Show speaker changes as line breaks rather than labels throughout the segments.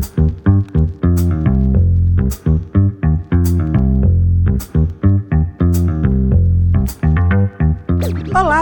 thank you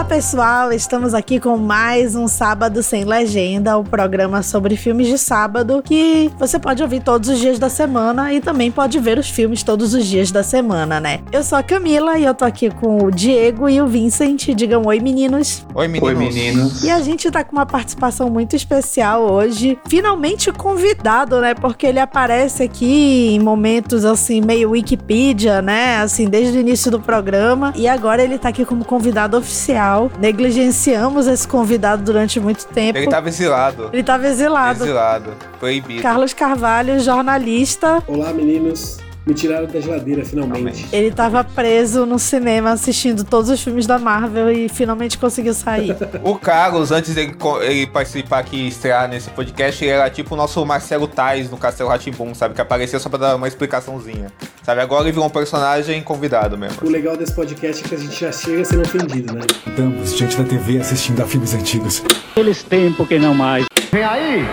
pessoal, estamos aqui com mais um Sábado Sem Legenda, um programa sobre filmes de sábado que você pode ouvir todos os dias da semana e também pode ver os filmes todos os dias da semana, né? Eu sou a Camila e eu tô aqui com o Diego e o Vincent. Digam oi, meninos.
Oi, meninos. Oi, meninos.
E a gente tá com uma participação muito especial hoje. Finalmente convidado, né? Porque ele aparece aqui em momentos assim, meio Wikipedia, né? Assim, desde o início do programa. E agora ele tá aqui como convidado oficial negligenciamos esse convidado durante muito tempo.
Ele estava exilado.
Ele estava exilado.
Exilado. Proibido.
Carlos Carvalho, jornalista.
Olá, meninos. Me tiraram da geladeira, finalmente.
Ele tava preso no cinema assistindo todos os filmes da Marvel e finalmente conseguiu sair.
o Carlos, antes dele ele participar aqui e estrear nesse podcast, ele era tipo o nosso Marcelo Tais no Castelo Ratimbum, sabe? Que aparecia só pra dar uma explicaçãozinha. Sabe? Agora ele virou um personagem convidado mesmo.
O legal desse podcast é que a gente já chega sendo ofendido, né?
Estamos gente da TV assistindo a filmes antigos.
Eles tempos que não mais.
Vem aí!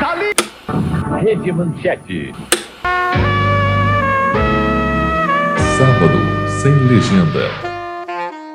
Tá ali! Rede Manchete.
Sem legenda.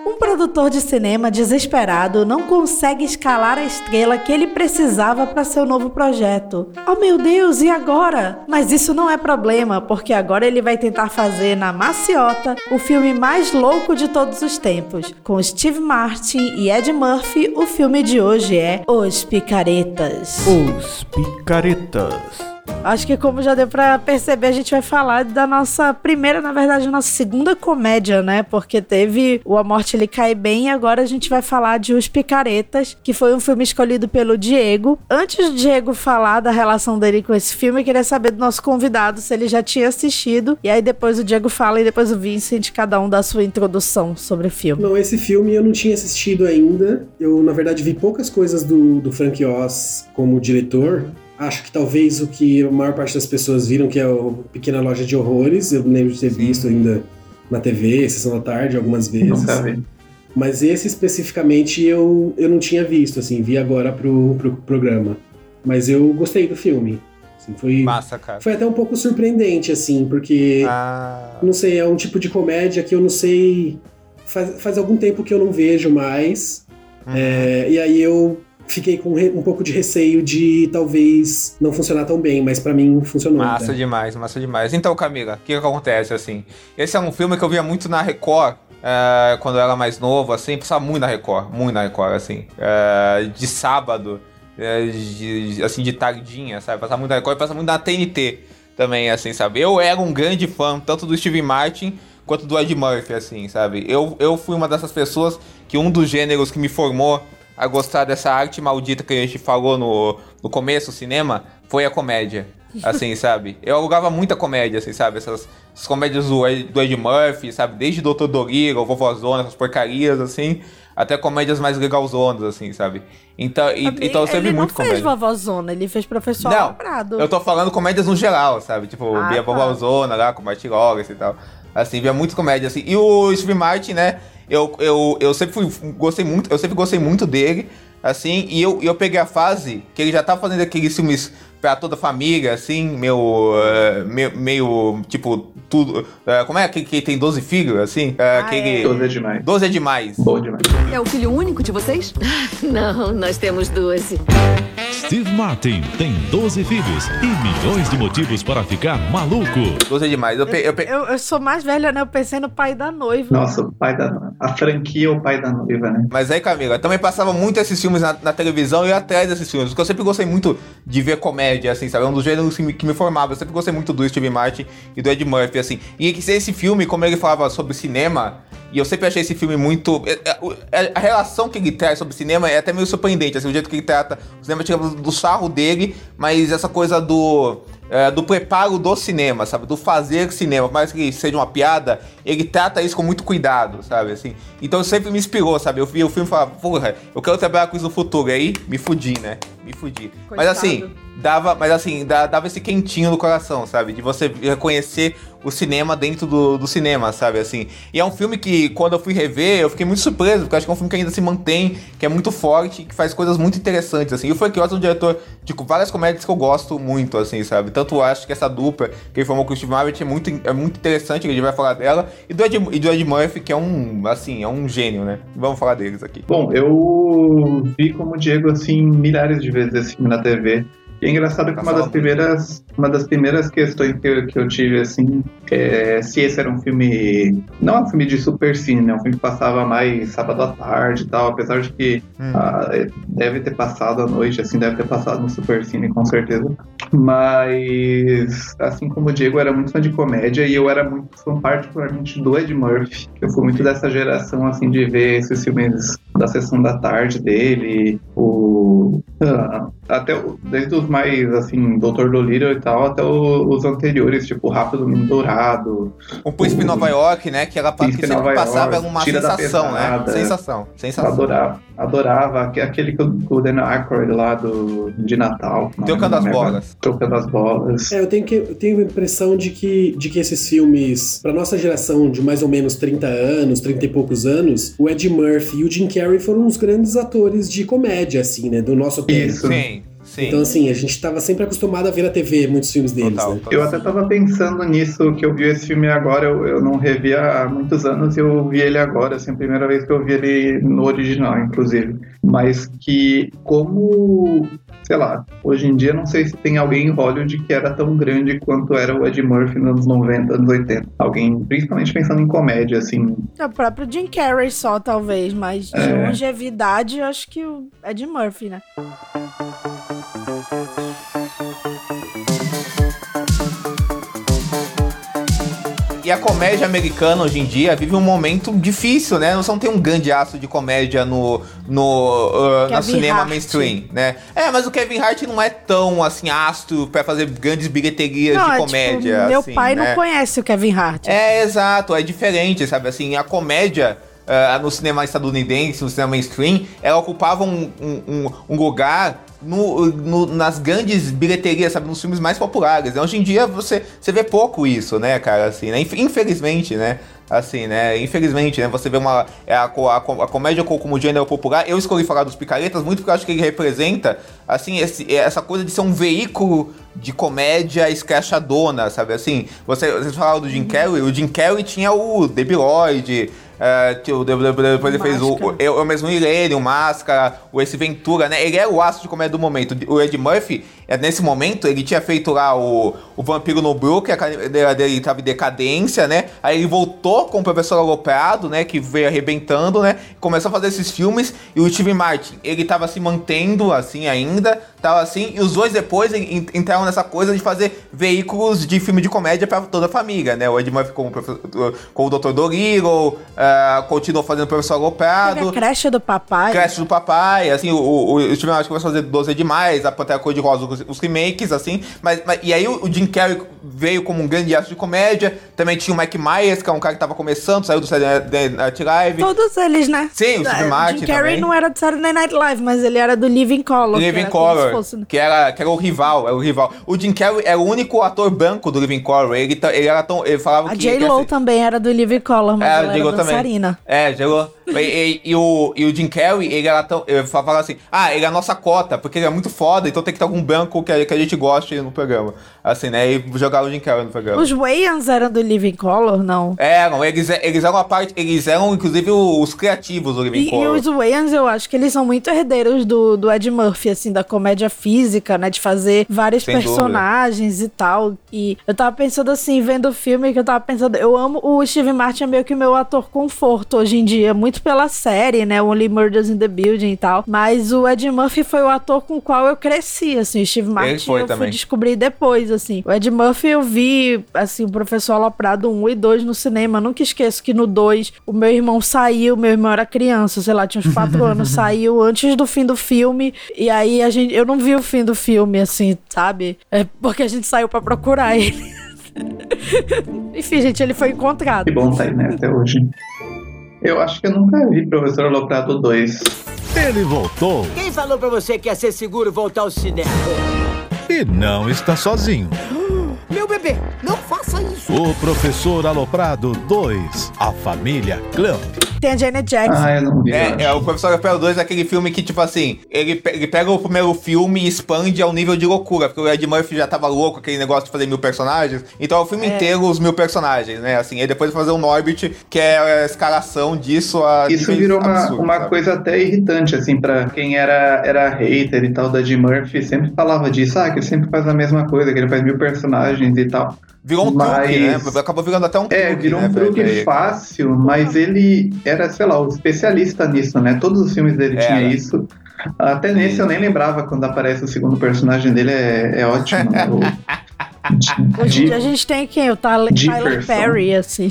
Um produtor de cinema desesperado não consegue escalar a estrela que ele precisava para seu novo projeto. Oh meu Deus, e agora? Mas isso não é problema, porque agora ele vai tentar fazer na maciota o filme mais louco de todos os tempos. Com Steve Martin e Ed Murphy, o filme de hoje é Os Picaretas.
Os Picaretas.
Acho que como já deu para perceber, a gente vai falar da nossa primeira, na verdade, nossa segunda comédia, né? Porque teve O A Morte Ele Cai Bem e agora a gente vai falar de Os Picaretas, que foi um filme escolhido pelo Diego. Antes do Diego falar da relação dele com esse filme, eu queria saber do nosso convidado se ele já tinha assistido. E aí depois o Diego fala e depois o Vincent, cada um dá sua introdução sobre o filme.
Não, esse filme eu não tinha assistido ainda. Eu, na verdade, vi poucas coisas do, do Frank Oz como diretor. Acho que talvez o que a maior parte das pessoas viram, que é o Pequena Loja de Horrores, eu lembro de ter visto ainda na TV, Sessão da Tarde, algumas vezes.
Nunca vi.
Mas esse especificamente eu, eu não tinha visto, assim, vi agora pro, pro programa. Mas eu gostei do filme. Assim, foi,
Massa, cara.
Foi até um pouco surpreendente, assim, porque.
Ah.
Não sei, é um tipo de comédia que eu não sei. Faz, faz algum tempo que eu não vejo mais. Uhum. É, e aí eu fiquei com um pouco de receio de talvez não funcionar tão bem, mas para mim funcionou.
Massa até. demais, massa demais. Então, Camila, o que, que acontece assim? Esse é um filme que eu via muito na Record. Uh, quando eu era mais novo, assim, passava muito na Record, muito na Record, assim, uh, de sábado, uh, de, assim, de tardinha, sabe, passava muito na Record e passava muito na TNT também, assim, sabe, eu era um grande fã, tanto do Steve Martin quanto do Ed Murphy, assim, sabe, eu, eu fui uma dessas pessoas que um dos gêneros que me formou a gostar dessa arte maldita que a gente falou no, no começo, o cinema, foi a comédia. Assim, sabe? Eu alugava muita comédia, assim, sabe? Essas, essas comédias do Ed, do Ed Murphy, sabe? Desde Doutor Doriro, Vovozona, essas porcarias, assim, até comédias mais legalzonas, assim, sabe? Então, e, então eu sempre
ele
muito comédia.
Ele não fez Vovozona, ele fez Professor
Não, Prado. eu tô falando comédias no geral, sabe? Tipo, ah, Bia tá. Lá, com Martin Logas e tal. Assim, via muito comédia, assim. E o Steve Martin, né? Eu, eu, eu sempre fui, gostei muito, eu sempre gostei muito dele, assim, e eu, eu peguei a fase que ele já tava fazendo aqueles filmes pra toda a família, assim, meu, uh, meio, meio, tipo, tudo, uh, como é que, que tem 12 filhos, assim? Uh,
ah, aquele... É. 12 é demais.
12 é demais.
Bom demais.
É o filho único de vocês?
Não, nós temos 12.
Steve Martin tem 12 filhos e milhões de motivos para ficar maluco.
12 é demais. Eu, pe, eu, pe...
eu, eu, sou mais velha, né? Eu pensei no pai da noiva.
Nossa, o pai da noiva. A franquia o pai da noiva, né?
Mas aí, Camila, também passava muito esses filmes na, na televisão e atrás desses filmes. Porque eu sempre gostei muito de ver comédia, assim, sabe? É um dos gêneros que me, que me formava. Eu sempre gostei muito do Steve Martin e do Ed Murphy, assim. E esse filme, como ele falava sobre cinema, e eu sempre achei esse filme muito. É, é, é, a relação que ele traz sobre cinema é até meio surpreendente, assim, o jeito que ele trata o cinema tira do sarro dele, mas essa coisa do. É, do preparo do cinema, sabe? Do fazer cinema. Por mais que seja uma piada, ele trata isso com muito cuidado, sabe, assim. Então sempre me inspirou, sabe? Eu vi o filme e falava, porra, eu quero trabalhar com isso no futuro. E aí, me fudi, né? Me fudi. Coitado. Mas assim, dava, mas assim, dava esse quentinho no coração, sabe? De você reconhecer o cinema dentro do, do cinema, sabe? Assim. E é um filme que, quando eu fui rever, eu fiquei muito surpreso, porque acho que é um filme que ainda se mantém, que é muito forte, que faz coisas muito interessantes, assim. E o Frank Oz é um diretor de várias comédias que eu gosto muito, assim, sabe? Tanto eu acho que essa dupla que ele formou com o Steve Marriott é muito, é muito interessante, que a gente vai falar dela, e do, Ed, e do Ed Murphy, que é um, assim, é um gênio, né? Vamos falar deles aqui.
Bom, eu vi como Diego, assim, milhares de vezes esse filme na TV. E é engraçado que uma das primeiras, uma das primeiras questões que eu, que eu tive, assim, é se esse era um filme. Não é um filme de super cine, né? Um filme que passava mais sábado à tarde e tal, apesar de que hum. ah, deve ter passado à noite, assim, deve ter passado no super cine, com certeza. Mas, assim como o Diego era muito fã de comédia e eu era muito fã, particularmente, do Ed Murphy. Eu fui muito dessa geração, assim, de ver esses filmes da sessão da tarde dele, o. Ah, até desde os mais, assim, Doutor Dolittle e tal, até o, os anteriores, tipo Rápido Mundo Dourado.
O Príncipe o, Nova York, né? Que ela que sempre Nova passava York, uma sensação, né? Sensação, sensação.
Adorava, adorava. Aquele com o Dan Aykroyd lá do, de Natal.
Trocando as bolas.
Trocando as bolas.
É, eu tenho, que, eu tenho a impressão de que, de que esses filmes, pra nossa geração de mais ou menos 30 anos, 30 e poucos anos, o Ed Murphy e o Jim Carrey foram os grandes atores de comédia, assim, né? Do nosso tempo.
Isso. Sim. Sim.
Então, assim, a gente estava sempre acostumado a ver na TV muitos filmes deles. Total,
né? Eu até estava pensando nisso, que eu vi esse filme agora, eu, eu não revi há muitos anos e eu vi ele agora, assim, a primeira vez que eu vi ele no original, inclusive. Mas que, como sei lá, hoje em dia não sei se tem alguém em Hollywood que era tão grande quanto era o Ed Murphy nos anos 90, anos 80. Alguém, principalmente pensando em comédia, assim.
É o próprio Jim Carrey só, talvez, mas de é. longevidade, acho que o Ed Murphy, né?
E a comédia americana hoje em dia vive um momento difícil, né? Não tem um grande aço de comédia no, no, uh, no cinema Hart. mainstream, né? É, mas o Kevin Hart não é tão, assim, astro pra fazer grandes bilheterias não, de é, comédia. Tipo,
meu
assim,
pai
né?
não conhece o Kevin Hart.
É, exato, é diferente, sabe? Assim, a comédia uh, no cinema estadunidense, no cinema mainstream, ela ocupava um, um, um lugar no, no, nas grandes bilheterias, sabe, nos filmes mais populares. Hoje em dia você, você vê pouco isso, né, cara, assim, né? Infelizmente, né? Assim, né? Infelizmente, né? Você vê uma. É a, a, a comédia como gênero popular. Eu escolhi falar dos picaretas muito porque eu acho que ele representa, assim, esse, essa coisa de ser um veículo de comédia escrachadona, sabe? Assim, você, vocês falaram do Jim Carrey, o Jim Carrey tinha o Debi Lloyd, Uh, depois ele fez o, o, eu, eu mesmo Irene, o Máscara, o Esse Ventura, né? Ele era o aço de comédia do momento. O Ed Murphy, é, nesse momento, ele tinha feito lá o, o Vampiro no Brook, a carreira dele estava em decadência, né? Aí ele voltou com o Professor Aloprado, né? Que veio arrebentando, né? Começou a fazer esses filmes. E o Steve Martin, ele estava se mantendo assim ainda, tava assim. E os dois depois entraram nessa coisa de fazer veículos de filme de comédia para toda a família, né? O Ed Murphy com o, com o Dr. Dolittle, uh, continuou fazendo o Professor Aloprado.
a creche do papai.
Creche do papai, assim, o, o, o Steve Martin começou a fazer 12 demais, a Pantera Cor de Rosa, os, os, remakes, assim. Mas, mas, e aí o, o Jim Carrey veio como um grande astro de comédia. Também tinha o Mike Myers, que é um cara que tava começando, saiu do Saturday Night Live.
Todos eles, né?
Sim, o Steve é, Martin
Jim Carrey
também.
não era do Saturday Night Live, mas ele era do Living Color.
Living Color, fosse, né? que, era, que era o rival, é o rival. O Jim Carrey era o único ator branco do Living Color. Ele, ele era tão... Ele falava
a
que...
A J-Lo também era do Living Color, mas é, ela era
dançarina. Também. É, J-Lo. e, e, e, o, e o Jim Carrey, ele era tão... Ele falava assim, ah, ele é a nossa cota, porque ele é muito foda, então tem que ter algum branco que, que a gente goste no programa. Assim, né? E jogar o Jim Carrey no programa.
Os Wayans eram do Living Color, não?
Eram, eles, eles eram a parte. Eles eram, inclusive, os criativos do Living
e,
Color.
E os Wayans, eu acho que eles são muito herdeiros do, do Ed Murphy, assim, da comédia física, né? De fazer vários Sem personagens dúvida. e tal. E eu tava pensando assim, vendo o filme, que eu tava pensando, eu amo o Steve Martin, é meio que meu ator conforto hoje em dia, muito pela série, né? Only Murders in the Building e tal. Mas o Ed Murphy foi o ator com o qual eu cresci, assim. Steve Martin eu também. fui descobrir depois, assim. O Ed Murphy eu vi, assim, o Professor Aloprado 1 e 2 no cinema. Eu nunca esqueço que no 2 o meu irmão saiu, meu irmão era criança, sei lá, tinha uns 4 anos, saiu antes do fim do filme. E aí a gente, eu não vi o fim do filme, assim, sabe? É porque a gente saiu para procurar ele. Enfim, gente, ele foi encontrado.
Que bom tá aí, né, até hoje. Eu acho que eu nunca vi Professor Aloprado 2.
Ele voltou
Quem falou pra você que ia ser seguro voltar ao cinema?
e não está sozinho.
Meu bebê, não faça isso.
O Professor Aloprado 2, A Família Clamp.
Tem a Janet Jackson.
Ah, eu não vi.
É, é, o Professor Rapel 2 é aquele filme que, tipo assim, ele, pe- ele pega o primeiro filme e expande ao nível de loucura, porque o Ed Murphy já tava louco, aquele negócio de fazer mil personagens. Então é o filme inteiro os mil personagens, né? Assim, e depois fazer um Norbit, que é a escalação disso a.
Isso virou uma,
absurdos,
uma
sabe?
coisa até irritante, assim, pra quem era, era hater e tal da Ed Murphy, sempre falava disso, ah, que ele sempre faz a mesma coisa, que ele faz mil personagens e tal.
Virou um
Mas-
truque, né? Acabou virando até um truque.
É, virou
né,
um truque fácil, mas ele era, sei lá, o especialista nisso, né? Todos os filmes dele
Era.
tinha isso. Até nesse eu nem lembrava quando aparece o segundo personagem dele, é, é ótimo. né?
Hoje em
Di-
dia a gente tem quem? O Tyler, Tyler. Perry, assim.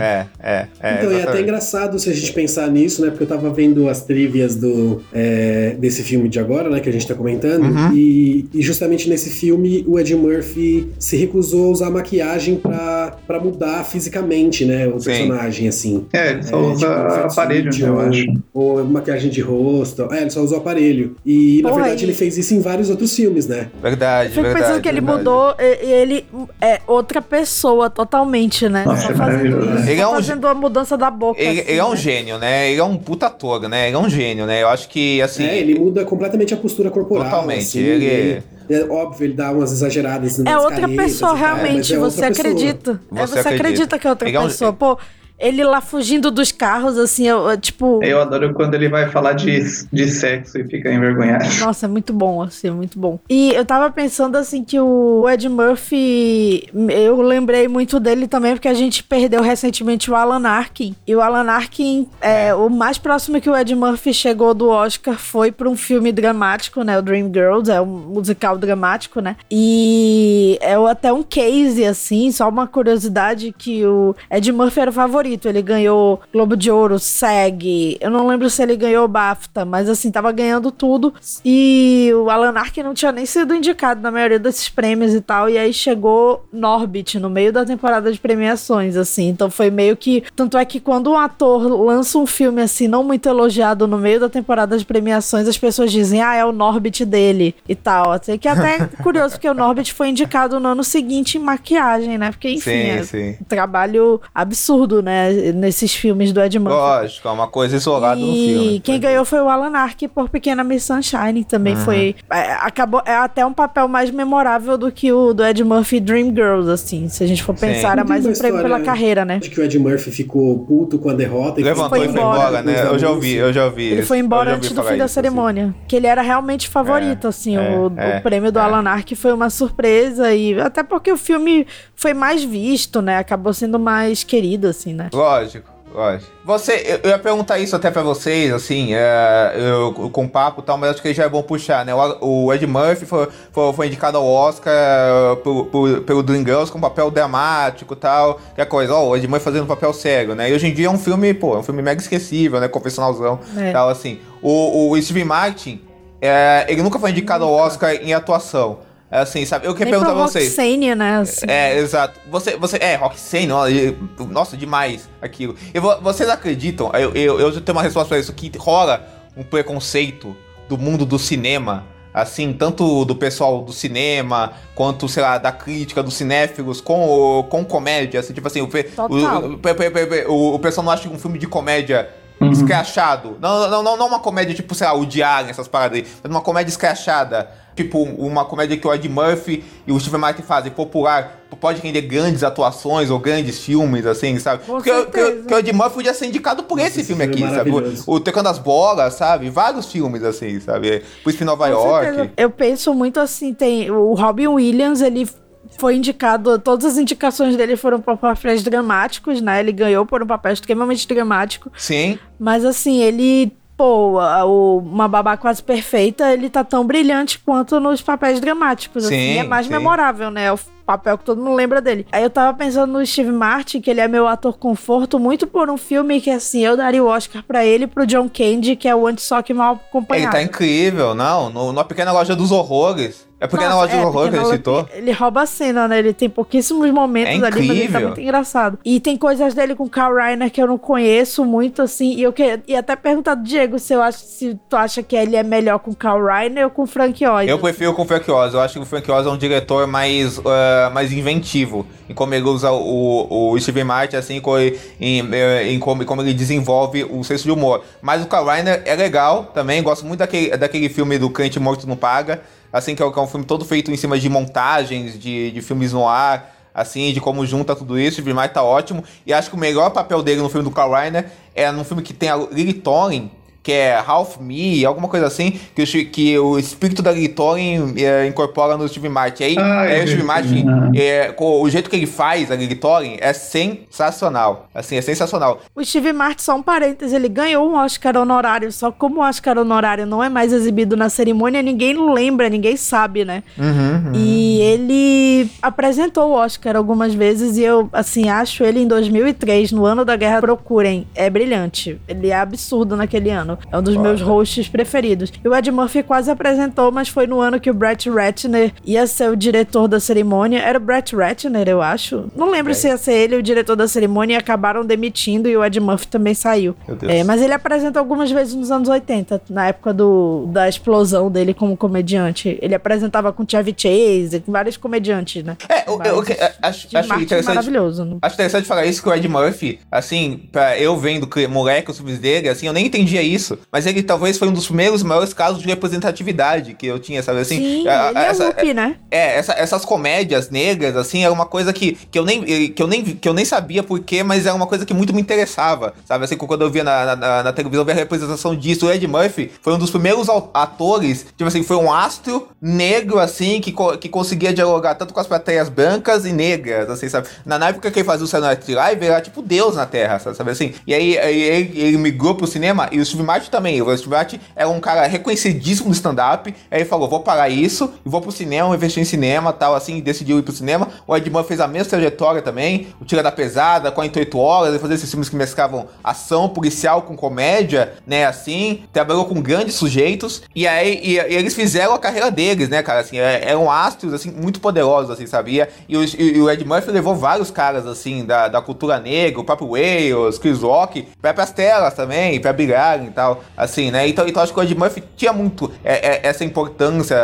É, é, é.
então, é até engraçado se a gente pensar nisso, né? Porque eu tava vendo as trivias do, é, desse filme de agora, né? Que a gente tá comentando.
Uhum.
E, e justamente nesse filme, o Ed Murphy se recusou a usar maquiagem pra, pra mudar fisicamente, né? O
Sim.
personagem, assim.
É, ele só
É,
usa
tipo,
aparelho, né,
fatsuit
eu
ou-
acho.
Ou maquiagem de rosto. É, ele só usou aparelho. E, na
Porra,
verdade,
e-
ele fez isso em vários outros filmes, né?
Verdade,
Eu fico
verdade.
pensando que ele
verdade.
mudou ele é outra pessoa totalmente, né?
Nossa,
só
é
fazendo, só
Ele é um
fazendo a mudança da boca.
Ele,
assim,
ele é um
né?
gênio, né? Ele é um puta ator, né? Ele é um gênio, né? Eu acho que, assim.
É, ele muda completamente a postura corporal.
Totalmente,
assim,
ele-
ele- é óbvio, ele dá umas exageradas
É outra pessoa,
tal, mas
realmente.
é
você
pessoa.
acredita. É,
Você
você
acredita.
acredita que é outra
Ele é um-
pessoa. Pô, ele lá fugindo dos carros, assim, eu, eu, tipo.
Eu adoro quando ele vai falar de, de sexo e fica envergonhado.
Nossa, é muito bom, assim, é muito bom. E eu tava pensando, assim, que o Ed Murphy, eu lembrei muito dele também, porque a gente perdeu recentemente o Alan Arkin. E o Alan Arkin, é, o mais próximo que o Ed Murphy chegou do Oscar foi pra um filme dramático, né? O Dreamgirls, é um musical dramático, né? E é até um case, assim, só uma curiosidade que o Ed Murphy era o favorito. Ele ganhou Globo de Ouro, SEG. Eu não lembro se ele ganhou BAFTA, mas assim, tava ganhando tudo. E o Alan Arkin não tinha nem sido indicado na maioria desses prêmios e tal. E aí chegou Norbit no meio da temporada de premiações, assim. Então foi meio que. Tanto é que quando um ator lança um filme assim, não muito elogiado no meio da temporada de premiações, as pessoas dizem, ah, é o Norbit dele e tal. Assim, que até é curioso, porque o Norbit foi indicado no ano seguinte em maquiagem, né? Porque, enfim,
Sim,
é
sim.
um trabalho absurdo, né? Nesses filmes do Ed Murphy.
Lógico, é uma coisa isolada no
E
filme.
quem ganhou foi o Alan Arkin por Pequena Miss Sunshine. Também foi. é, acabou. É até um papel mais memorável do que o do Ed Murphy Dreamgirls, assim. Se a gente for
Sim.
pensar, era mais um prêmio pela carreira, né?
Acho que o Ed Murphy ficou puto com a derrota. e
Levantou
foi
e foi
embora
embora, né? Eu já ouvi, eu já ouvi.
Ele
isso.
foi embora antes do fim da
isso, assim.
cerimônia. Que ele era realmente favorito,
É,
assim.
é,
o,
é,
o prêmio do
é.
Alan Arkin foi uma surpresa. e Até porque o filme foi mais visto, né? Acabou sendo mais querido, assim, né?
Lógico, lógico. Você, eu, eu ia perguntar isso até pra vocês, assim, é, eu, com papo e tal, mas acho que já é bom puxar, né? O, o Ed Murphy foi, foi, foi indicado ao Oscar é, por, por- pelo Dreamgirls com papel dramático e tal, que é coisa, ó, o Ed Murphy fazendo papel sério, né? E hoje em dia é um filme, pô, é um filme mega esquecível, né? Confessionalzão
É.
tal, assim. O, o Steve Martin, é, ele nunca foi indicado ao Oscar em atuação. É Assim, sabe? Eu queria
Nem
perguntar
pra
vocês.
Roxane, né? Assim.
É, exato. Você, você, é, Roxane, nossa, demais aquilo. E vo- vocês acreditam, eu, eu, eu tenho uma resposta pra isso, que rola um preconceito do mundo do cinema, assim, tanto do pessoal do cinema, quanto, sei lá, da crítica, dos cinéfilos, com, com comédia, assim, tipo assim, o, o, o, o, pessoal não acha um filme de comédia escrachado. Não, não, não, não uma comédia tipo, sei lá, o Diário, essas paradas aí, mas uma comédia escrachada. Tipo, uma comédia que o Ed Murphy e o Steve Martin fazem, popular, pode render grandes atuações ou grandes filmes, assim, sabe?
Com
Porque, porque, porque o Ed Murphy podia ser indicado por esse
esse
filme
filme é
aqui, sabe? O, o Tecando as Bolas, sabe? Vários filmes, assim, sabe? Príncipe em Nova
Com
York.
certeza. Eu penso muito assim, tem o Robin Williams, ele foi indicado, todas as indicações dele foram para papéis dramáticos, né? Ele ganhou por um papel extremamente dramático,
Sim,
mas assim, ele Pô, o Uma Babá Quase Perfeita, ele tá tão brilhante quanto nos papéis dramáticos, assim,
Sim,
é mais
sim.
memorável, né? É o papel que todo mundo lembra dele. Aí eu tava pensando no Steve Martin, que ele é meu ator conforto, muito por um filme que, assim, eu daria o Oscar pra ele e pro John Candy, que é o Anti-Sock Mal
ele
Acompanhado.
tá incrível, não? No, na Pequena Loja dos Horrores. É porque na
Nossa,
loja do horror que ele citou.
Ele rouba a cena, né? Ele tem pouquíssimos momentos
É
ali, mas ele tá muito engraçado. E tem coisas dele com o Carl Reiner que eu não conheço muito, assim. E eu que, ia até perguntar do Diego se eu acho se tu acha que ele é melhor com o Carl Reiner ou com o Frank Oz.
Eu prefiro com o Frank Oz. Eu acho que o Frank Oz é um diretor mais, ah, mais inventivo em como ele usa o, o Steven Martin, assim, co- em, eh, em como, como ele desenvolve o senso de humor. Mas o Carl Reiner é legal também. Gosto muito daquele, daquele filme do Crente Morto Não Paga. Assim, que é, um- que é um filme todo feito em cima de montagens, de, de filmes no ar. Assim, de como junta tudo isso, o Steven Martin tá ótimo. E acho que o melhor papel dele no filme do Carl Reiner é num filme que tem a Lily Tomlin, que é Half Me, alguma coisa assim, que o, que o espírito da Tomlin é, incorpora no Steve Martin. Aí,
Ah,
aí o Steve Martin,
ah.
é, com o jeito que ele faz a Tomlin é sensacional. Assim, é sensacional.
O Steve Martin, só um parênteses, ele ganhou um Oscar honorário, só que como o Oscar honorário não é mais exibido na cerimônia, ninguém lembra, ninguém sabe, né?
Uhum,
E ele apresentou o Oscar algumas vezes e eu, assim, acho ele em 2003, no ano da guerra, procurem, é brilhante. Ele é absurdo naquele ano. É um dos meus hosts preferidos. E o Ed Murphy quase apresentou, mas foi no ano que o Brett Ratner ia ser o diretor da cerimônia. Era o Brett Ratner, eu acho. Não lembro se ia ser ele o diretor da cerimônia e acabaram demitindo e o Ed Murphy também saiu. É, mas ele apresentou algumas vezes nos anos 80, na época do, da explosão dele como comediante. Ele apresentava com Chevy Chase, com vários comediantes, né?
É, eu, eu- eu- acho, acho interessante.
maravilhoso. né?
Acho interessante falar isso que o Ed Murphy, assim, pra eu vendo que moleque os filmes dele, assim, eu nem entendia isso. Mas ele talvez foi um dos primeiros maiores casos de representatividade que eu tinha, sabe? Assim,
Sim,
a- a-
é
essa-
Whoopi, né?
É, essa- essas comédias negras, assim, era uma coisa que, que, eu nem, que, eu nem, que eu nem sabia porquê, mas era uma coisa que muito me interessava, sabe? Assim, quando eu via na, na, na televisão, ver a representação disso. O Ed Murphy foi um dos primeiros atores, tipo assim, foi um astro negro, assim, que, co- que conseguia dialogar tanto com as plateias brancas e negras, assim, sabe? Na, na época que ele fazia o Saturday Night Live, ele era tipo Deus na Terra, sabe? assim? E aí, aí ele, ele migrou pro cinema, e o Steve Também. O Steve Martin era um cara reconhecidíssimo no stand-up, aí ele falou, vou parar isso, e vou pro cinema, investir em cinema, tal, assim, e decidiu ir pro cinema. O Ed Murphy fez a mesma trajetória também, o Tira da Pesada, 48 Horas, ele fazia esses filmes que mesclavam ação policial com comédia, né, assim, trabalhou com grandes sujeitos, e aí e, e eles fizeram a carreira deles, né, cara, assim, é- eram astros, assim, muito poderosos, assim, sabia? E, os- e- o Ed Murphy levou vários caras, assim, da, da cultura negra, o próprio Wales, Chris Rock, pra, pras telas também, pra brilharem e tal, assim, né, então, então acho que o Ed Murphy tinha muito é, é, essa importância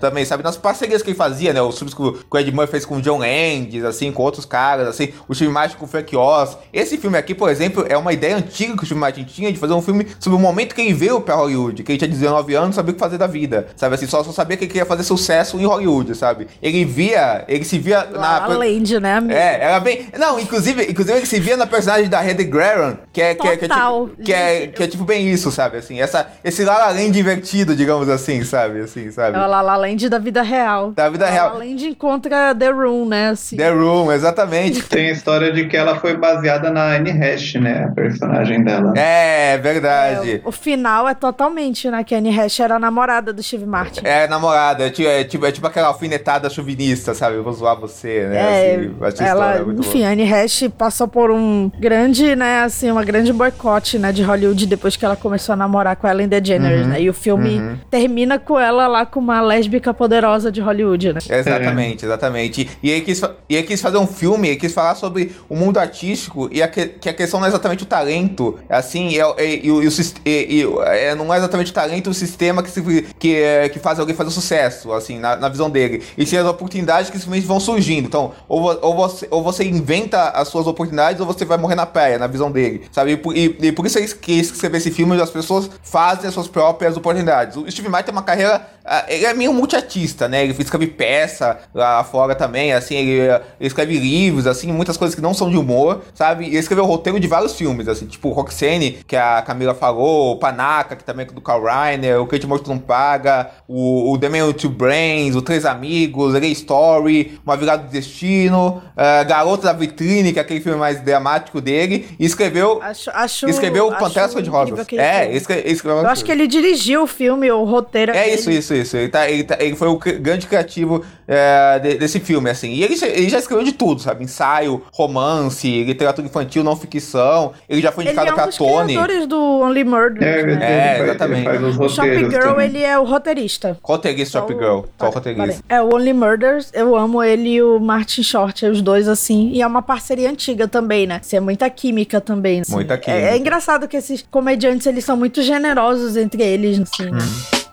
também, sabe, nas parcerias que ele fazia, né, os filmes que o, que o Ed Murphy fez com o John Landis, assim, com outros caras, assim, o Steve Martin com o Frank Oz. Esse filme aqui, por exemplo, é uma ideia antiga que o Steve Martin tinha de fazer um filme sobre o momento que ele veio pra Hollywood, que ele tinha 19 anos, sabia o que fazer da vida, sabe, assim, só, só sabia que ele queria fazer sucesso em Hollywood, sabe. Ele via, ele se via
La La Land, né, amigo?
é, era bem. Não, inclusive, inclusive ele se via na personagem da Heather Graham, que é, que, é, que, é,
Total.
tipo, que, é, que é tipo bem isso, sabe? Assim, essa, esse La La Land divertido, digamos assim, sabe? Assim, sabe?
É o La La Land da vida real.
Da vida
La
real.
La Land encontra The Room, né, assim.
The Room, exatamente.
Tem a história de que ela foi baseada na Anne Hash, né? A personagem dela.
É, verdade.
O final é totalmente, né, que a Anne Hash era a namorada do Steve Martin.
É, namorada, é tipo, é, tipo, é tipo aquela alfinetada chauvinista, sabe? Eu vou zoar você, né?
É,
assim,
ela,
muito
enfim,
boa.
a Anne Hash passou por um grande, né, assim, uma grande boicote, né, de Hollywood depois que ela começou a namorar com a Ellen DeGeneres,
Uhum,
né, e o filme
uhum.
termina com ela lá com uma lésbica poderosa de Hollywood, né.
Exatamente, exatamente. E ele, quis, e ele quis fazer um filme, ele quis falar sobre o mundo artístico e a, que, que a questão não é exatamente o talento, assim, é, é, e, o- e e- e- é, não é exatamente o talento o sistema que, se, que, é, que faz alguém fazer sucesso, assim, na, na visão dele. E sim as oportunidades que simplesmente vão surgindo. Então, ou, ou, você, ou você inventa as suas oportunidades ou você vai morrer na praia, na visão dele, sabe? E por, e, e por isso ele quis escrever esse filme onde as pessoas fazem as suas próprias oportunidades. O Steve Martin tem uma carreira, ah, ele é meio multiartista, né? Ele escreve peça lá fora também, assim, ele, ele escreve livros, assim, muitas coisas que não são de humor, sabe? E ele escreveu o roteiro de vários filmes, assim, tipo Roxane, que a Camila falou, o Panaca, que também é do Carl Reiner, o Kate Morto Não Paga, o, o The Man with Two Brains, o Três Amigos, Gay Story, Uma Virada do Destino, ah, Garota da Vitrine, que é aquele filme mais dramático dele, e escreveu...
Acho, acho,
escreveu Pantera de
incrível
Rosas.
aquele
É,
filme.
escre- escreveu
Eu acho que ele dirigiu o filme, o roteiro
É
dele.
isso, isso, isso, isso. Ele, tá, ele, tá, ele foi o grande criativo é, de, desse filme, assim. E ele, ele já escreveu de tudo, sabe? Ensaio, romance, literatura infantil, não ficção. Ele já foi indicado
ele é um
pra Tony.
criadores do Only Murder.
É, né? é exatamente.
Ele faz os
o Shop Girl,
também.
ele é o roteirista.
Roteirista Shop Girl. Só o roteirista.
É, o Only Murders, eu amo ele e o Martin Short, os dois, assim. E é uma parceria antiga também, né? Assim, é muita química também. Assim.
Muita química.
É, é, engraçado que esses comediantes, eles são muito generosos entre eles, assim?
Hum.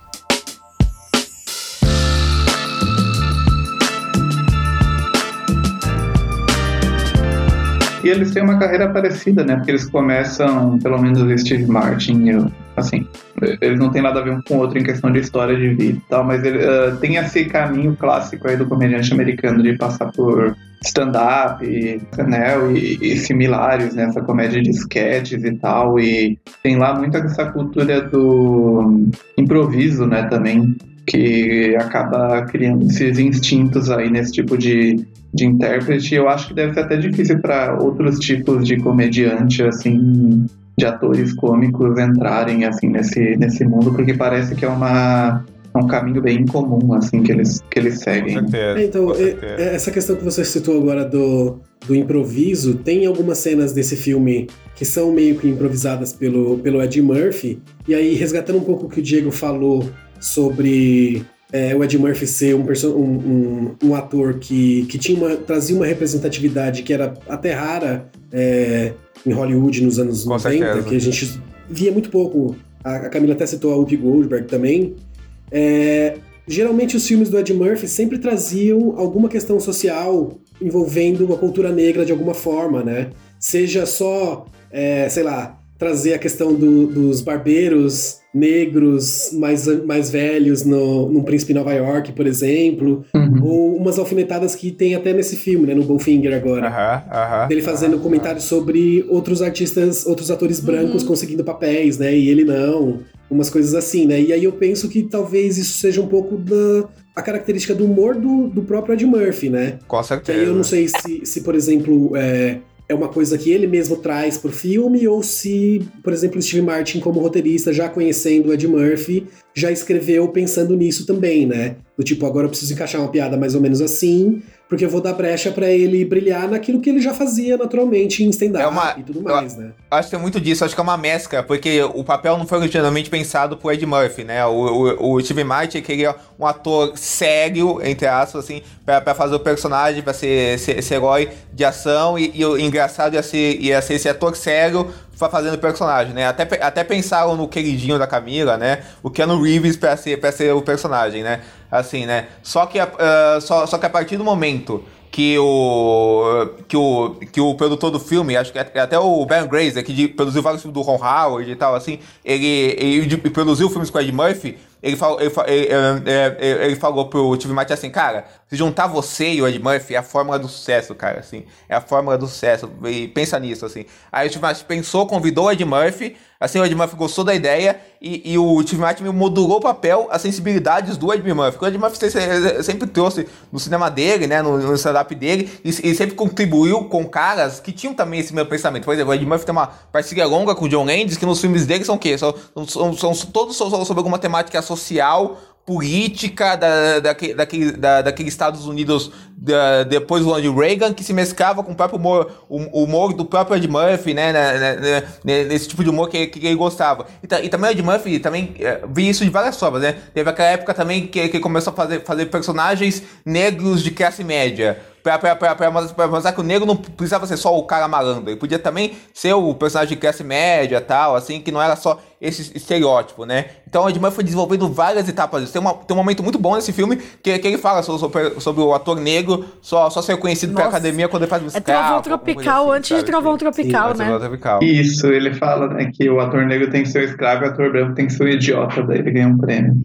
Eles têm uma carreira parecida, né? Porque eles começam, pelo menos o Steve Martin, eu, assim, eles não têm nada a ver um com o outro em questão de história de vida e tal, mas ele, uh, tem esse caminho clássico aí do comediante americano de passar por stand-up, né, e, e, similares, né, essa comédia de sketches e tal, e tem lá muito essa cultura do improviso, né, também, que acaba criando esses instintos aí nesse tipo de, de intérprete. Eu acho que deve ser até difícil para outros tipos de comediante, assim, de atores cômicos entrarem assim nesse, nesse mundo, porque parece que é uma é um caminho bem incomum assim que eles que eles seguem.
Com certeza,
É, então,
com
é-
certeza.
essa questão que você citou agora do, do improviso, tem algumas cenas desse filme que são meio que improvisadas pelo, pelo Ed Murphy, e aí resgatando um pouco o que o Diego falou sobre é, o Ed Murphy ser um, um, um, um ator que, que tinha uma, trazia uma representatividade que era até rara é, em Hollywood nos anos
Com
90,
certeza.
que a gente via muito pouco. A, a Camila até citou a Whoopi Goldberg também. É, geralmente os filmes do Ed Murphy sempre traziam alguma questão social envolvendo a cultura negra de alguma forma, né? Seja só, é, sei lá, trazer a questão do- dos barbeiros negros mais, mais velhos no, no Príncipe Nova York, por exemplo,
Uhum.
ou umas alfinetadas que tem até nesse filme, né, no Bowfinger agora. Dele fazendo comentários sobre outros artistas, outros atores brancos conseguindo papéis, né? E ele não. Umas coisas assim, né? E aí eu penso que talvez isso seja um pouco da a característica do humor do, do próprio Ed Murphy, né?
Com
Que
certeza.
aí eu não sei se, se por exemplo, é, é uma coisa que ele mesmo traz pro filme, ou se, por exemplo, Steve Martin, como roteirista, já conhecendo Ed Murphy, já escreveu pensando nisso também, né? Do tipo, agora eu preciso encaixar uma piada mais ou menos assim, porque eu vou dar brecha pra ele brilhar naquilo que ele já fazia naturalmente em stand-up
É uma-
e tudo mais, né?
Acho que tem muito disso, acho que é uma mescla, porque o papel não foi originalmente pensado por Ed Murphy, né? O, o, o Steve Martin queria um ator sério, entre aspas, assim, pra, pra fazer o personagem, pra ser, ser esse herói de ação, e, e o engraçado ia ser, ia ser esse ator sério fa- fazendo o personagem, né? Até, até pensaram no queridinho da Camila, né? O Keanu Reeves pra ser, pra ser o personagem, né? Assim, né? Só que, ah, só, só que a partir do momento que o que o que o produtor do filme, acho que é até o Ben Grazer, que de- produziu vários filmes do Ron Howard e tal, assim, ele, ele de- produziu filmes com Ed Murphy, ele falou, ele, ele, ele falou pro Steve Martin assim, cara, se juntar você e o Ed Murphy é a fórmula do sucesso, cara, assim, é a fórmula do sucesso, e pensa nisso, assim. Aí o Steve Martin pensou, convidou o Ed Murphy, assim, o Ed Murphy gostou da ideia, e, e o Steve Martin modulou o papel, as sensibilidades do Ed Murphy, o Ed Murphy se- se- sempre trouxe no cinema dele, né, no, no stand-up dele, e, e sempre contribuiu com caras que tinham também esse mesmo pensamento. Por exemplo, o Ed Murphy tem uma parceria longa com o John Landis, que nos filmes dele são o quê? São, são, são todos so- sobre alguma temática social, política da, daquele, daquele, da, daquele Estados Unidos da- depois do Ronald Reagan, que se mesclava com o próprio humor, humor do próprio Ed Murphy, né, né, né, né, nesse tipo de humor que, que ele gostava. E, e também o Ed Murphy também eh, vi isso de várias formas, né? Teve aquela época também que, que começou a fazer, fazer personagens negros de classe média. Pra, pra, pra, pra mostrar que o negro não precisava ser só o cara malandro, ele podia também ser o personagem de classe média tal, assim, que não era só esse estereótipo, né? Então o Ed Murphy foi desenvolvendo várias etapas disso. Tem, uma, tem um momento muito bom nesse filme que, que ele fala sobre, sobre, o ator negro só, só ser conhecido pela academia quando ele faz
É
musical.
Trovão
alguma coisa
Tropical
assim,
antes de
sabe?
Trovão Tropical,
Sim,
né?
Trovão Tropical.
Isso, ele fala né, que o ator negro tem que ser o escravo e o ator branco tem que ser o idiota, daí ele ganha um prêmio.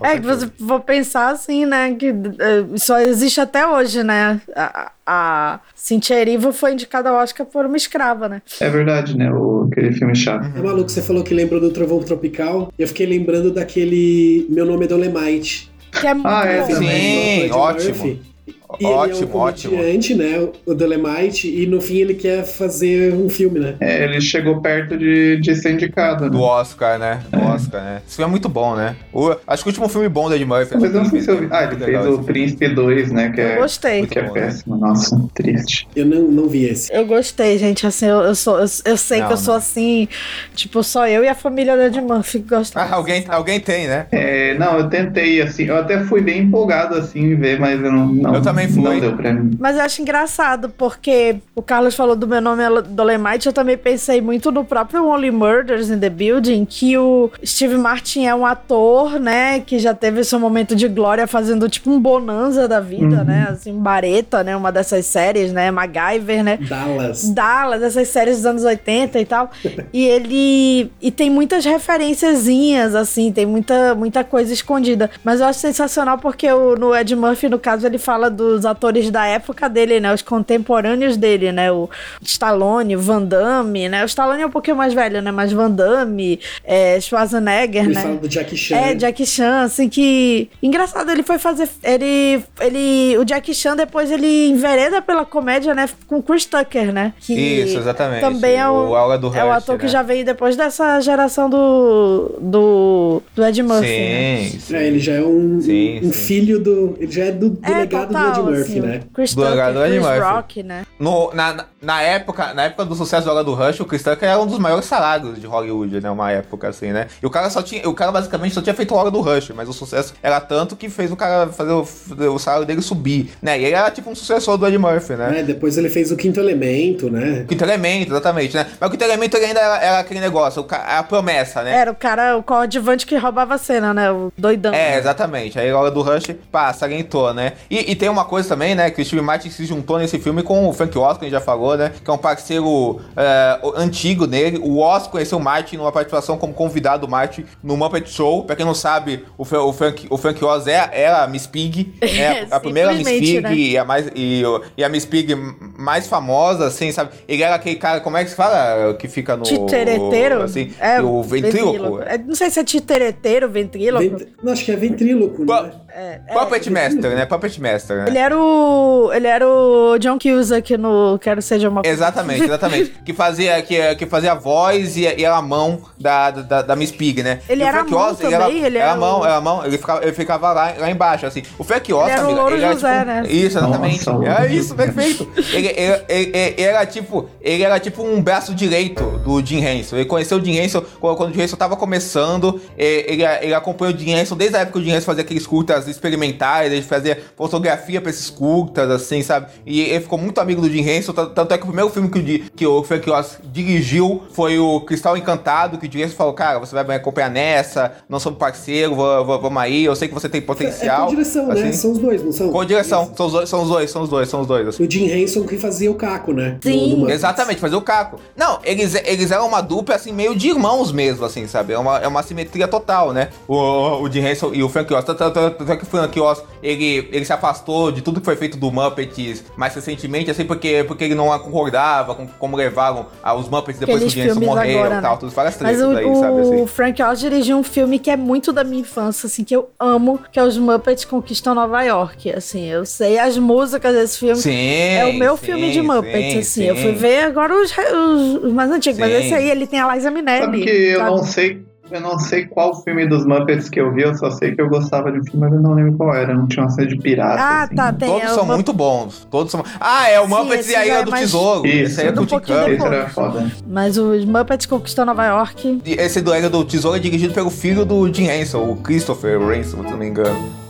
É, que você for pensar assim, né? Que eh, só existe até hoje, né? A, a Cynthia Erivo foi indicada ao Oscar por uma escrava, né?
É verdade, né? O, aquele filme chato.
É maluco, você falou que lembrou do Trovão Tropical, e eu fiquei lembrando daquele Meu Nome é Dolemite.
Que é muito
Ah, é,
bom.
Sim, ótimo.
Murphy. E ele é um
Ótimo, ótimo.
comediante, né? O Dolemite, e no fim ele quer fazer um filme, né?
É, ele chegou perto de, de ser indicado, né?
Do Oscar, né? Do Oscar, né? Esse filme é muito bom, né? O- acho que o último filme bom do Ed Murphy.
Mas eu não sei se eu vi. Ah, ele fez
legal
o Príncipe 2, né? Que é,
Eu gostei.
que é péssimo. Nossa, triste.
Eu não, não vi esse.
Eu gostei, gente. Assim, eu, eu sou, eu, eu sei
Não,
que eu sou
não.
assim, tipo, só eu e a família da Ed Murphy que gostam.
Ah, alguém, alguém tem, né?
É, não, eu tentei, assim, eu até fui bem empolgado, assim, em ver, mas eu não, não,
Eu também fui.
não deu pra mim.
Mas eu acho engraçado, porque o Carlos falou do meu nome é Dolemite, eu também pensei muito no próprio Only Murders in the Building, que o Steve Martin é um ator, né, que já teve seu momento de glória fazendo tipo um bonanza da vida,
Uhum.
né, assim, um Bareta, né, uma dessas séries, né, MacGyver, né.
Dallas.
Dallas, essas séries dos anos 80 e tal. E ele. E tem muitas referenciazinhas, assim, tem muita, muita coisa escondida. Mas eu acho sensacional porque o, no Ed Murphy, no caso, ele fala dos atores da época dele, né? Os contemporâneos dele, né? O Stallone, o Van Damme, né? O Stallone é um pouquinho mais velho, né? Mas Van Damme, é, Schwarzenegger,
Ele
né?
fala do Jackie Chan.
É, Jackie Chan, assim, que. Engraçado, ele foi fazer. Ele. ele o Jackie Chan, depois ele envereda pela comédia, né? Com Chris Tucker, né? Que
Isso, exatamente.
Também é o,
O Aula do
é o ator que
né?
já veio depois dessa geração do. do. do Ed Murphy. né?
Sim, sim.
É, ele já é um,
Sim,
um
sim.
filho do. Ele já é do, do
É,
legado
total,
do Ed Murphy,
assim,
né?
Chris
Do
Tucker, Chris
Murphy.
Rock, né?
No, na, na- na época, na época do sucesso do Hora do Rush, o Chris Tucker era um dos maiores salários de Hollywood, né? Uma época assim, né? E o cara só tinha. O cara basicamente só tinha feito o Hora do Rush, mas o sucesso era tanto que fez o cara fazer o, fazer o salário dele subir, né? E ele era tipo um sucessor do Ed Murphy, né?
É, depois ele fez o Quinto Elemento, né?
Quinto elemento, exatamente, né? Mas o quinto elemento ele ainda era, era aquele negócio, o a promessa, né?
Era o cara, o coadjuvante que roubava a cena, né? O doidão.
É, exatamente. Aí a hora do Rush, pá, salientou, né? E, e tem uma coisa também, né? Que o Steve Martin se juntou nesse filme com o Frank que a gente já falou, né? Que é um parceiro é, antigo dele. O Oz conheceu o Martin numa participação como convidado do Martin no Muppet Show. Pra quem não sabe, o, Fra- o Frank, o Frank Oz é, era a Miss Pig. É, a primeira Miss Pig
né?
e, a mais, e, e a Miss Pig mais famosa, assim, sabe? Ele era aquele cara, como é que se fala? Que fica no...
Titereteiro?
Assim,
é,
o ventríloco.
É, não sei se é titereteiro, ventríloco.
Vent... Não, acho que é ventríloco, né?
É, é.
Puppet Master, né? Puppet Master, né?
Ele era o. Ele era o John Cusack no Quero Seja uma
Exatamente, exatamente. que fazia que, que fazia a voz e, e era a mão da, da, da Miss Pig, né?
Ele
E o
era a mão
Oz, ele era,
também, ele
era
era
a mão,
o-
era a mão, ele ficava, ele ficava lá, lá embaixo, assim. O Frank Oz,
Ele era o
amiga,
Louro
ele era,
José,
tipo,
né?
Isso, exatamente.
Nossa,
é
Louro
isso, perfeito. Ele, ele, ele- ele era tipo, ele era tipo um braço direito do Jim Henson. Ele conheceu o Jim Henson quando, quando o Jim Henson tava começando. Ele, ele acompanhou o Jim Henson desde a época que o Jim Henson fazia aqueles curtas experimentais, ele fazia fotografia pra esses curtas, assim, sabe? E ele ficou muito amigo do Jim Henson, tan- tanto é que o primeiro filme que o, que o Frank Oz dirigiu foi o Cristal Encantado, que o Jim Henson falou, cara, você vai me acompanhar nessa, não somos parceiro, vamos aí, eu sei que você tem
É
potencial.
com direção, né?
assim.
São os dois, não são?
Com direção, são os dois, são os dois, são os dois, são os dois. assim.
O Jim Henson que fazia o Caco, né?
Sim.
No- no.
Exatamente, fazer o caco. Não, eles, eles eram uma dupla, assim, meio de irmãos mesmo, assim, sabe? É uma, é uma simetria total, né? O, o Jim Henson e o Frank Oz. Tanto, tanto- tanto é que o Frank Oz, ele, ele se afastou de tudo que foi feito do Muppets mais recentemente, assim, porque, porque ele não concordava com como levaram ah, os Muppets depois
Aqueles
que o Jim Henson
filmes
morreu
agora,
e tal.
né?
Tudo, várias
Mas o,
aí, sabe? Assim.
o Frank Oz dirigiu um filme que é muito da minha infância, assim, que eu amo, que é Os Muppets Conquistam Nova York. Assim, eu sei as músicas desse filme.
Sim,
É o meu
sim,
filme de Muppets,
sim,
assim.
sim.
Eu fui ver agora os, os, os mais antigos, mas esse aí ele tem a Liza Minnelli.
Sabe que eu
sabe?
não sei. Eu não sei qual filme dos Muppets que eu vi, eu só sei que eu gostava de um filme, mas eu não lembro qual era. Não tinha uma série de pirata.
Ah,
assim.
tá, tem.
Todos
é
são muito bons. Todos são. Ah, é o
Sim,
Muppets
esse
e a Ilha
é
do
mais-
Tesouro.
Isso,
Esse aí é
um
com o
pouquinho
Tim
Esse era foda.
Mas os Muppets Conquistam Nova York.
E Esse do Ilha do Tesouro é dirigido pelo filho do Jim Henson, o Christopher Ransom, se não me engano.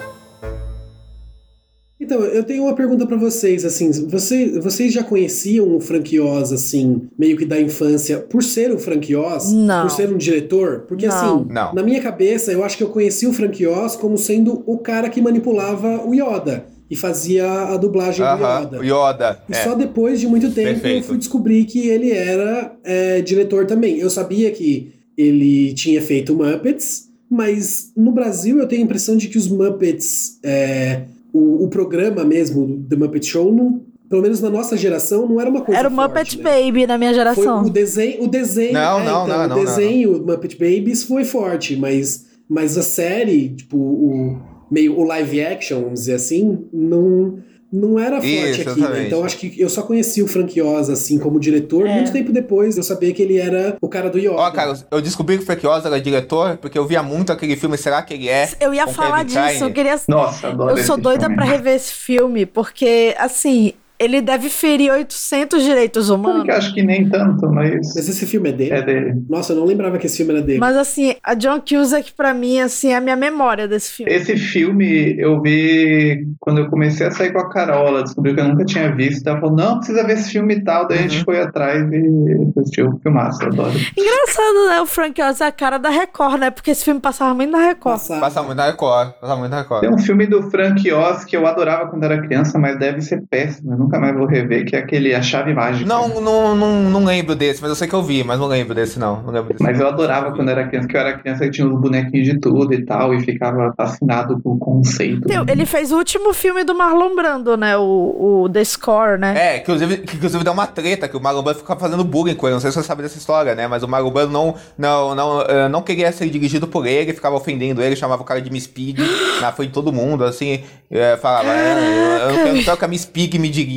Então, eu tenho uma pergunta pra vocês, assim, você, vocês já conheciam o Frank Oz, assim, meio que da infância, por ser o Frank Oz?
Não.
Por ser um diretor? Porque,
Não.
assim,
Não.
na minha cabeça, eu acho que eu conheci o Frank Oz como sendo o cara que manipulava o Yoda e fazia a dublagem do
Aham,
Yoda.
o Yoda.
E
é.
só depois de muito tempo
Perfeito.
eu fui descobrir que ele era é, diretor também. Eu sabia que ele tinha feito Muppets, mas no Brasil eu tenho a impressão de que os Muppets, é, o, o programa mesmo, The Muppet Show, não, pelo menos na nossa geração, não era uma coisa
Era o
forte,
Muppet
né?
Baby na minha
Foi
geração.
o desenho, o desenho,
Não,
é,
não,
então,
não, não,
o
não,
desenho Muppet Babies foi forte, mas, mas a série, tipo, o meio o live action, vamos dizer assim, não não era forte
Isso,
aqui, né? Então acho que eu só conheci o Frank Oz, assim, como diretor,
É.
muito tempo depois eu sabia que ele era o cara do Yoga.
Ó, Carlos, eu descobri que o Frank Oz era diretor porque eu via muito aquele filme Será que ele é?
Eu ia falar
Kevin
disso, eu
Kline.
queria.
Nossa, adoro
Eu sou doida
filme.
pra rever esse filme, porque, assim, ele deve ferir 800 direitos humanos.
eu acho que nem tanto, mas
Mas esse filme é dele?
é dele.
Nossa, eu não lembrava que esse filme era dele.
Mas, assim, a John Cusack, pra mim, assim, é a minha memória desse filme.
Esse filme eu vi quando eu comecei a sair com a Carol, ela descobriu que eu nunca tinha visto. Ela falou, não, precisa ver esse filme e tal. Daí a gente
Uhum.
foi atrás e assistiu o filmaço, eu adoro.
Engraçado, né? O Frank Oz é a cara da Record, né? Porque esse filme passava muito na Record.
Passava.
Passa muito na Record, passa muito na Record.
Tem um filme do Frank Oz que eu adorava quando era criança, mas deve ser péssimo. Eu nunca mais vou rever, que é aquele A Chave Mágica.
Não, não, não, não lembro desse, mas eu sei que eu vi, mas não lembro desse não. Não lembro desse.
Mas eu adorava quando era criança, que eu era criança e tinha os bonequinhos de tudo e tal, e ficava fascinado com o conceito.
Tem- Ele fez o último filme do Marlon Brando, né? O, o The Score, né?
É, que inclusive, que inclusive deu uma treta, que o Marlon Brando ficava fazendo bullying com ele. Não sei se você sabe dessa história, né? Mas o Marlon Brando não, não, não, eh, não queria ser dirigido por ele, ficava ofendendo ele, chamava o cara de Miss Pig na frente de todo mundo, assim, eh, falava, "É, eu, eu não quero, quero que a Miss Pig me dirija.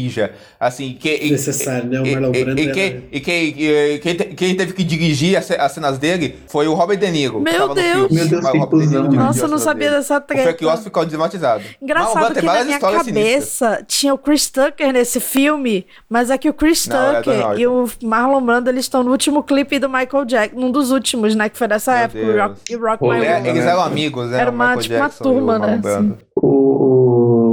Assim, que. e-
Necessário, né? O
e-
Marlon
e-
Brando
E,
era-
quem, e quem, e quem, quem teve que dirigir as, as cenas dele foi o Robert De Niro. que
Meu Deus.
filme.
Meu Deus,
Mas o
que
Robert De Niro
cuzão,
dirigiu
Nossa, eu não sabia
dele.
dessa
O Frank
treta.
Oz ficou desmatizado.
Engraçado
Brando
que na minha
histórias sinistras.
cabeça tinha o Chris Tucker nesse filme, mas é que o Chris
Não, é
Tucker e o Marlon Brando eles estão no último clipe do Michael Jackson, num dos últimos, né? Que foi dessa
Meu
época, o
Deus.
Rock, e Rock
Pô,
My
É,
World.
eles eram amigos, né?
Era uma- tipo uma
e
turma, né,
Brando.
O,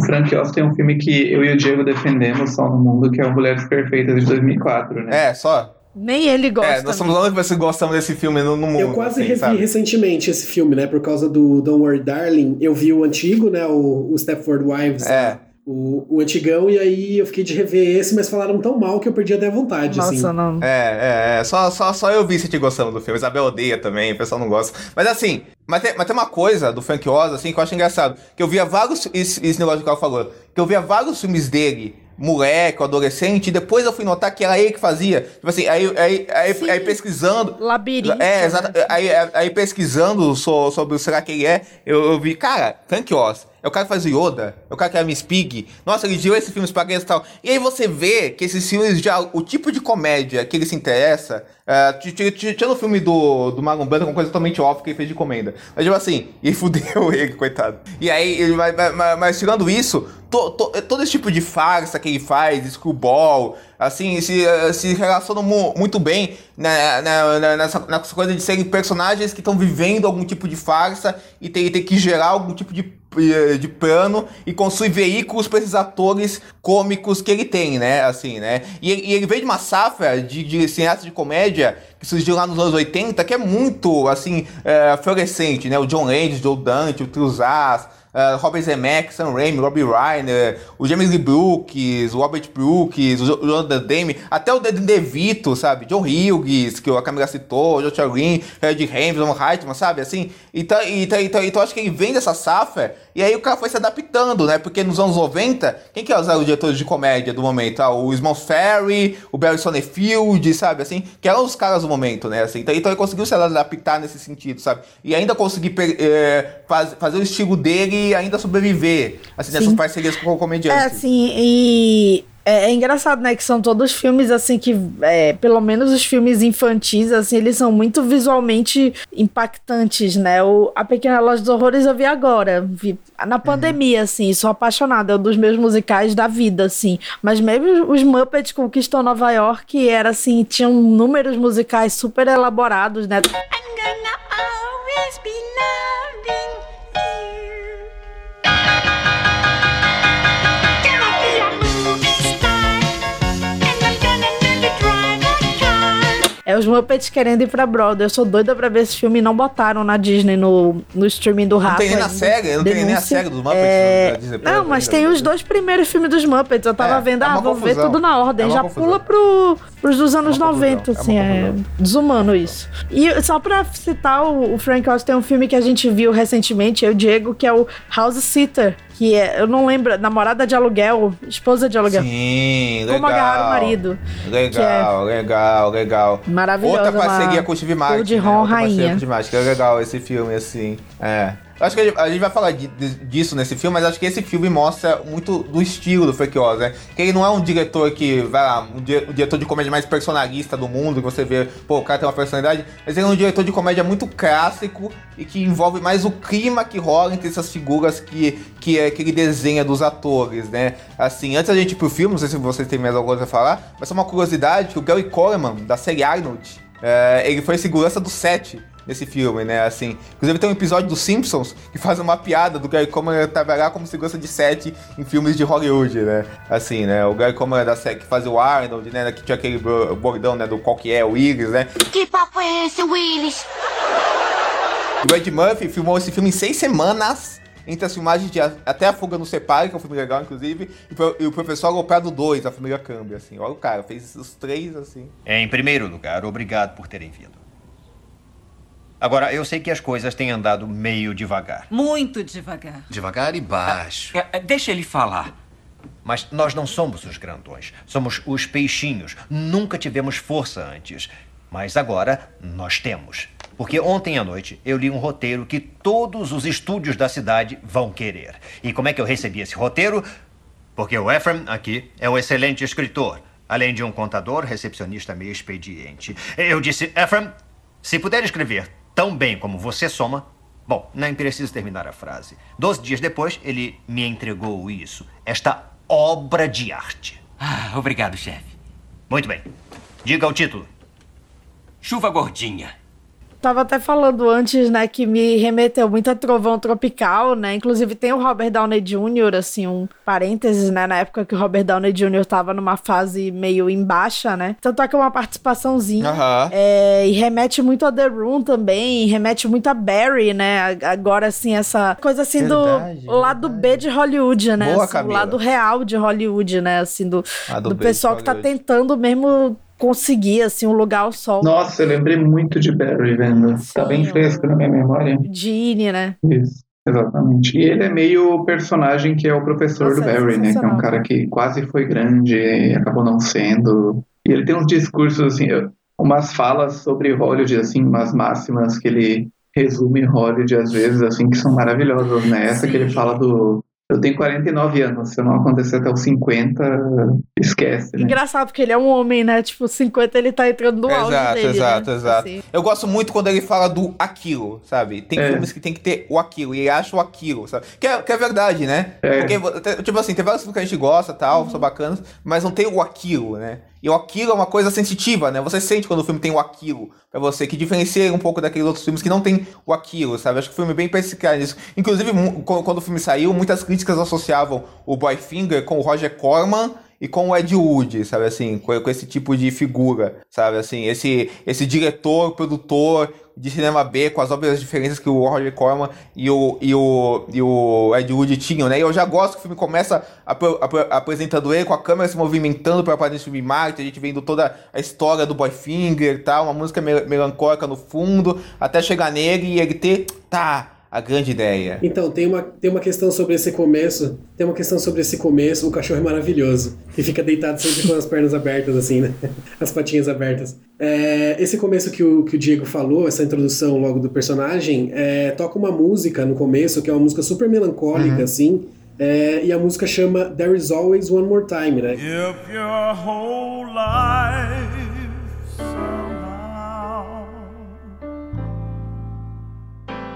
o Frank Oz tem um filme que eu e o Diego defendemos só no mundo, que é o Mulheres Perfeitas de 2004, né?
É, só.
Nem ele gosta.
É, nós somos a única pessoa que gostamos desse filme no, no mundo.
Eu quase
assim,
revi
sabe?
recentemente esse filme, né? Por causa do Don't Worry Darling. Eu vi o antigo, né? O, o Stepford Wives.
É.
O, o antigão, e aí eu fiquei de rever esse, mas falaram tão mal que eu perdi até a vontade,
Nossa,
assim.
não.
É, é, é. Só, só, só eu vi se te gostando do filme. Isabel odeia também, o pessoal não gosta. Mas assim, mas tem, mas tem uma coisa do Frank Oz, assim, que eu acho engraçado. Que eu via vários. Esse, esse negócio que o Carl falou. Que eu via vários filmes dele. Moleque, adolescente, e depois eu fui notar que era ele que fazia. Tipo assim, aí, aí, aí,
Sim.
aí pesquisando.
Labirinto.
É,
né?
exato. Aí, aí pesquisando so- sobre o será que ele é, eu, eu vi, cara, Frank Oz. É o cara que faz Yoda, é o cara que é a Miss Pig. Nossa, ele deu esses filmes pra criança e tal. E aí você vê que esses filmes já, o tipo de comédia que ele se interessa, é, tinha no filme do, do Marlon Brando uma coisa totalmente off que ele fez de comenda. Mas tipo assim, e fudeu ele, coitado. E aí, ele vai- mas tirando isso, to- todo esse tipo de farsa que ele faz, screwball, assim, se, se muito bem na, na- na- nessa, coisa de serem personagens que estão vivendo algum tipo de farsa e tem, tem que gerar algum tipo de, de plano e construir veículos para esses atores cômicos que ele tem, né? Assim, né? E, e ele veio de uma safra de, de cineastas de comédia que surgiu lá nos anos 80, que é muito, assim, eh, florescente, né? O John Landis, Joe Dante, o Truzas, Uh, Robert Zemeckis, Sam Raimi, Robbie Reiner, o James Lee Brooks, o Robert Brooks, o Jo- o Jonathan Demme, até o DeVito, sabe? John Hughes, que a Camila citou, o Joshua Green, Ed Hamilton, Reitman, sabe? Assim, então, então, então, então acho que ele vem dessa safra e aí o cara foi se adaptando, né? Porque nos anos 90, quem que é os diretores de comédia do momento? Ah, o Small Ferry, o Barry Sonnenfeld, sabe? Assim, que eram os caras do momento, né? Assim, então, então ele conseguiu se adaptar nesse sentido, sabe? E ainda conseguir eh, faz- fazer o estilo dele e ainda sobreviver, assim, nessas parcerias com o
É,
comediante.
assim, e é, é engraçado, né, que são todos filmes, assim, que, é, pelo menos os filmes infantis, assim, eles são muito visualmente impactantes, né? O, a Pequena Loja dos Horrores eu vi agora, vi na pandemia, assim, sou apaixonada, é um dos meus musicais da vida, assim. Mas mesmo os Muppets conquistam Nova York, era assim, tinham números musicais super elaborados, né? É os Muppets querendo ir pra Broadway. Eu sou doida pra ver esse filme e não botaram na Disney no, no streaming do Rafa.
Não tem nem na não tem nem a série dos Muppets
É...
Disney
Não, mas tem
né?
os dois primeiros filmes dos Muppets. Eu tava
É,
vendo,
é
ah, vou ver
confusão.
tudo na ordem.
É
Já
confusão.
pula pro, pros dos anos
É uma confusão,
90,
é
assim. É, desumano isso. E só pra citar, o, o Frank Oz tem um filme que a gente viu recentemente, eu e o Diego, que é o House Sitter. Que é, eu não lembro, namorada de aluguel, esposa de aluguel.
Sim, legal.
Como agarrar o marido.
Legal, legal, legal.
Maravilhosa,
Outra parceria
uma-
com o Steve Martin.
Gold
né?
Ron
Outra parceria
rainha.
com o Steve Martin, que é legal esse filme, assim. É. Acho que a gente vai falar de, de, disso nesse filme, mas acho que esse filme mostra muito do estilo do Frank Oz, né? Que ele não é um diretor que, vai lá, um, diretor de comédia mais personalista do mundo, que você vê, pô, o cara tem uma personalidade, mas ele é um diretor de comédia muito clássico e que envolve mais o clima que rola entre essas figuras que, que, é, que ele desenha dos atores, né? Assim, antes da gente ir pro filme, não sei se vocês têm mais alguma coisa a falar, mas só uma curiosidade, que o Gary Coleman, da série Arnold, é, ele foi segurança do set nesse filme, né? Assim, inclusive tem um episódio dos Simpsons que faz uma piada do Gary Coleman trabalhar como segurança de set em filmes de Hollywood, né? Assim, né? O Gary Coleman da série que fazia o Arnold, né? Que tinha aquele bordão, né? Do qual que é, o Willis, né?
Que papo é esse, Willis?
O Ed Murphy filmou esse filme em seis semanas entre as filmagens de Até a Fuga no Separe, que é um filme legal, inclusive, e o Professor Aloprado 2, a família Câmbio, assim. Olha o cara, fez os três, assim.
Em primeiro lugar, obrigado por terem vindo. Agora, eu sei que as coisas têm andado meio devagar.
Muito devagar.
Devagar e baixo.
Ah, deixa ele falar.
Mas nós não somos os grandões. Somos os peixinhos. Nunca tivemos força antes. Mas agora nós temos. Porque ontem à noite eu li um roteiro que todos os estúdios da cidade vão querer. E como é que eu recebi esse roteiro? Porque o Ephraim, aqui, é um excelente escritor. Além de um contador, recepcionista meio expediente. Eu disse, Ephraim, se puder escrever tão bem como você soma. Bom, nem preciso terminar a frase. Doze dias depois, ele me entregou isso. Esta obra de arte.
Ah, obrigado, chefe.
Muito bem. Diga o título.
Chuva Gordinha.
Tava até falando antes, né, que me remeteu muito a Trovão Tropical, né? Inclusive tem o Robert Downey Jr., assim, um parênteses, né? Na época que o Robert Downey Jr. tava numa fase meio em baixa, né? Tanto é que é uma participaçãozinha.
Uhum.
É, e remete muito a The Room também, remete muito a Barry, né? Agora, assim, essa coisa assim verdade, do lado B de Hollywood, né?
Boa,
assim, o lado real de Hollywood, né? Assim, do, do, do pessoal que tá tentando mesmo conseguir, assim, um lugar ao sol.
Nossa, eu lembrei muito de Barry vendo. Sim, tá bem fresco na minha memória.
Gene, né?
Isso. Exatamente. E ele é meio o personagem que é o professor Nossa, do Barry, é né? Que é um cara que quase foi grande e acabou não sendo. E ele tem uns discursos, assim, umas falas sobre Hollywood, assim, umas máximas que ele resume Hollywood às vezes, assim, que são maravilhosas, né? Essa Sim. que ele fala do eu tenho 49 anos, se não acontecer até os 50, esquece. Né?
Engraçado, porque ele é um homem, né? Tipo, 50 ele tá entrando no
exato,
auge dele,
Exato,
né?
exato, assim. Eu gosto muito quando ele fala do aquilo, sabe? Tem é. filmes que tem que ter o aquilo, e ele acha o aquilo, sabe? Que é, que é verdade, né? É. Porque, tipo assim, tem vários filmes que a gente gosta tal, uhum. são bacanas, mas não tem o aquilo, né? E o aquilo é uma coisa sensitiva, né? Você sente quando o filme tem o aquilo pra você, que diferencia um pouco daqueles outros filmes que não tem o aquilo, sabe? Acho que o filme é bem perspicaz nisso. Inclusive, quando o filme saiu, muitas críticas associavam o Boyfinger com o Roger Corman e com o Ed Wood, sabe assim, com, com, esse tipo de figura, sabe assim, esse esse diretor, produtor de cinema B com as óbvias diferenças que o Roger Corman e o, e o, e o Ed Wood tinham, né? E eu já gosto que o filme começa ap ap apresentando ele com a câmera se movimentando para aparecer filme Marte, a gente vendo toda a história do Boyfinger tal, uma música mel melancólica no fundo, até chegar nele e ele ter, tá, a grande ideia.
Então, tem uma, tem uma questão sobre esse começo. Tem uma questão sobre esse começo. O cachorro é maravilhoso. Que fica deitado sempre com as pernas abertas, assim, né? As patinhas abertas. É, esse começo que o, que o Diego falou, essa introdução logo do personagem, é, toca uma música no começo, que é uma música super melancólica, uhum. assim. É, e a música chama There Is Always One More Time, né? If your whole life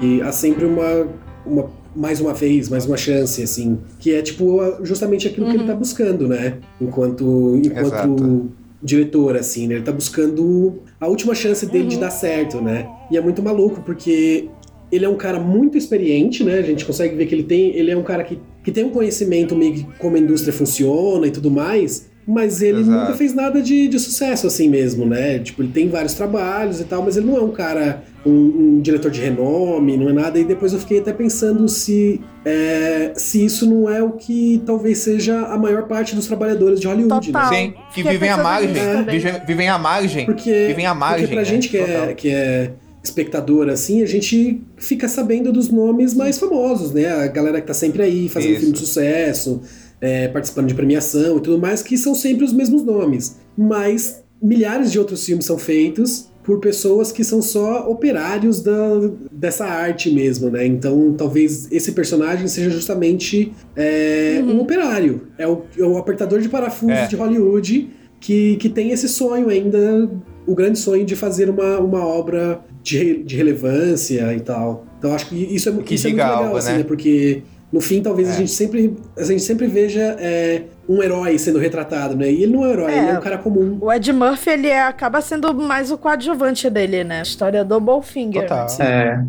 E há sempre uma, uma mais uma vez, mais uma chance, assim, que é tipo justamente aquilo uhum. que ele uhum. tá buscando, né? Enquanto, enquanto diretor, assim, né? Ele tá buscando a última chance dele uhum. de dar certo, né? E é muito maluco, porque ele é um cara muito experiente, né? A gente consegue ver que ele tem. Ele é um cara que, que tem um conhecimento meio de como a indústria funciona e tudo mais. Mas ele Exato. nunca fez nada de, de sucesso assim mesmo, né? Tipo, ele tem vários trabalhos e tal, mas ele não é um cara, um, um diretor de renome, não é nada. E depois eu fiquei até pensando se, é, se isso não é o que talvez seja a maior parte dos trabalhadores de Hollywood,
né? Total.
né? Sim, que vivem à margem. É. Vivem à margem.
Porque,
vivem à margem.
Porque pra né? gente que é, que é espectador, assim, a gente fica sabendo dos nomes mais famosos, né? A galera que tá sempre aí fazendo Isso. filme de sucesso é, participando de premiação e tudo mais, que são sempre os mesmos nomes. Mas milhares de outros filmes são feitos por pessoas que são só operários da, dessa arte mesmo, né? Então talvez esse personagem seja justamente é, um operário. É o, é o apertador de parafusos
É.
de Hollywood que, que tem esse sonho ainda, o grande sonho de fazer uma, uma obra de, de relevância e tal. Então acho que isso é,
Que
isso é muito legal,
algo,
assim,
né?
né? Porque no fim talvez a
É.
gente sempre a gente sempre veja é, um herói sendo retratado, né? E ele não é um herói,
É.
ele é um cara comum.
O Ed Murphy, ele é- acaba sendo mais o coadjuvante dele, né? A história do Bowfinger.
Total.
É.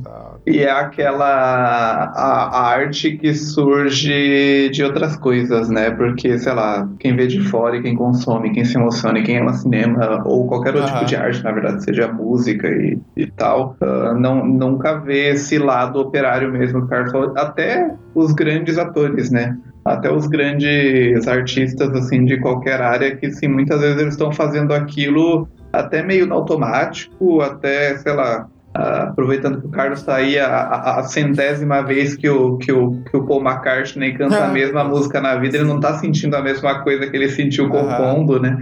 E é aquela a, a arte que surge de outras coisas, né? Porque, sei lá, quem vê de fora e quem consome, quem se emociona e quem ama cinema, ou qualquer outro
Aham.
tipo de arte, na verdade, seja música e, e tal, ah, não, nunca vê esse lado operário mesmo que o Carlos falou. Até os grandes atores, né? Até os grandes artistas, assim, de qualquer área, que, sim, muitas vezes eles estão fazendo aquilo até meio no automático, até, sei lá, ah, aproveitando que o Carlos está aí a, a- a centésima vez que o, que, o, que o Paul McCartney canta a mesma música na vida, ele não está sentindo a mesma coisa que ele sentiu compondo, né?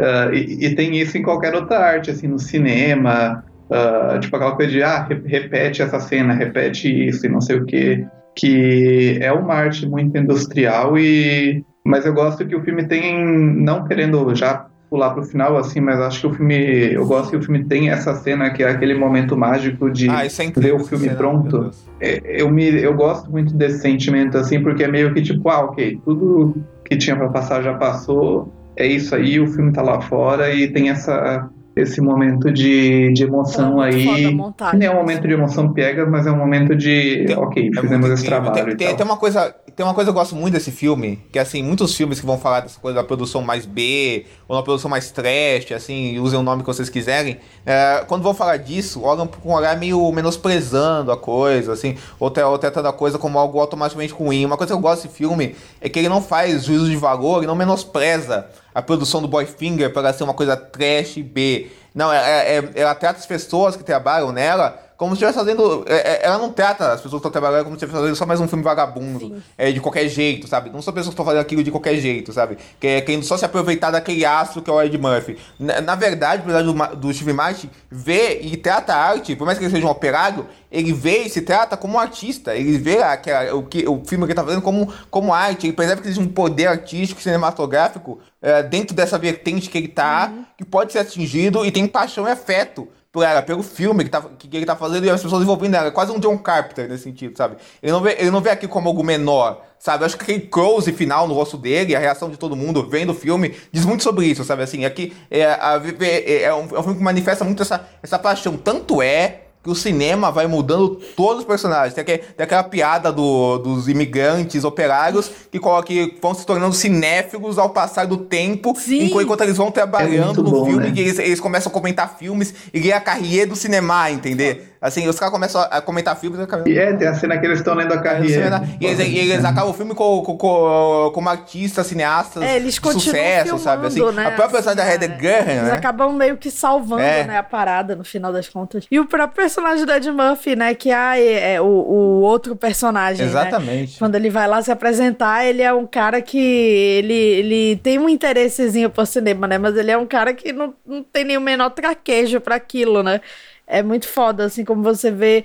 Ah, e, e tem isso em qualquer outra arte, assim, no cinema, ah, tipo aquela coisa de, ah, re- repete essa cena, repete isso e não sei o quê, que é uma arte muito industrial e... Mas eu gosto que o filme tem, não querendo já pular pro final, assim, mas acho que o filme. Eu gosto que o filme tem essa cena que é aquele momento mágico de
Ah, é
ver o filme
cena,
pronto. É, Eu, me, eu gosto muito desse sentimento, assim, porque é meio que tipo, ah, ok, tudo que tinha pra passar já passou, é isso aí, o filme tá lá fora e tem essa, esse momento de, de emoção
É
aí.
montagem.
Que nem é um momento de emoção piegas, mas é um momento de, ok,
É
fizemos esse
incrível.
trabalho.
Tem,
e
tem,
tal.
tem uma coisa, tem uma coisa que eu gosto muito desse filme, que assim, muitos filmes que vão falar dessa coisa da produção mais B, ou uma produção mais trash, assim, usem o nome que vocês quiserem, é, quando vão falar disso, olham com um olhar meio menosprezando a coisa, assim, ou, te- ou tratando a coisa como algo automaticamente ruim. Uma coisa que eu gosto desse filme é que ele não faz juízo de valor, ele não menospreza a produção do Boyfinger para ser uma coisa trash B. Não, é, é- ela trata as pessoas que trabalham nela como se estivesse fazendo. é- é- ela não trata as pessoas que estão trabalhando como se estivesse fazendo só mais um filme vagabundo. É, de qualquer jeito, sabe? Não são pessoas que estão fazendo aquilo de qualquer jeito, sabe? Que é querendo só se aproveitar daquele astro que é o Ed Murphy. Na, na verdade, o personagem do, do Steve Martin vê e trata a arte, por mais que ele seja um operário, ele vê e se trata como um artista. Ele vê aquela, o, que, o filme que ele tá fazendo como, como arte. Ele percebe que existe um poder artístico, cinematográfico é, dentro dessa vertente que ele tá, que pode ser atingido e tem paixão e afeto por ela, pelo filme que, tá, que, que ele tá fazendo e as pessoas envolvendo ela. É quase um John Carpenter nesse sentido, sabe? Ele não vê, ele não vê aqui como algo menor, sabe? Eu acho que aquele close final no rosto dele, a reação de todo mundo vendo o filme, diz muito sobre isso, sabe? Assim, aqui é, a, é, é, um, é um filme que manifesta muito essa, essa paixão. Tanto é que o cinema vai mudando todos os personagens. Tem, aquele, tem aquela piada do- dos imigrantes operários que, colo- que vão se tornando cinéfilos ao passar do tempo, enquanto, enquanto eles vão trabalhando
É
no
bom,
filme,
né?
e eles, eles começam a comentar filmes e ganhar a carreira do cinema, entender? Assim, os caras começam a comentar filmes e acabam-
E é, tem a cena que eles estão lendo a carreira.
e eles, e eles acabam o filme com- com- com- como artistas, cineastas
É, eles
de
continuam
sucesso, sabe? Assim,
filmando, né,
a própria personagem da Heather Graham,
Eles
né?
acabam meio que salvando,
É.
né, a parada no final das contas. E o próprio personagem do Ed Murphy, né, que ah, é, é o, o outro personagem, né?
Exatamente.
Quando ele vai lá se apresentar, ele é um cara que ele, ele tem um interessezinho por cinema, né? Mas ele é um cara que não, não tem nem o menor traquejo pra aquilo, né? É muito foda, assim, como você vê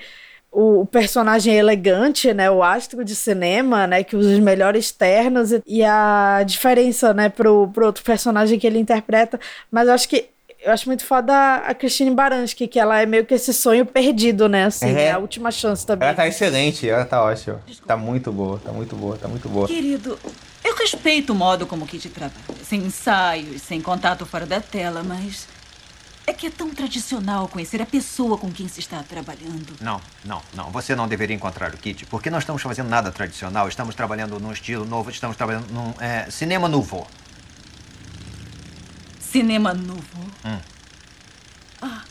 o, o personagem elegante, né? O astro de cinema, né? Que usa os melhores ternos e, e a diferença, né? Pro, pro outro personagem que ele interpreta. Mas eu acho que eu acho muito foda a Christine Baranski, que ela é meio que esse sonho perdido, né? Assim,
É.
é a última chance também.
Ela tá excelente, ela tá ótima. Tá muito boa, tá muito boa, tá muito boa.
Querido, eu respeito o modo como o Kit trabalha. Sem ensaios, sem contato fora da tela, mas. É que é tão tradicional conhecer a pessoa com quem se está trabalhando.
Não, não, não. Você não deveria encontrar o Kit, porque não estamos fazendo nada tradicional. Estamos trabalhando num estilo novo, estamos trabalhando num é, cinema novo.
Cinema novo.
Hum.
Ah.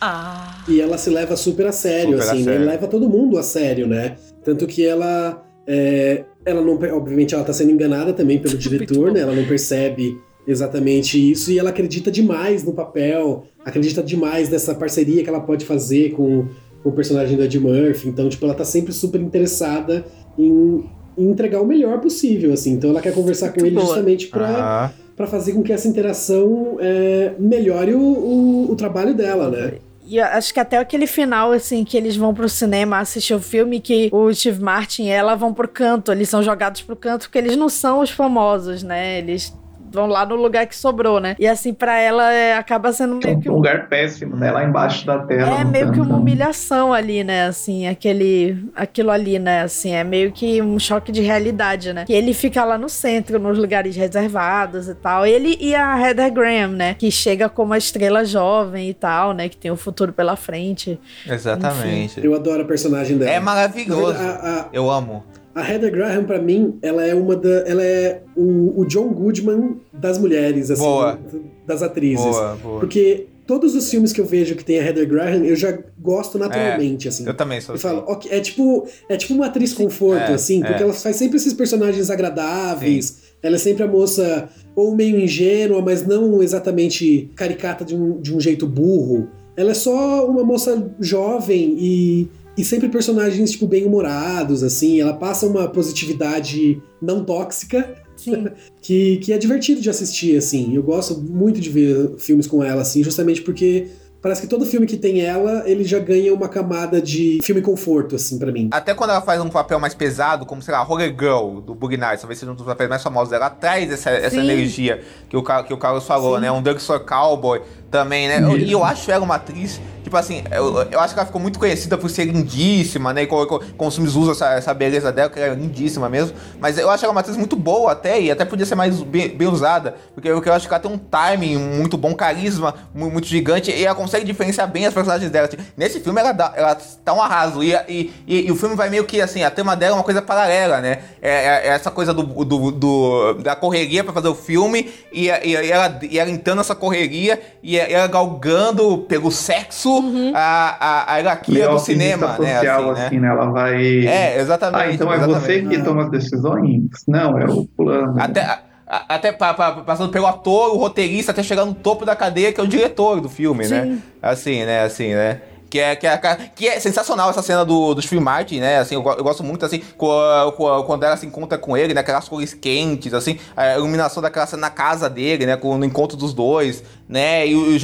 Ah.
E ela se leva super a sério,
Super a
assim, né?
sério.
Leva todo mundo a sério, né? Tanto que ela. é, ela não. Obviamente, ela tá sendo enganada também pelo diretor, né? Ela não percebe exatamente isso e ela acredita demais no papel, acredita demais nessa parceria que ela pode fazer com, com o personagem do Ed Murphy. Então, tipo, ela tá sempre super interessada em, em entregar o melhor possível, assim. Então, ela quer conversar com ele justamente pra.
Ah.
para fazer com que essa interação é, melhore o, o, o trabalho dela, né?
E acho que até aquele final, assim, que eles vão pro cinema assistir o filme, que o Steve Martin e ela vão pro canto, eles são jogados pro canto, porque eles não são os famosos, né? Eles vão lá no lugar que sobrou, né? E assim, para ela é, acaba sendo meio que
um lugar péssimo, né? Lá embaixo da tela.
É meio que uma humilhação ali, né? Assim, aquele, aquilo ali, né? Assim, é meio que um choque de realidade, né? Que ele fica lá no centro, nos lugares reservados e tal. Ele e a Heather Graham, né? Que chega como uma estrela jovem e tal, né? Que tem o futuro pela frente.
Exatamente.
Enfim. Eu adoro a personagem dela.
É maravilhoso. A, a... Eu amo.
A Heather Graham, para mim, ela é uma da. Ela é o, o John Goodman das mulheres, assim.
Boa.
Das atrizes.
Boa, boa.
Porque todos os filmes que eu vejo que tem a Heather Graham, eu já gosto naturalmente,
é,
assim.
Eu também sou
eu
assim.
Falo, okay, é tipo, é tipo uma atriz conforto,
é,
assim, porque
é.
ela faz sempre esses personagens agradáveis.
Sim.
Ela é sempre a moça ou meio ingênua, mas não exatamente caricata de um, de um jeito burro. Ela é só uma moça jovem e e sempre personagens, tipo, bem-humorados, assim. Ela passa uma positividade não tóxica. que, que é divertido de assistir, assim. Eu gosto muito de ver filmes com ela, assim, justamente porque parece que todo filme que tem ela, ele já ganha uma camada de filme conforto, assim, para mim.
Até quando ela faz um papel mais pesado, como, sei lá, Roller Girl, do Bug Nights, talvez seja um dos papéis mais famosos dela, traz essa, essa energia que o, que o Carlos falou, Sim. né? Um Drugstore Cowboy também, né? E eu acho ela uma atriz tipo assim, eu, eu acho que ela ficou muito conhecida por ser lindíssima, né? E como, os filmes usam essa, essa beleza dela, que é lindíssima mesmo. Mas eu acho ela uma atriz muito boa até, e até podia ser mais bem, bem usada. Porque eu, eu acho que ela tem um timing muito bom, carisma muito gigante, e ela consegue diferenciar bem as personagens dela. Tipo, nesse filme ela, dá, ela tá um arraso. E, e, e, e, o filme vai meio que assim, a tema dela é uma coisa paralela, né? É, é, é essa coisa do, do, do, da correria pra fazer o filme, e, e, ela, e ela entrando nessa correria, e ela galgando pelo sexo uhum. a, a, a hierarquia do cinema, né?
Social, assim, assim, né? Ela vai.
É, exatamente.
Ah, então é
exatamente.
você que toma as decisões? Não, é o fulano.
Até, até pa, pa, passando pelo ator, o roteirista, até chegar no topo da cadeia, que é o diretor do filme,
Sim.
né? Assim, né? Assim, né? Que é, que, é, que é sensacional essa cena do, do Steve Martin, né? Assim, eu, eu gosto muito, assim, quando ela se encontra com ele, né? Aquelas cores quentes, assim, a iluminação daquela cena na casa dele, né? Com, no encontro dos dois, né? E o,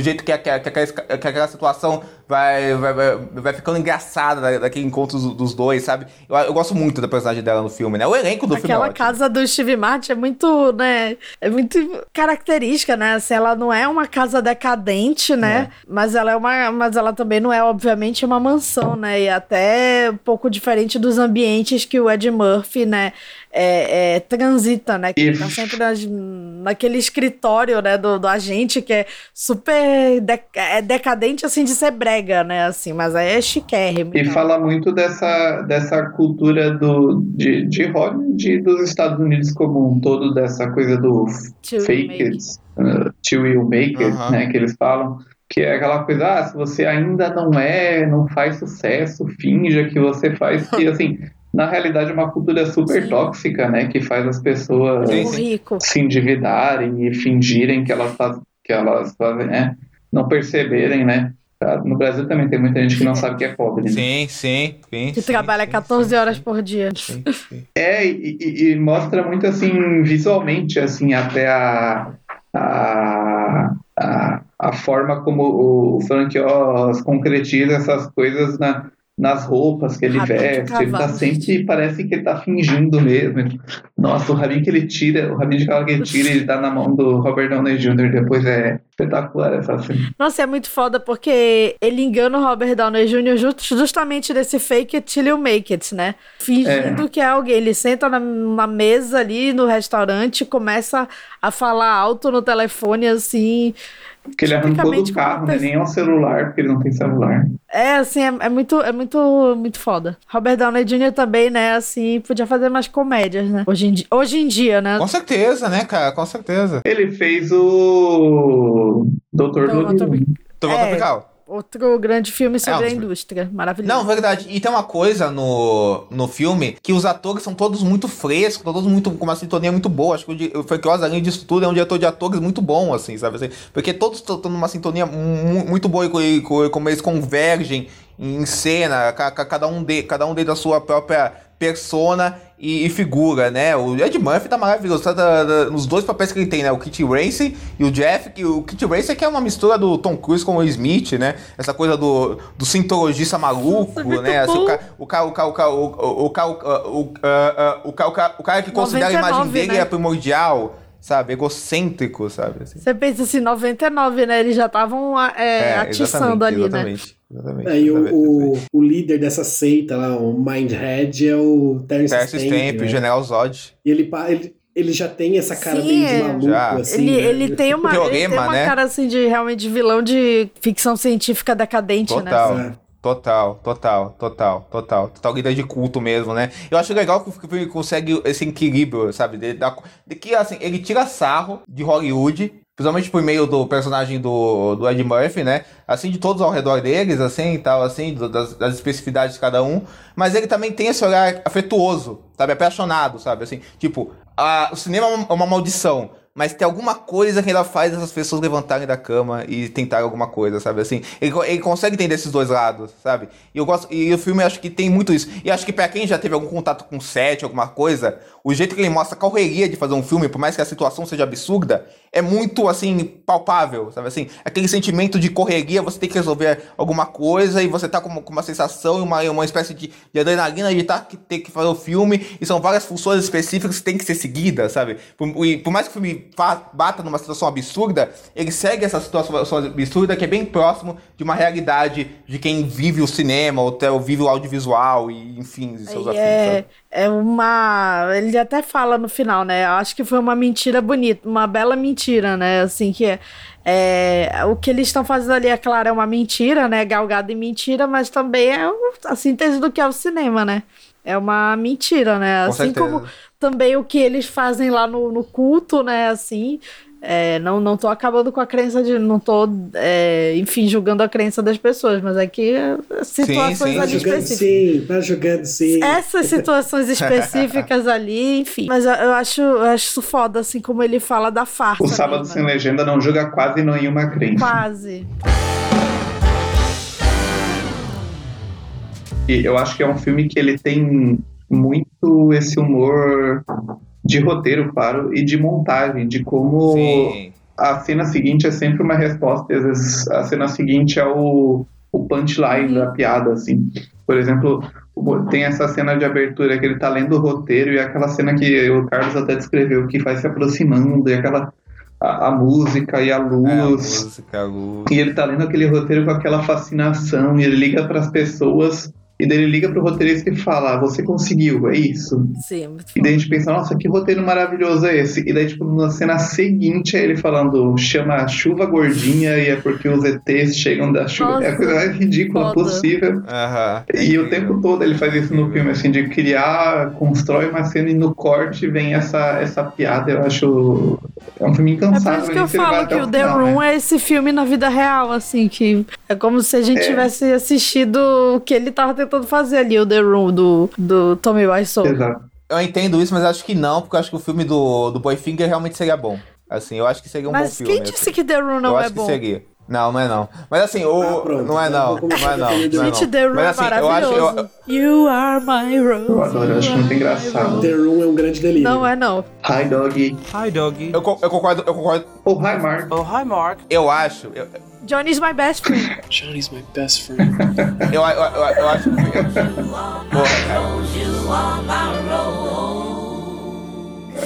jeito que, aquela situação vai, vai, vai, vai ficando engraçada daquele encontro dos, dos dois, sabe? Eu, eu, gosto muito da personagem dela no filme, né? O elenco do
Aquela
filme é
casa do Steve Martin é muito, né? É muito característica, né? Assim, ela não é uma casa decadente, né? É. Mas ela é uma. Mas ela também não é, obviamente, uma mansão, né? E até um pouco diferente dos ambientes que o Ed Murphy, né? É, é, transita, né? Que ele tá sempre nas, naquele escritório, né? Do, do agente que é super de, é decadente, assim, de ser brega, né? Assim, mas aí é chiquérrimo.
E fala muito dessa, dessa cultura do, de, de Hollywood dos Estados Unidos como um todo, dessa coisa do
To
fake it, uh, till you make it, né? Que eles falam. Que é aquela coisa, ah, se você ainda não é, não faz sucesso, finja que você faz. Que, assim, na realidade é uma cultura super tóxica, né? Que faz as pessoas se endividarem e fingirem que elas, faz, que elas fazem, né? Não perceberem, né? No Brasil também tem muita gente que não sabe que é pobre. Né?
Sim, sim, sim.
Que
sim,
trabalha
sim,
14
sim,
horas
sim,
por dia.
Sim, sim.
É, e, e- e mostra muito assim, visualmente, assim, até a, a, a, a forma como o Frank Oz concretiza essas coisas na, nas roupas que ele
Rabinho de
veste. Ele tá sempre, parece que ele tá fingindo mesmo. Nossa, o rabinho que ele tira, o rabinho de cavalo que ele tira, ele dá na mão do Robert Downey Jr. Depois é espetacular essa cena.
Nossa, é muito foda porque ele engana o Robert Downey Jr. ju- justamente desse fake it till you make it, né? Fingindo
É.
que é alguém. Ele senta na, na mesa ali no restaurante, começa a falar alto no telefone, assim.
Porque ele arrancou
Tipicamente
do carro, né? Nem é um celular, porque ele não tem celular.
É, assim, é, é muito, é muito, muito foda. Robert Downey Jr. também, né, assim, podia fazer mais comédias, né? Hoje em, di- hoje em dia, né?
Com certeza, né, cara? Com certeza.
Ele fez o Doutor Dolittle.
Doutor- É.
Tropical.
Outro grande filme sobre
É,
a indústria. Maravilhoso.
Não, verdade. E tem uma coisa no, no filme que os atores são todos muito frescos, todos muito com uma sintonia muito boa. Acho que o, Frank Oz, além disso tudo, é um diretor de atores muito bom, assim, sabe? Assim, porque todos estão numa sintonia mu- muito boa e co- co- como eles convergem em cena, ca- ca- cada um de cada um deles da sua própria persona e, e figura, né? O Ed Murphy tá maravilhoso, tá da- da- nos dois papéis que ele tem, né? O Kit Racing e o Jeff, que o Kit Racing que é uma mistura do Tom Cruise com o Smith, né? Essa coisa do, do cientologista maluco, né? Assim, o, ca- o, ca- o, ca- o, ca- o, o, o, ca- o, o, ah, ah, o, ca- o ca- o cara que considera a imagem
99,
dele
né?
é primordial, sabe? Egocêntrico, sabe? Assim.
Você pensa assim, 99, né? Eles já estavam é, atiçando ali, né?
Exatamente, Exatamente.
Aí o,
exatamente.
o, o líder dessa seita lá, o Mindhead, é o Terence
Terence
Stamp,
Stamp,
né?
o General Zod.
E ele, pa- ele, ele já tem essa cara
Sim,
meio de
é.
maluco,
Já.
assim.
Ele,
né?
ele tem uma, ele tem
Teorema,
uma
né?
cara assim de realmente de vilão de ficção científica decadente,
Total.
né?
Total, total, total, total. Total líder de culto mesmo, né? Eu acho legal que o filme consegue esse equilíbrio, sabe? De, da- de que, assim, ele tira sarro de Hollywood, principalmente por meio do personagem do, do Ed Murphy, né? Assim, de todos ao redor deles, assim, e tal, assim, do- das, das especificidades de cada um. Mas ele também tem esse olhar afetuoso, sabe? Apaixonado, sabe? Assim, tipo, a- o cinema é uma, é maldição. Mas tem alguma coisa que ela faz essas pessoas levantarem da cama e tentar alguma coisa, sabe? Assim, ele, ele consegue entender esses dois lados, sabe? E eu gosto. E o filme acho que tem muito isso. E acho que pra quem já teve algum contato com set, alguma coisa, o jeito que ele mostra a correria de fazer um filme, por mais que a situação seja absurda, é muito assim, palpável, sabe assim? Aquele sentimento de correria, você tem que resolver alguma coisa e você tá com, uma- com uma sensação e uma, uma espécie de, de adrenalina de tá, que ter que fazer o filme, e são várias funções específicas que tem que ser seguidas, sabe? Por, e por mais que o filme bata numa situação absurda, ele segue essa situação absurda que é bem próximo de uma realidade de quem vive o cinema, ou até vive o audiovisual e enfim, seus
E
afins,
é,
sabe?
É uma. Ele até fala no final, né? Acho que foi uma mentira bonita, uma bela mentira, né? Assim, que é. é, o que eles estão fazendo ali, é claro, é uma mentira, né? Galgado em mentira, mas também é a síntese do que é o cinema, né? É uma mentira, né? Assim como também o que eles fazem lá no, no culto, né? Assim. É, não, não tô acabando com a crença de. Não tô, é, enfim, julgando a crença das pessoas, mas aqui é, situações
sim,
Tá
ali
jogando
específicas
sim, tá jogando sim.
essas situações específicas ali, enfim. Mas eu, eu acho, eu acho isso foda, assim, como ele fala da farsa.
O Sábado
mesmo,
Sem
né?
Legenda não julga quase nenhuma crença.
Quase.
E eu acho que é um filme que ele tem muito esse humor de roteiro, claro, e de montagem, de como
Sim.
a cena seguinte é sempre uma resposta, e às vezes a cena seguinte é o, o punchline da piada, assim. Por exemplo, tem essa cena de abertura que ele tá lendo o roteiro e aquela cena que o Carlos até descreveu, que vai se aproximando, e aquela a, a música e a
É, a
luz.
música, a luz.
E ele tá lendo aquele roteiro com aquela fascinação, e ele liga pras pessoas, e daí ele liga pro roteirista e fala: "Ah, Você conseguiu, é isso?
Sim, muito
E daí a gente pensa: Nossa, que roteiro maravilhoso é esse? E daí, tipo, na cena seguinte é ele falando: Chama chuva gordinha e é porque os ETs chegam da chuva. é a
Nossa,
coisa mais ridícula
foda.
possível.
Aham. É
E o tempo todo ele faz isso no filme, assim, de criar, constrói uma cena e no corte vem essa, essa piada. Eu acho. É um filme
É por
incansável.
isso que eu
mas
falo que o The
final,
Room
né?
é esse filme na vida real, assim, que é como se a gente
É.
tivesse assistido o que ele tava tentando fazer ali, o The Room do, do Tommy Wiseau.
Exato.
Eu entendo isso, mas acho que não, porque eu acho que o filme do, do Boyfinger realmente seria bom. Assim, eu acho que seria um bom
Mas
filme.
quem
assim.
disse que The Room não
eu
é
acho
bom?
que seria. Não, não é não. Mas assim, o.
Ah, pronto.
não é não.
começar
Não é não. é
Gente. The Room
Mas
é
assim, eu acho.
maravilhoso.
Eu,
You are my rose.
Eu adoro, eu acho muito engraçado.
The Room é um grande delírio.
Não é não.
Hi, dog.
Hi, doggy.
eu, eu concordo, eu concordo.
Oh, hi, Mark.
Oh, hi, Mark.
Eu acho. Eu,
Johnny's my best friend.
Johnny's my best friend.
eu, eu, eu, eu acho. Porra, cara.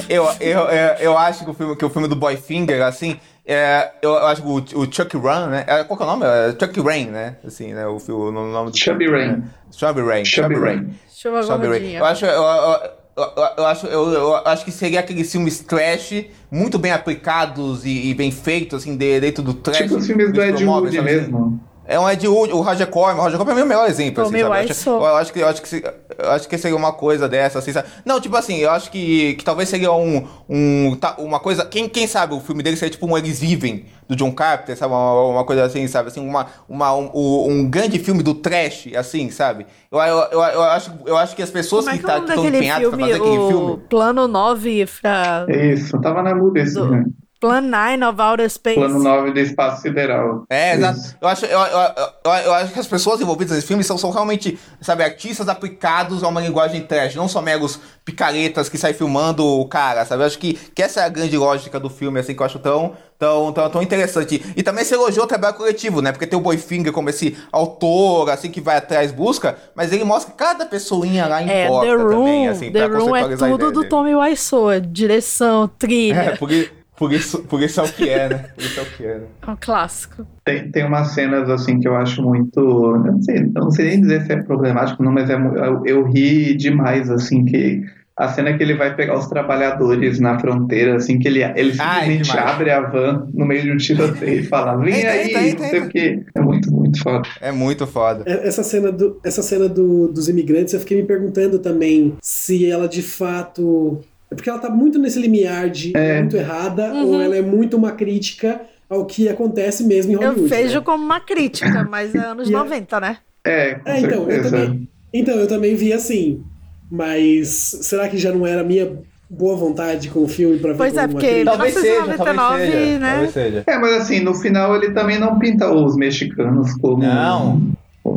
Eu, eu, eu, eu acho que o filme, que o filme do Boyfinger, assim, é, eu, eu acho que o, o Chuck Run, né? É, qual que é o nome? É Chuck Rain, né? Assim, né? O, filme, o nome do
Chubby Rain.
Chubby Rain.
Chubby Rain.
Chubby Rain. Eu acho, eu, eu, eu, eu acho, eu, eu acho que seria aqueles filmes trash, muito bem aplicados e, e bem feitos, assim, de- dentro do trash.
Tipo os filmes do Ed Wood
assim?
mesmo.
É um Ed Wood, o Roger Corman. O Roger Corman é o meu melhor exemplo, assim? Eu acho, eu acho que, eu acho que, se- eu acho que seria uma coisa dessa, assim, sabe? Não, tipo assim, eu acho que, que talvez seria um, um, uma coisa... Quem, quem sabe o filme dele seria tipo um Eles Vivem, do John Carpenter, sabe? Uma, uma coisa assim, sabe? Assim, uma, uma, um, um grande filme do trash, assim, sabe? Eu, eu, eu, eu acho, eu acho que as pessoas
Como é
que
é
tá- estão empenhadas pra
filme?
fazer aquele
O
filme...
Plano 9 pra...
É isso, tava na muda esse
Do-
filme.
Plan 9 of Outer Space.
Plano 9 do espaço sideral.
É, exato. Eu acho, eu, eu, eu, eu acho que as pessoas envolvidas nesse filme são, são realmente, sabe, artistas aplicados a uma linguagem trash, não só meros picaretas que saem filmando o cara, sabe? Eu acho que, que essa é a grande lógica do filme, assim, que eu acho tão, tão, tão, tão interessante. E também se elogiou o trabalho coletivo, né? Porque tem o Boyfinger como esse autor, assim, que vai atrás, busca, mas ele mostra que cada pessoainha lá
É,
importa
The Room,
também, assim,
The
pra
Room é tudo
ideia
do
dele.
Tommy Wiseau, direção, trilha.
É, por, i- por, isso, por isso é o que é, né? Por isso é o que é, né?
É um clássico.
Tem, tem umas cenas assim que eu acho muito. Eu não sei, eu não sei nem dizer se é problemático, não, mas é, eu, eu ri demais, assim, que a cena que ele vai pegar os trabalhadores na fronteira, assim, que ele, ele simplesmente
demais.
abre a van no meio de um tiroteio e fala, vem
Eita,
aí,
eita, eita,
não sei o quê. É muito, muito foda.
É muito foda.
É- Essa cena, do, essa cena do- dos imigrantes, eu fiquei me perguntando também se ela de fato. É porque ela tá muito nesse limiar de é. muito errada
Uhum.
ou ela é muito uma crítica ao que acontece mesmo em Hollywood.
Eu vejo
né?
como uma crítica, mas é anos
E é-
90, né?
É, com
É, então, eu também, então, eu também vi assim. Mas será que já não era a minha boa vontade com o filme pra ver
Pois é, porque
crítica?
Talvez seja, talvez
1999,
seja.
né?
Talvez seja.
É, mas assim, no final ele também não pinta os mexicanos como,
Não.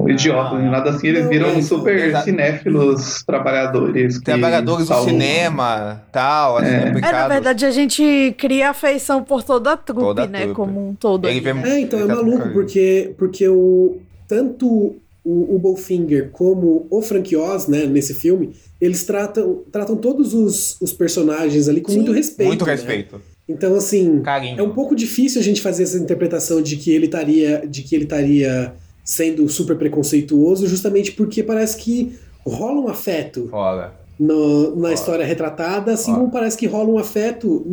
Idiotas, nem nada assim. Eles viram
mas-
super
Exato.
cinéfilos trabalhadores.
Trabalhadores do cinema, tal, assim,
É.
É, na verdade, a gente cria afeição por toda a trupe,
Toda a
né?
trupe.
Como um todo.
Ele vê
né?
É, então é maluco, porque, porque o, tanto o, o Bowfinger como o Frank Oz, né, nesse filme, eles tratam, tratam todos os, os personagens ali com
Sim.
muito respeito.
Muito
né?
respeito.
Então, assim,
Carinho.
é um pouco difícil a gente fazer essa interpretação de que ele estaria, de que ele estaria sendo super preconceituoso, justamente porque parece que rola um afeto
Foda.
no- na história retratada, assim como parece que rola um afeto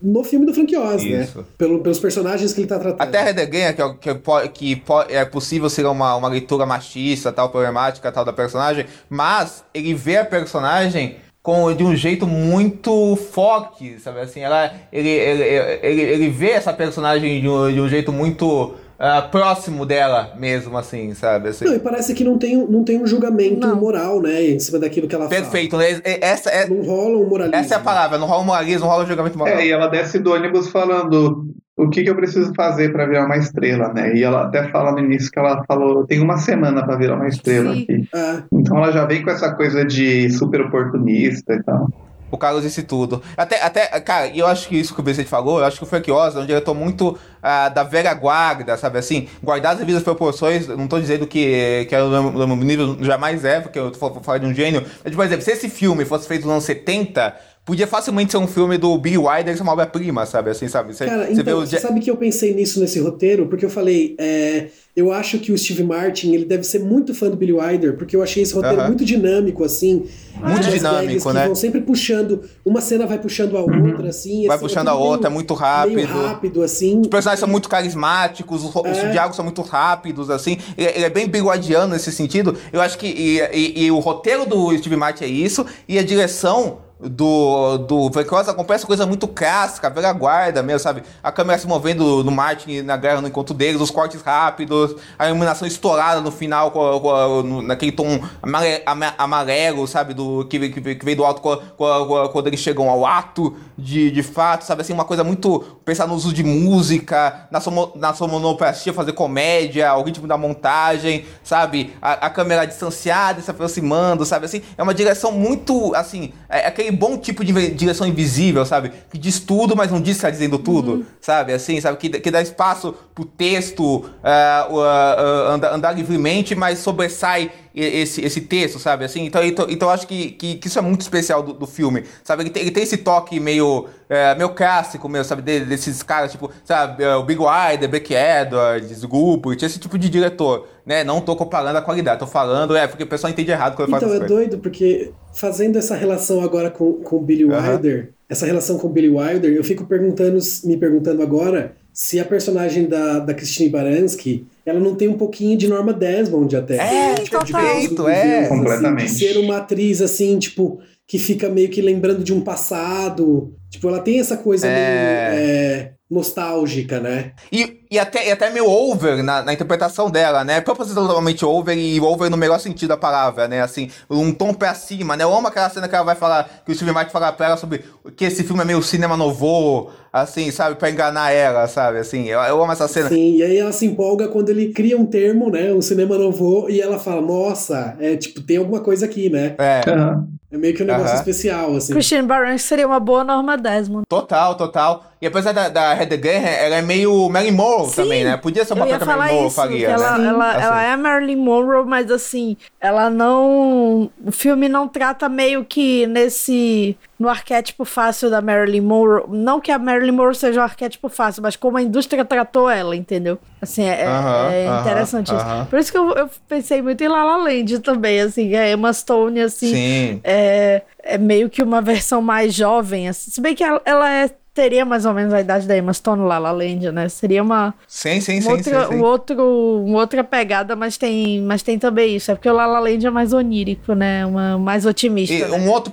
no filme do Frank Oz, né?
Isso.
Pelo, pelos personagens que ele tá tratando.
A Terra de Ganha, que, é, que, po- que é possível ser uma, uma leitura machista, tal, problemática, tal, da personagem, mas ele vê a personagem com, de um jeito muito forte, sabe assim, ela, ele, ele, ele, ele vê essa personagem de um, de um jeito muito ah, próximo dela mesmo, assim, sabe? Assim.
Não, e parece que não tem, um- não tem um julgamento
Não.
moral, né, em cima daquilo que ela
Perfeito, né? Essa é,
fala. Não rola um moralismo.
essa é a palavra, não rola moralismo, não rola julgamento moral.
É, e ela desce do ônibus falando o que, que eu preciso fazer pra virar uma estrela, né? E ela até fala no início que ela falou, tem uma semana pra virar uma estrela
Sim.
aqui.
Ah,
Então ela já vem com essa coisa de super oportunista e tal.
O Carlos disse tudo. Até, até, cara, eu acho que isso que o Vicente falou, eu acho que o Frank Oz é um diretor muito ah, da velha guarda, sabe assim? Guardar as devidas proporções, não tô dizendo que, que é o mesmo nível, jamais é, porque eu tô falando de um gênio. Mas, por exemplo, se esse filme fosse feito nos anos 70, podia facilmente ser um filme do Billy Wilder, que é uma obra-prima, sabe? Assim, sabe? Você,
Cara, então,
os
sabe que eu pensei nisso nesse roteiro? Porque eu falei, é, eu acho que o Steve Martin, ele deve ser muito fã do Billy Wilder, porque eu achei esse roteiro
Aham.
muito dinâmico, assim.
Muito dinâmico, né?
vão sempre puxando, uma cena vai puxando a outra, assim.
Vai
assim,
puxando
é
a
tudo
outra, é
meio-
muito rápido.
Meio rápido, assim.
Os personagens são muito carismáticos, os, os
É.
diálogos são muito rápidos, assim. Ele, ele é bem bigoadiano nesse sentido. Eu acho que. E, e- e o roteiro do Steve Martin é isso, e a direção. Do, do acompanha essa coisa muito clássica, velha guarda mesmo, sabe? A câmera se movendo no Martin na guerra no encontro deles, os cortes rápidos, a iluminação estourada no final, com, com- naquele tom amare- ama- amarelo, sabe? Do, que, que, que veio do alto com- quando eles chegam ao ato de, de fato, sabe? Assim, uma coisa muito. Pensar no uso de música, na, somo, na sonoplastia, fazer comédia, o ritmo da montagem, sabe? A, a câmera distanciada, se aproximando, sabe? Assim, é uma direção muito, assim, é aquele bom tipo de direção invisível, sabe? Que diz tudo, mas não diz que tá dizendo tudo, sabe? Assim, sabe? Que, que dá espaço pro texto o, ah, ah, andar, andar livremente, mas sobressai esse, esse texto, sabe? Assim, então, então, então acho que, que, que isso é muito especial do, do filme, sabe? Ele tem, ele tem esse toque meio, é, meio clássico, meio, sabe? De- desses caras, tipo, sabe? é, O Big Wilder, Beck Edwards, Gilbert, esse tipo de diretor, né? Não tô comparando a qualidade, tô falando, é, porque o pessoal entende errado quando eu
Então,
faço
é
essas coisas.
doido, porque fazendo essa relação agora com, com o Billy. Wilder, essa relação com o Billy Wilder, eu fico perguntando, me perguntando agora se a personagem da, da Christine Baranski, ela não tem um pouquinho de Norma Desmond até.
É,
Tipo, de
total.
Beatles do
É.
Assim,
Completamente.
de ser uma atriz, assim, tipo, que fica meio que lembrando de um passado. Tipo, ela tem essa coisa
É.
meio... é, nostálgica, né?
E, e, até, e até meio over na, na, interpretação dela, né? Propositalmente over e over no melhor sentido da palavra, né? Assim, um tom pra cima, né? Eu amo aquela cena que ela vai falar, que o Steve Martin fala pra ela sobre que esse filme é meio cinema novo, assim, sabe? Pra enganar ela, sabe? Assim, eu, eu amo essa cena.
Sim, e aí ela se empolga quando ele cria um termo, né? Um cinema novo, e ela fala, nossa, é tipo, tem alguma coisa aqui, né?
É.
Uhum. É meio que um negócio uhum. especial, assim.
Christine Baranski seria uma boa Norma Desmond.
Total, total. E apesar da, da Heidegger, ela é meio Marilyn Monroe Sim, também, né? Podia ser uma
papel
que a Marilyn Monroe faria,
ela,
né?
Ela, assim. ela é Marilyn Monroe, mas assim, ela não... O filme não trata meio que nesse... No arquétipo fácil da Marilyn Monroe. Não que a Marilyn Monroe seja um arquétipo fácil, mas como a indústria tratou ela, entendeu? Assim, é, uh -huh, é interessante uh -huh, isso. Uh -huh. Por isso que eu, eu, pensei muito em La La Land também, assim. A Emma Stone, assim...
Sim.
É, é meio que uma versão mais jovem, assim. Se bem que ela, ela é teria mais ou menos a idade da Emma Stone lá, La Land, né? Seria uma.
Sim, sim,
sim, outra,
sim, sim.
Um outro, uma outra pegada, mas tem, mas tem também isso. É porque o La La Land é mais onírico, né? Uma, mais otimista.
E,
né?
um, outro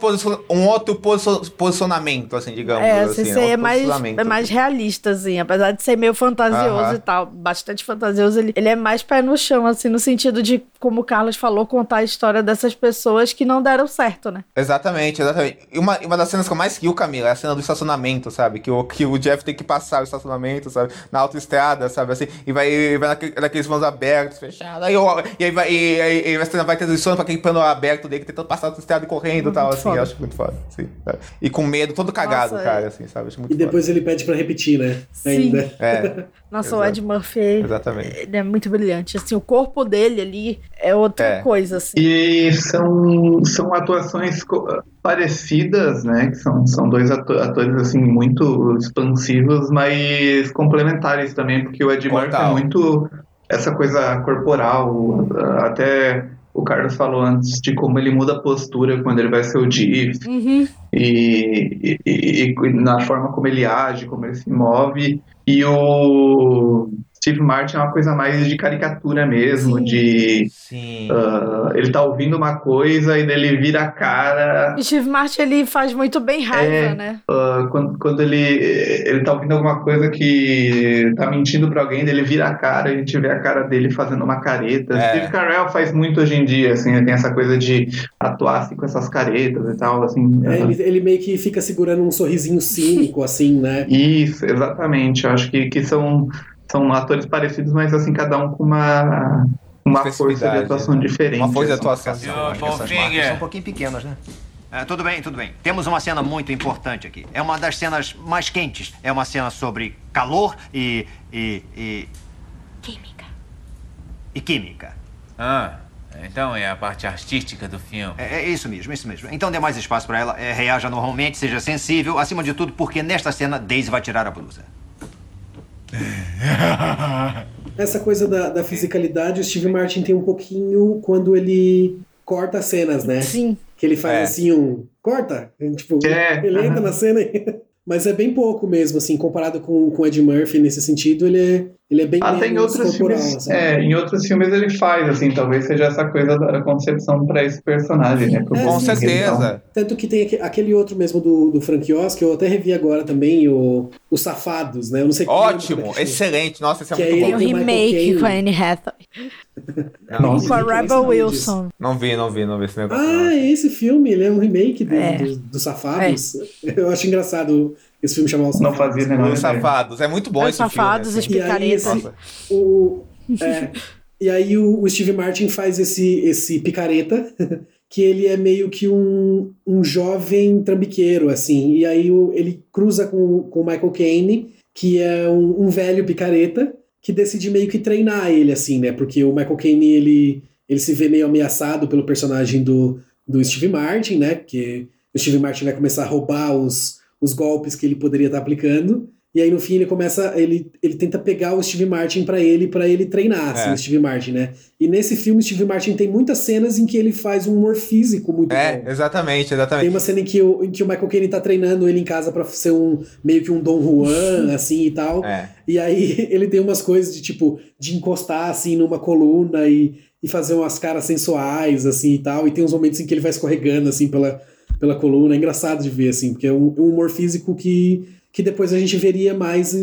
um outro posicionamento, assim, digamos.
É,
assim, né?
é, mais, é mais realista, assim. Apesar de ser meio fantasioso uh -huh. e tal, bastante fantasioso, ele, ele é mais pé no chão, assim, no sentido de, como o Carlos falou, contar a história dessas pessoas que não deram certo, né?
Exatamente, exatamente. E uma, uma das cenas que eu mais rio, Camila, é a cena do estacionamento, sabe? Que o, que o Jeff tem que passar o estacionamento, sabe? Na autoestrada, sabe? Assim, e vai, e vai naquele, naqueles mãos abertos, fechados. Aí, e aí vai, e, e, e cena vai transicionando pra aquele plano aberto dele, tentando passar a autoestrada e correndo e tal, assim. Eu acho muito foda. Assim, E com medo, todo cagado, Nossa, cara, é. assim, sabe? Acho muito
e depois foda. ele pede pra repetir, né?
Sim. Ainda.
É.
Nossa, Exato. o Ed Murphy, Exatamente. ele é muito brilhante. Assim, o corpo dele ali é outra é. coisa, assim.
E são, são atuações parecidas, né? Que são, são dois atores, assim, muito expansivos, mas complementares também, porque o Ed Murphy é muito essa coisa corporal, até o Carlos falou antes de como ele muda a postura quando ele vai ser o Diff
uhum.
e, e, e, na forma como ele age, como ele se move. E o Steve Martin é uma coisa mais de caricatura mesmo,
Sim.
de
Sim.
Uh, ele tá ouvindo uma coisa e dele vira a cara.
O Steve Martin ele faz muito bem raiva,
é,
né?
Uh, quando, quando ele ele tá ouvindo alguma coisa que tá mentindo para alguém, ele vira a cara e a gente vê a cara dele fazendo uma careta.
É.
Steve Carell faz muito hoje em dia, assim, tem essa coisa de atuar assim, com essas caretas e tal, assim.
É, ele, ele meio que fica segurando um sorrisinho cínico, assim, né?
Isso, exatamente. Eu acho que, que são são atores parecidos, mas assim, cada um com uma, uma força de atuação diferente.
Uma força de
assim.
atuação.
Essas marcas são um pouquinho pequenas, né? É, tudo bem, tudo bem. Temos uma cena muito importante aqui. É uma das cenas mais quentes. É uma cena sobre calor e. e. e.
Química.
E química.
Ah. Então é a parte artística do filme.
É, é isso mesmo, isso mesmo. Então dê mais espaço para ela, é, reaja normalmente, seja sensível, acima de tudo, porque nesta cena Daisy vai tirar a blusa.
Essa coisa da, da fisicalidade, o Steve Martin tem um pouquinho quando ele corta as cenas, né?
Sim.
Que ele faz
É.
assim um. Corta! Tipo,
É,
ele entra
aham.
na cena e. Mas é bem pouco mesmo, assim, comparado com com o Ed Murphy nesse sentido, ele é, ele é bem
Até em
menos
outros
corporal,
filmes,
assim.
é, em outros filmes ele faz, assim, talvez seja essa coisa da concepção pra esse personagem, né? pro
É,
Com
Bond,
certeza.
Tanto que tem aque- aquele outro mesmo do, do Frank Oz, que eu até revi agora também, o, Os Safados, né? Eu não sei é
Ótimo, excelente. Nossa, esse é
Que
muito
aí
Tem
bom.
um
Tem o
remake com a Anne Hathaway.
Nossa,
com a
nem
Rebel Wilson.
Não vi, não vi, não vi esse negócio.
Ah,
não.
é esse filme, ele é um remake do,
É.
do, do Safados. Eu acho engraçado esse filme chamar Os
Não
Safados.
fazia
Os. Safados. É muito bom
Os
esse
Safados,
filme.
os
assim.
E aí, esse,
Picareta.
o, é, e aí o, o Steve Martin faz esse, esse picareta, que ele é meio que um, um jovem trambiqueiro, assim. E aí o- ele cruza com, com o Michael Caine, que é um, um velho picareta, que decide meio que treinar ele, assim, né? Porque o Michael Caine, ele, ele se vê meio ameaçado pelo personagem do, do Steve Martin, né? Porque o Steve Martin vai começar a roubar os, os golpes que ele poderia estar aplicando. E aí no fim ele começa, ele, ele tenta pegar o Steve Martin pra ele, para ele treinar, assim,
É.
o Steve Martin, né? E nesse filme o Steve Martin tem muitas cenas em que ele faz um humor físico muito
É,
bom.
exatamente,
Tem
exatamente.
uma cena em que, o, em que o Michael Caine tá treinando ele em casa pra ser um meio que um Dom Juan, assim e tal.
É.
E aí ele tem umas coisas de tipo de encostar assim numa coluna e, e fazer umas caras sensuais assim e tal. E tem uns momentos em que ele vai escorregando assim pela, pela coluna. É engraçado de ver, assim, porque é um, um humor físico que, que depois a gente veria mais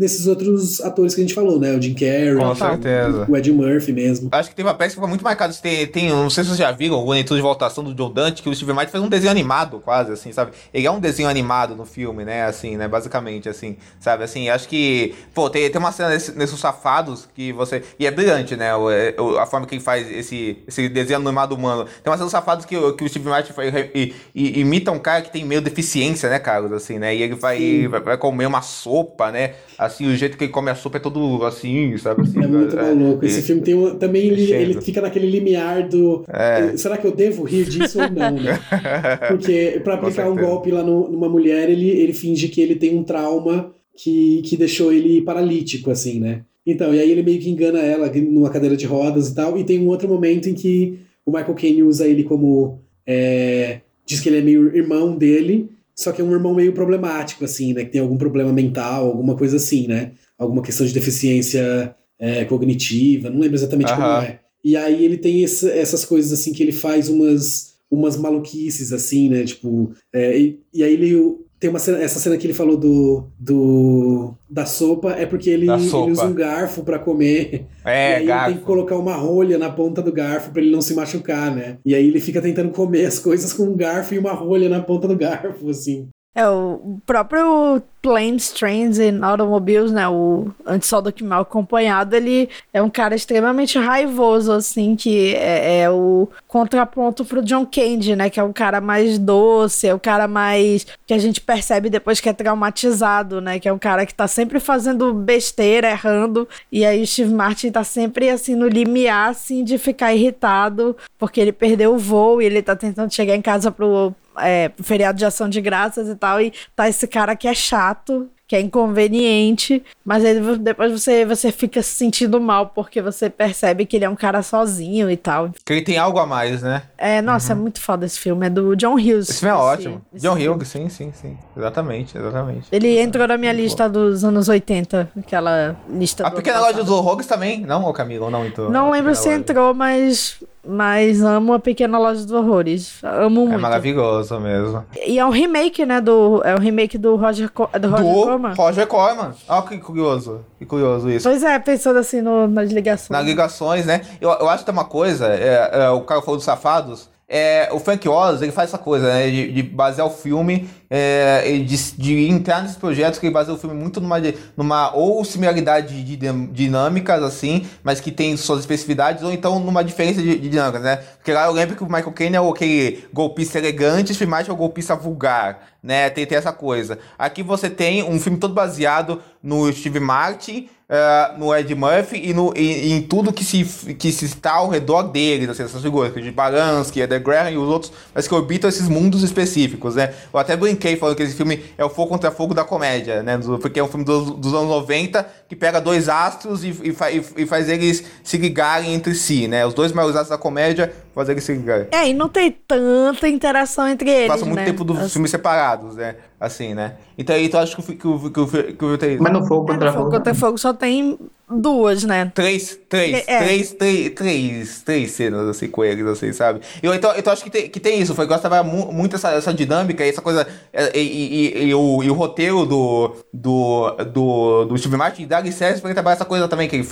nesses outros atores que a gente falou, né? O Jim Carrey,
Com certeza.
o Ed Murphy mesmo.
Acho que tem papéis que foram muito marcados. Tem, tem, não sei se vocês já viram o Bonito de Voltação do Joe Dante, que o Steve Martin fez um desenho animado, quase, assim, sabe? Ele é um desenho animado no filme, né? Assim, né? Basicamente, assim, sabe? Assim, acho que, pô, tem, tem uma cena nesse, nesses Safados que você... E é brilhante, né? O, o- a forma que ele faz esse, esse desenho animado humano. Tem uma cena dos Safados que, o- que o Steve Martin faz, e, e- imita um cara que tem meio deficiência, né, Carlos? Assim, né? E ele vai, vai, vai comer uma sopa, né? Assim, o jeito que ele come a sopa é todo assim, sabe? Assim,
É muito maluco. Esse
e-
filme tem um, também ele, ele fica naquele limiar do.
É.
Será que eu devo rir disso ou não, né? Porque pra
Com
aplicar um golpe lá no- numa mulher, ele, ele finge que ele tem um trauma que, que deixou ele paralítico, assim, né? Então, e aí ele meio que engana ela numa cadeira de rodas e tal. E tem um outro momento em que o Michael Caine usa ele como. é, diz que ele é meio irmão dele, só que é um irmão meio problemático, assim, né? Que tem algum problema mental, alguma coisa assim, né? Alguma questão de deficiência é, cognitiva, não lembro exatamente como é. E aí ele tem essas coisas assim que ele faz umas, umas maluquices, assim, né? Tipo, é, e, e aí ele tem uma cena, essa cena que ele falou do, do da sopa é porque ele,
Da
ele
sopa.
usa um garfo pra comer.
É,
e aí ele
garfo.
tem que colocar uma rolha na ponta do garfo pra ele não se machucar, né? E aí ele fica tentando comer as coisas com um garfo e uma rolha na ponta do garfo, assim.
É, o próprio Planes, Trains and Automobiles, né, o Antes Só do Que Mal Acompanhado, ele é um cara extremamente raivoso, assim, que é, é o contraponto pro John Candy, né, que é o cara mais doce, é o cara mais, que a gente percebe depois que é traumatizado, né, que é um cara que tá sempre fazendo besteira, errando, e aí o Steve Martin tá sempre, assim, no limiar, assim, de ficar irritado, porque ele perdeu o voo e ele tá tentando chegar em casa pro é, feriado de ação de graças e tal, e tá esse cara que é chato, que é inconveniente, mas aí depois você, você fica se sentindo mal porque você percebe que ele é um cara sozinho e tal.
Que ele tem algo a mais, né?
É, nossa, é muito foda esse filme, é do John Hughes.
Esse filme é
Esse-
ótimo.
esse
John. Hughes, sim, sim, sim. Exatamente, exatamente.
Ele entrou na minha lista dos anos 80, aquela lista
A Pequena Loja dos Horrores também? Não, ô Camilo, não entrou?
Não lembro se entrou, mas, mas amo a Pequena Loja dos Horrores. Amo
É
muito.
maravilhoso mesmo.
E é um remake, né? Do, é um remake do Roger, Co- do Roger
Do
Corman.
Roger Corman. Olha que curioso. Que curioso isso.
Pois é, pensando assim no, nas ligações.
Nas ligações, né? Eu, eu acho que tem uma coisa, é, é, o cara falou dos safados. É, o Frank Oz, ele faz essa coisa, né? De, de basear o filme, é, de, de entrar nesses projetos que ele baseia o filme muito numa, numa ou similaridade de din- dinâmicas, assim, mas que tem suas especificidades, ou então numa diferença de, dinâmicas, né? Porque lá eu lembro que o Michael Caine é aquele golpista elegante, Steve Martin é o golpista vulgar, né? Tem, tem essa coisa. Aqui você tem um filme todo baseado no Steve Martin, eh, no Ed Murphy e, no, e- e em tudo que se, que se está ao redor deles, assim, essas figuras, de Baranski, Eder Graham e os outros, mas que orbitam esses mundos específicos, né? Eu até brinquei falando que esse filme é o fogo contra fogo da comédia, né? Porque é um filme dos, dos anos 90 que pega dois astros e, e, fa- e faz eles se ligarem entre si, né? Os dois maiores astros da comédia faz eles se ligarem.
É, e não tem tanta interação entre eles.
Passam muito
né?
tempo dos
Assim,
filmes separados, né? Assim, né? Então, então acho que o que o que o que o tem isso.
Mas no Fogo
é,
Contra
no Fogo. Contra Fogo só tem duas, né?
Três, três,
É.
três, três, três, três cenas assim com eles, assim, sabe? Eu, então, então acho que tem, que tem isso, foi gosto mu muito essa, essa dinâmica, essa coisa. é, E, e- e- e o, e o roteiro do, do, do, do Steve Martin dá licença pra ele trabalhar essa coisa também, que, ele,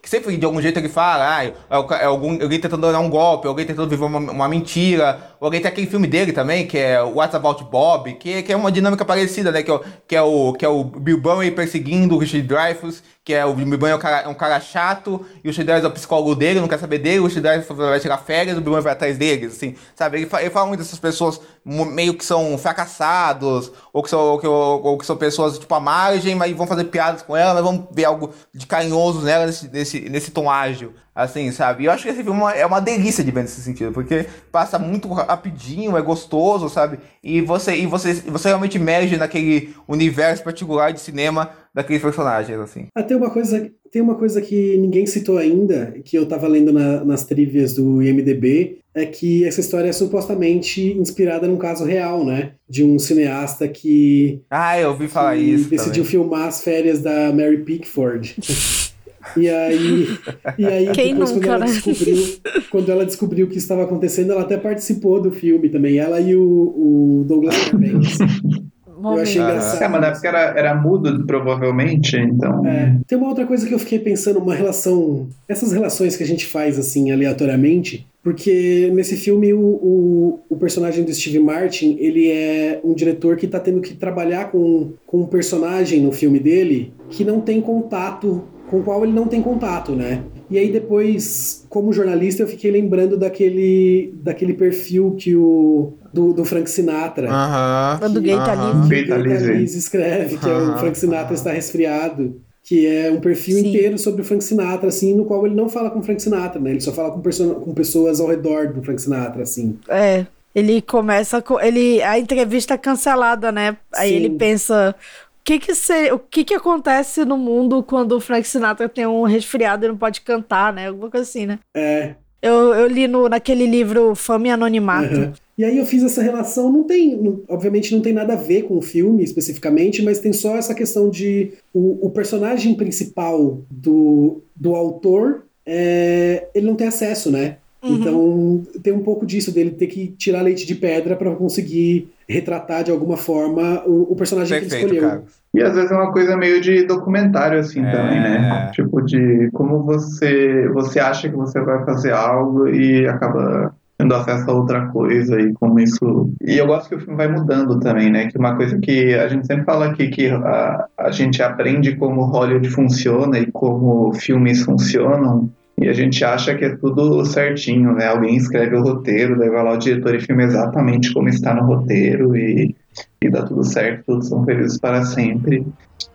que sempre de algum jeito ele fala, ah, é, o é algum, alguém tentando dar um golpe, alguém tentando viver uma, uma mentira, ou alguém tem aquele filme dele também, que é What's About Bob, que, que é uma dinâmica parecida, né? Que é o, que é o, que é o Bill perseguindo o Richard Dreyfuss, que é o Bill é um cara, é um cara chato, e o Richard Dreyfuss é o psicólogo dele, não quer saber dele, o Richard Dreyfuss vai tirar férias, o Bill vai atrás deles, assim, sabe? Ele, fa- ele fala muito dessas pessoas meio que são fracassados, ou que são, ou que, ou, ou que são pessoas, tipo, à margem, mas vão fazer piadas com ela, mas vão ver algo de carinhoso nela nesse, nesse, nesse tom ágil, assim, sabe? E eu acho que esse filme é uma- é uma delícia de ver nesse sentido, porque passa muito rapidinho, é gostoso, sabe? E você, e você, você realmente emerge naquele universo particular de cinema daqueles personagens, assim.
Ah, tem uma coisa, tem uma coisa que ninguém citou ainda, que eu tava lendo na- nas trivias do IMDB, é que essa história é supostamente inspirada num caso real, né? De um cineasta que,
Ah, eu ouvi falar
que
isso
decidiu
também.
filmar as férias da Mary Pickford. E aí, e aí
Quem
depois,
nunca,
quando, ela
né?
descobriu, quando ela descobriu o que estava acontecendo, ela até participou do filme também. Ela e o, o Douglas Fairbanks. Eu achei engraçado.
É, mas na época era, era mudo, provavelmente, então.
É, tem uma outra coisa que eu fiquei pensando, uma relação. Essas relações que a gente faz assim aleatoriamente, porque nesse filme o, o, o personagem do Steve Martin, ele é um diretor que está tendo que trabalhar com, com um personagem no filme dele que não tem contato, com o qual ele não tem contato, né? E aí depois, como jornalista, eu fiquei lembrando daquele, daquele perfil que o do, do Frank Sinatra.
Aham.
Do Gay.
Que o Thalys escreve, que é o. Frank Sinatra está resfriado. Que é um perfil
Sim.
inteiro sobre o Frank Sinatra, assim, no qual ele não fala com o Frank Sinatra, né? Ele só fala com, com pessoas ao redor do Frank Sinatra, assim.
É. Ele começa com. Ele, a entrevista é cancelada, né? Aí
Sim.
ele pensa. O que que, o que que acontece no mundo quando o Frank Sinatra tem um resfriado e não pode cantar, né? Alguma coisa assim, né?
É.
Eu, eu li no, naquele livro Fama e Anonimato.
Aham. E aí eu fiz essa relação, não tem, não- obviamente não tem nada a ver com o filme especificamente, mas tem só essa questão de o, o personagem principal do, do autor, é, ele não tem acesso, né?
Uhum.
Então tem um pouco disso dele ter que tirar leite de pedra para conseguir retratar de alguma forma o, o personagem que ele
Perfeito,
escolheu.
Carlos.
E às vezes é uma coisa meio de documentário, assim,
É.
também, né? Tipo, de como você, você acha que você vai fazer algo e acaba tendo acesso a outra coisa e como isso... E eu gosto que o filme vai mudando também, né? Que uma coisa que a gente sempre fala aqui, que a, a gente aprende como Hollywood funciona e como filmes funcionam e a gente acha que é tudo certinho, né? Alguém escreve o roteiro, daí vai lá o diretor e filma exatamente como está no roteiro e e dá tudo certo, todos são felizes para sempre.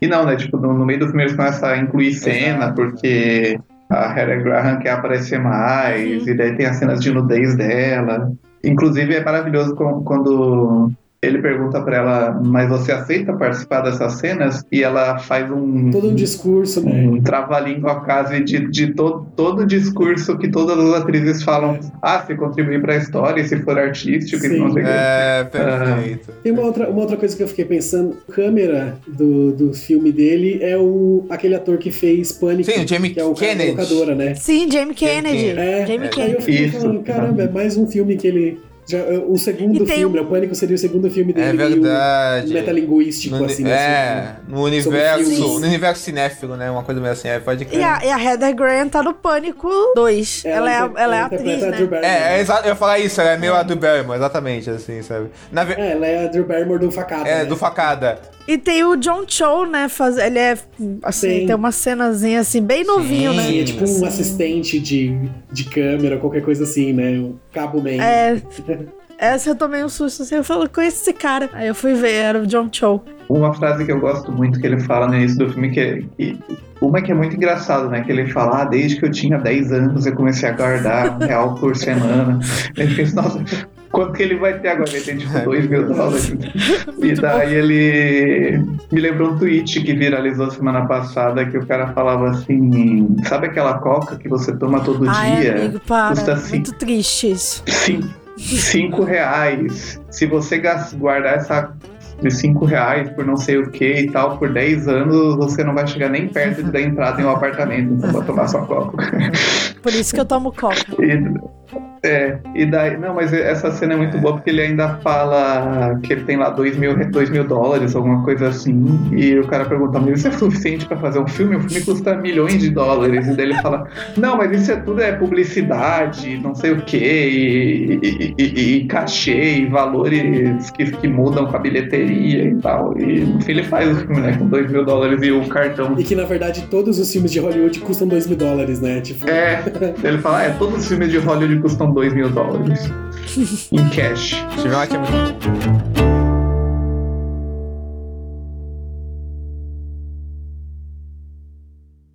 E não, né? Tipo, no, no meio do filme eles começam a incluir cena, porque a Heather Graham quer aparecer mais, e daí tem as cenas de nudez dela. Inclusive é maravilhoso quando ele pergunta pra ela, mas você aceita participar dessas cenas? E ela faz um.
Todo um discurso, né?
Um trava-língua quase de, de to, todo o discurso que todas as atrizes falam. Ah, se contribuir pra história, se for artístico, e
Sim.
não sei o quê.
É, perfeito.
Tem uma outra, uma outra coisa que eu fiquei pensando, a câmera do, do filme dele é o aquele ator que fez Pânico,
Sim, o Jamie
que é o
Kennedy.
locadora, né?
Sim, Jamie Kennedy.
É,
Jamie
aí eu
Kennedy.
fiquei
Isso.
falando, caramba, é mais um filme que ele. Já, o segundo
E tem
filme,
um-?
O Pânico seria o segundo filme dele.
É verdade.
Metalinguístico,
No,
assim. né,
é, no
sobre
universo, no universo cinéfilo, né? Uma coisa meio assim, é, pode
E
crer.
a, e a Heather Grant tá no Pânico 2. Ela, é, ela é a
interpreta
atriz,
Drew
né?
É, é exato, eu ia falar isso, ela é meio a do Barrymore, exatamente, assim, sabe? Na ve-
É, ela é a Drew Barrymore do Facada.
é,
né?
do Facada.
E tem o John Cho, né? Faz, ele é, assim,
Sim.
tem uma cenazinha, assim, bem novinho, né?
Sim, é tipo um
Assim.
assistente de, de câmera, qualquer coisa assim, né? O Cabo Man.
É. Essa eu tomei um susto, assim, eu falo, conheço esse cara. Aí eu fui ver, era o John Cho.
Uma frase que eu gosto muito que ele fala no início do filme, que, é- que uma que é muito engraçado, né? Que ele fala, ah, desde que eu tinha 10 anos eu comecei a guardar um real por semana. Ele pensa, nossa, quanto que ele vai ter agora? Ele tem tipo 2 mil dólares. E daí ele me lembrou um tweet que viralizou semana passada que o cara falava assim, sabe aquela coca que você toma todo
Ai,
dia?
amigo, para.
Custa assim,
Muito triste isso.
Sim, cinco reais. Se você guardar essa de cinco reais por não sei o que e tal, por 10 anos, você não vai chegar nem perto de dar entrada em um apartamento, então vai tomar sua coca.
Por isso que eu tomo coca.
E, é, e daí, não, mas essa cena é muito boa porque ele ainda fala que ele tem lá 2 mil, dois mil dólares, alguma coisa assim, e o cara pergunta, mas isso é suficiente pra fazer um filme? O filme custa milhões de dólares, e daí ele fala, não, mas isso é tudo é publicidade, não sei o que, e, e, e- e cachê, e valores que, que mudam com a bilheteria e tal, e no fim ele faz o filme, né, com 2 mil dólares e o cartão.
E que na verdade todos os filmes de Hollywood custam 2 mil dólares, né? Tipo,
É, ele fala, é, todos os filmes de Hollywood custam 2 mil dólares. em cash.
Tive uma é.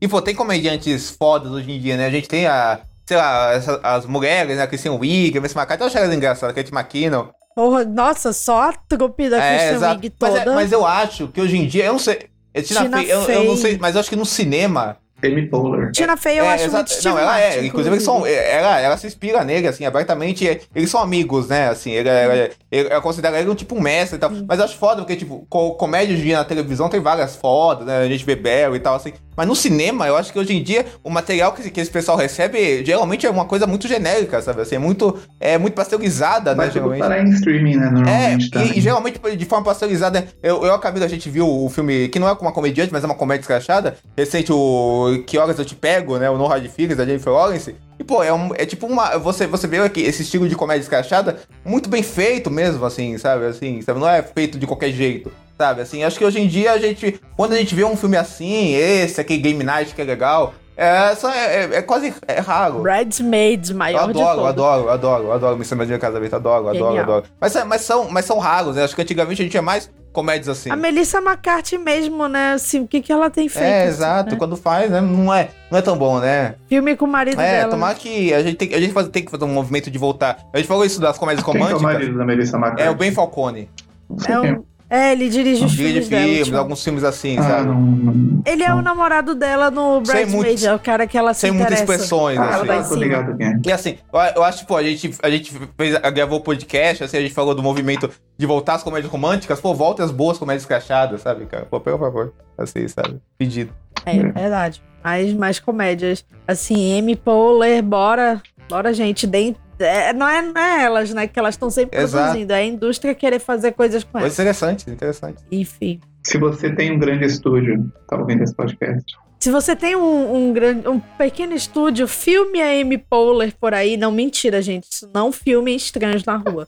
E, pô, tem comediantes fodas hoje em dia, né? A gente tem a, sei lá, essa- as mulheres, né? A Christian Wiig, a Miss McCarthy, até eu achei elas engraçadas, Kate McKinnon.
Porra, nossa, só a trupe da
É,
Christian
exato.
Wiig
Mas, é-
toda.
mas eu acho que hoje em dia, eu não sei. Tina,
Tina
Fey, eu, eu não sei, mas eu acho que no cinema.
Amy Poehler.
Tina Fey eu
É,
acho
exato.
muito Steve
Não, ela é.
Martin,
Inclusive, eles são, ela, ela se inspira nele, assim, abertamente. e Eles são amigos, né? Assim, ele, ele, ele, eu considero ele um tipo um mestre e tal. Mas eu acho foda, porque, tipo, co- comédia hoje em dia na televisão tem várias fodas, né? A gente vê Bell e tal, assim. Mas no cinema, eu acho que hoje em dia o material que, que esse pessoal recebe geralmente é uma coisa muito genérica, sabe? Assim, é muito, é muito pasteurizada, né?
tudo
Geralmente.
parar em streaming, né?
É,
Normalmente.
e, e geralmente de forma pasteurizada. Eu, eu e a Camila, a gente viu o filme, que não é uma comediante, mas é uma comédia escrachada. Recente, o Que Horas Eu Te Pego, né? O No Hard Feelings, da Jennifer Lawrence. E, pô, é, um, é tipo uma. Você, você vê aqui esse estilo de comédia escrachada muito bem feito mesmo, assim, sabe? Assim, sabe? Não é feito de qualquer jeito. Sabe, assim, acho que hoje em dia a gente, quando a gente vê um filme assim, esse, aquele Game Night que é legal, é, só é, é, é quase é raro.
Bridesmaids,
Eu
maior de
adoro,
todos.
adoro, adoro, adoro Missão de Casamento, adoro, adoro,
Genial.
adoro. Mas, é- mas, são, mas são raros, né? Acho que antigamente a gente tinha mais comédias assim.
A Melissa McCarthy mesmo, né? Assim, o que, que ela tem feito?
É,
assim,
exato.
né?
Quando faz, né? Não é, não é tão bom, né?
Filme com o marido
É,
dela.
tomar que a gente, tem, a gente faz- tem que fazer um movimento de voltar. A gente falou isso das comédias
Quem que é o
românticas.
marido da Melissa McCarthy?
É o Ben Falcone.
É, um- é, ele dirige os
Dirige
filmes dela. tipo.
alguns filmes assim,
Ah,
sabe?
não, não.
Ele é o namorado dela no Bridesmaid,
muito-
é o cara que ela se
Sem muitas expressões,
Ah,
assim.
tá, ligado é.
E assim, eu, eu acho, pô, a gente, a gente fez, gravou o podcast, assim, a gente falou do movimento de voltar às comédias românticas, pô, volte às boas comédias crachadas, sabe, cara? Pô, por favor. Assim, sabe? Pedido.
É, verdade. Mais, mais comédias. Assim, Amy Poehler, bora. Bora, gente. Deem- é, não, é, não é elas, né? Que elas estão sempre
Exato.
produzindo. É a indústria querer fazer coisas com elas.
interessantes, interessantes.
Enfim.
Se você tem um grande estúdio, tá ouvindo esse podcast.
Se você tem um, um grande, um pequeno estúdio, filme a Amy Poehler por aí. Não, mentira, gente. Isso não filme estranhos na rua.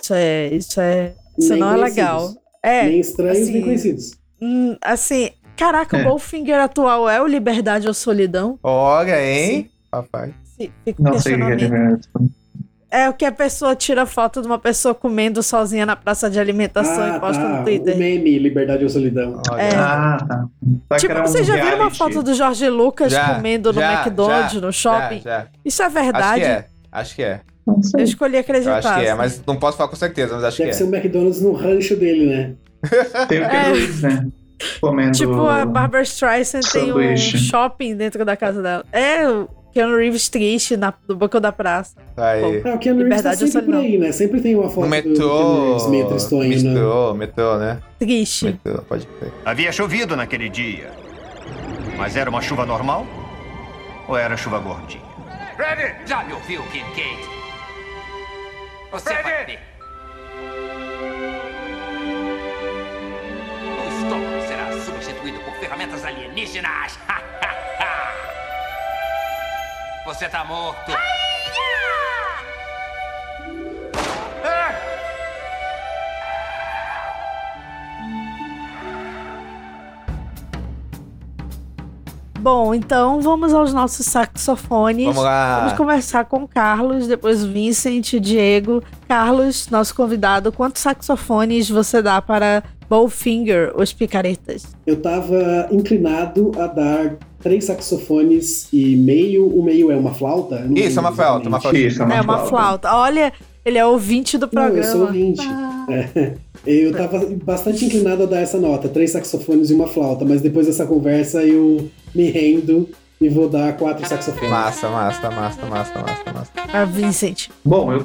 Isso é. Isso é. Isso
Nem
não é legal. É.
nem estranhos,
assim,
nem conhecidos.
hum, assim, caraca,
É.
o Goldfinger atual é o Liberdade ou Solidão?
Olha, hein? Papai.
Sim, fica o
Não sei o que é verdade.
É o que a pessoa tira foto de uma pessoa comendo sozinha na praça de alimentação
Ah,
e posta
tá.
no Twitter.
O meme Liberdade ou Solidão.
Olha.
É.
Ah, tá. Só que
Tipo,
era um
vocês já viram uma foto do Jorge Lucas
Já,
comendo no
já,
McDonald's,
já,
no shopping?
Já, já.
Isso é
Acho
verdade?
que é. Acho que é.
Eu escolhi
Eu
acreditar.
acho que é,
assim.
mas não posso falar com certeza, mas acho que
Deve
é.
ser um McDonald's no rancho dele, né?
Tem o
É.
Keanu Reeves, né? Comendo...
Tipo, a Barbara Streisand tem um
sanduíche.
shopping dentro da casa dela. É, o Keanu Reeves triste na, no banco da praça.
Aí.
Ah, o Keanu Reeves tá
ou
sempre por aí, né? Sempre tem uma foto
No
do Keanu
metrô.
Reeves meio tristonho, né?
metrô, metrô, né?
Triste.
Metrô, pode crer.
Havia chovido naquele dia. Mas era uma chuva normal? Ou era chuva gordinha?
Freddy! Já me ouviu, Kincaid? Você vai ver. O estômago será substituído por ferramentas alienígenas. Você tá morto. Ah!
Bom, então vamos aos nossos saxofones.
Vamos lá.
Vamos conversar com o Carlos, depois o Vincent, o Diego. Carlos, nosso convidado, quantos saxofones você dá para Bowfinger, os picaretas?
Eu tava inclinado a dar três saxofones e meio. O meio é uma flauta? Não
Isso, é uma flauta, uma
exatamente.
flauta.
Isso, é uma,
é uma
flauta.
Olha, ele é ouvinte do
Não,
programa.
eu sou ouvinte. É. Eu tava bastante inclinado a dar essa nota, três saxofones e uma flauta, mas depois dessa conversa eu me rendo e vou dar quatro saxofones.
Massa, massa, massa, massa, massa, massa.
Ah, Vincent.
Bom, eu,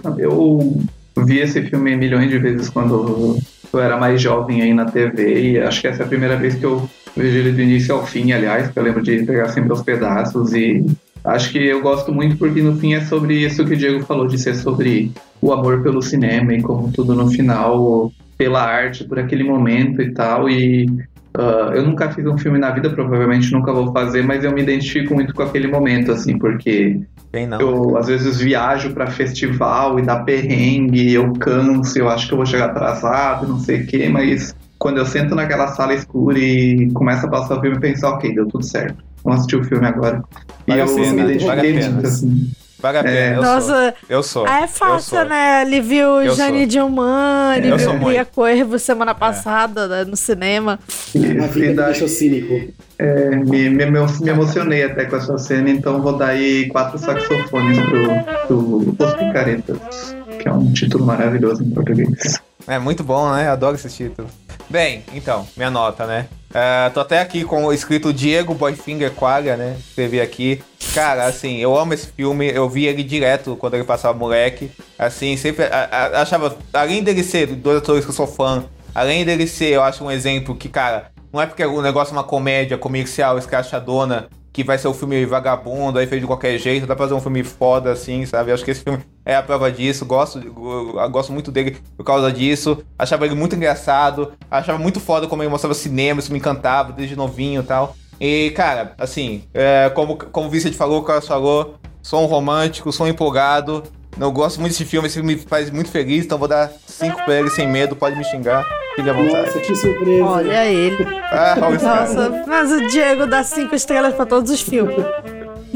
eu vi esse filme milhões de vezes quando eu era mais jovem aí na TV e acho que essa é a primeira vez que eu vejo ele do início ao fim, aliás, que eu lembro de pegar sempre os pedaços e acho que eu gosto muito porque no fim é sobre isso que o Diego falou, de ser sobre o amor pelo cinema e como tudo no final, pela arte, por aquele momento e tal. E ah, eu nunca fiz um filme na vida, provavelmente nunca vou fazer, mas eu me identifico muito com aquele momento, assim, porque
Bem
eu às vezes viajo pra festival e dá perrengue, eu canso, eu acho que eu vou chegar atrasado, não sei o quê, mas quando eu sento naquela sala escura e começa a passar o filme, eu penso, ok, deu tudo certo. Vamos assistir o filme agora.
Vale
e
a
eu
pena,
me
a
identifiquei
pena.
muito, assim.
Vale a
É.
pena, eu
Nossa,
sou. Eu sou.
Ah, é fácil,
sou.
né? Ele viu
Eu
Jane. Dilman, ele viu Bia
muito.
Coelho semana passada né, no cinema.
A vida
E
me
daí,
deixou cínico.
é, me, me, me emocionei até com essa cena, então vou dar aí quatro saxofones pro, pro Os Picaretas, que é um título maravilhoso em português.
É muito bom, né? Adoro esse título. Bem, então, minha nota, né? É, tô até aqui com o escrito Diego Boyfinger Qualia, né? Escrevi aqui. Cara, assim, eu amo esse filme. Eu vi ele direto quando ele passava moleque. Assim, sempre a- a- achava. Além dele ser dois atores que eu sou fã, além dele ser, eu acho um exemplo que, cara, Não é porque o negócio é uma comédia comercial, escrachadona, que vai ser um filme vagabundo, aí feito de qualquer jeito, dá pra fazer um filme foda assim, sabe? Acho que esse filme é a prova disso, gosto, gosto muito dele por causa disso. Achava ele muito engraçado, achava muito foda como ele mostrava cinema, isso me encantava desde novinho e tal. E, cara, assim, é, como, como o Vicente falou, o Carlos falou, sou um romântico, sou um empolgado. Eu gosto muito desse filme, esse filme me faz muito feliz, então vou dar 5 pra ele sem medo, pode me xingar. Fique à vontade.
Nossa, que surpresa.
Olha ele.
Ah, olha esse cara.
Nossa, mas o Diego dá cinco estrelas pra todos os filmes.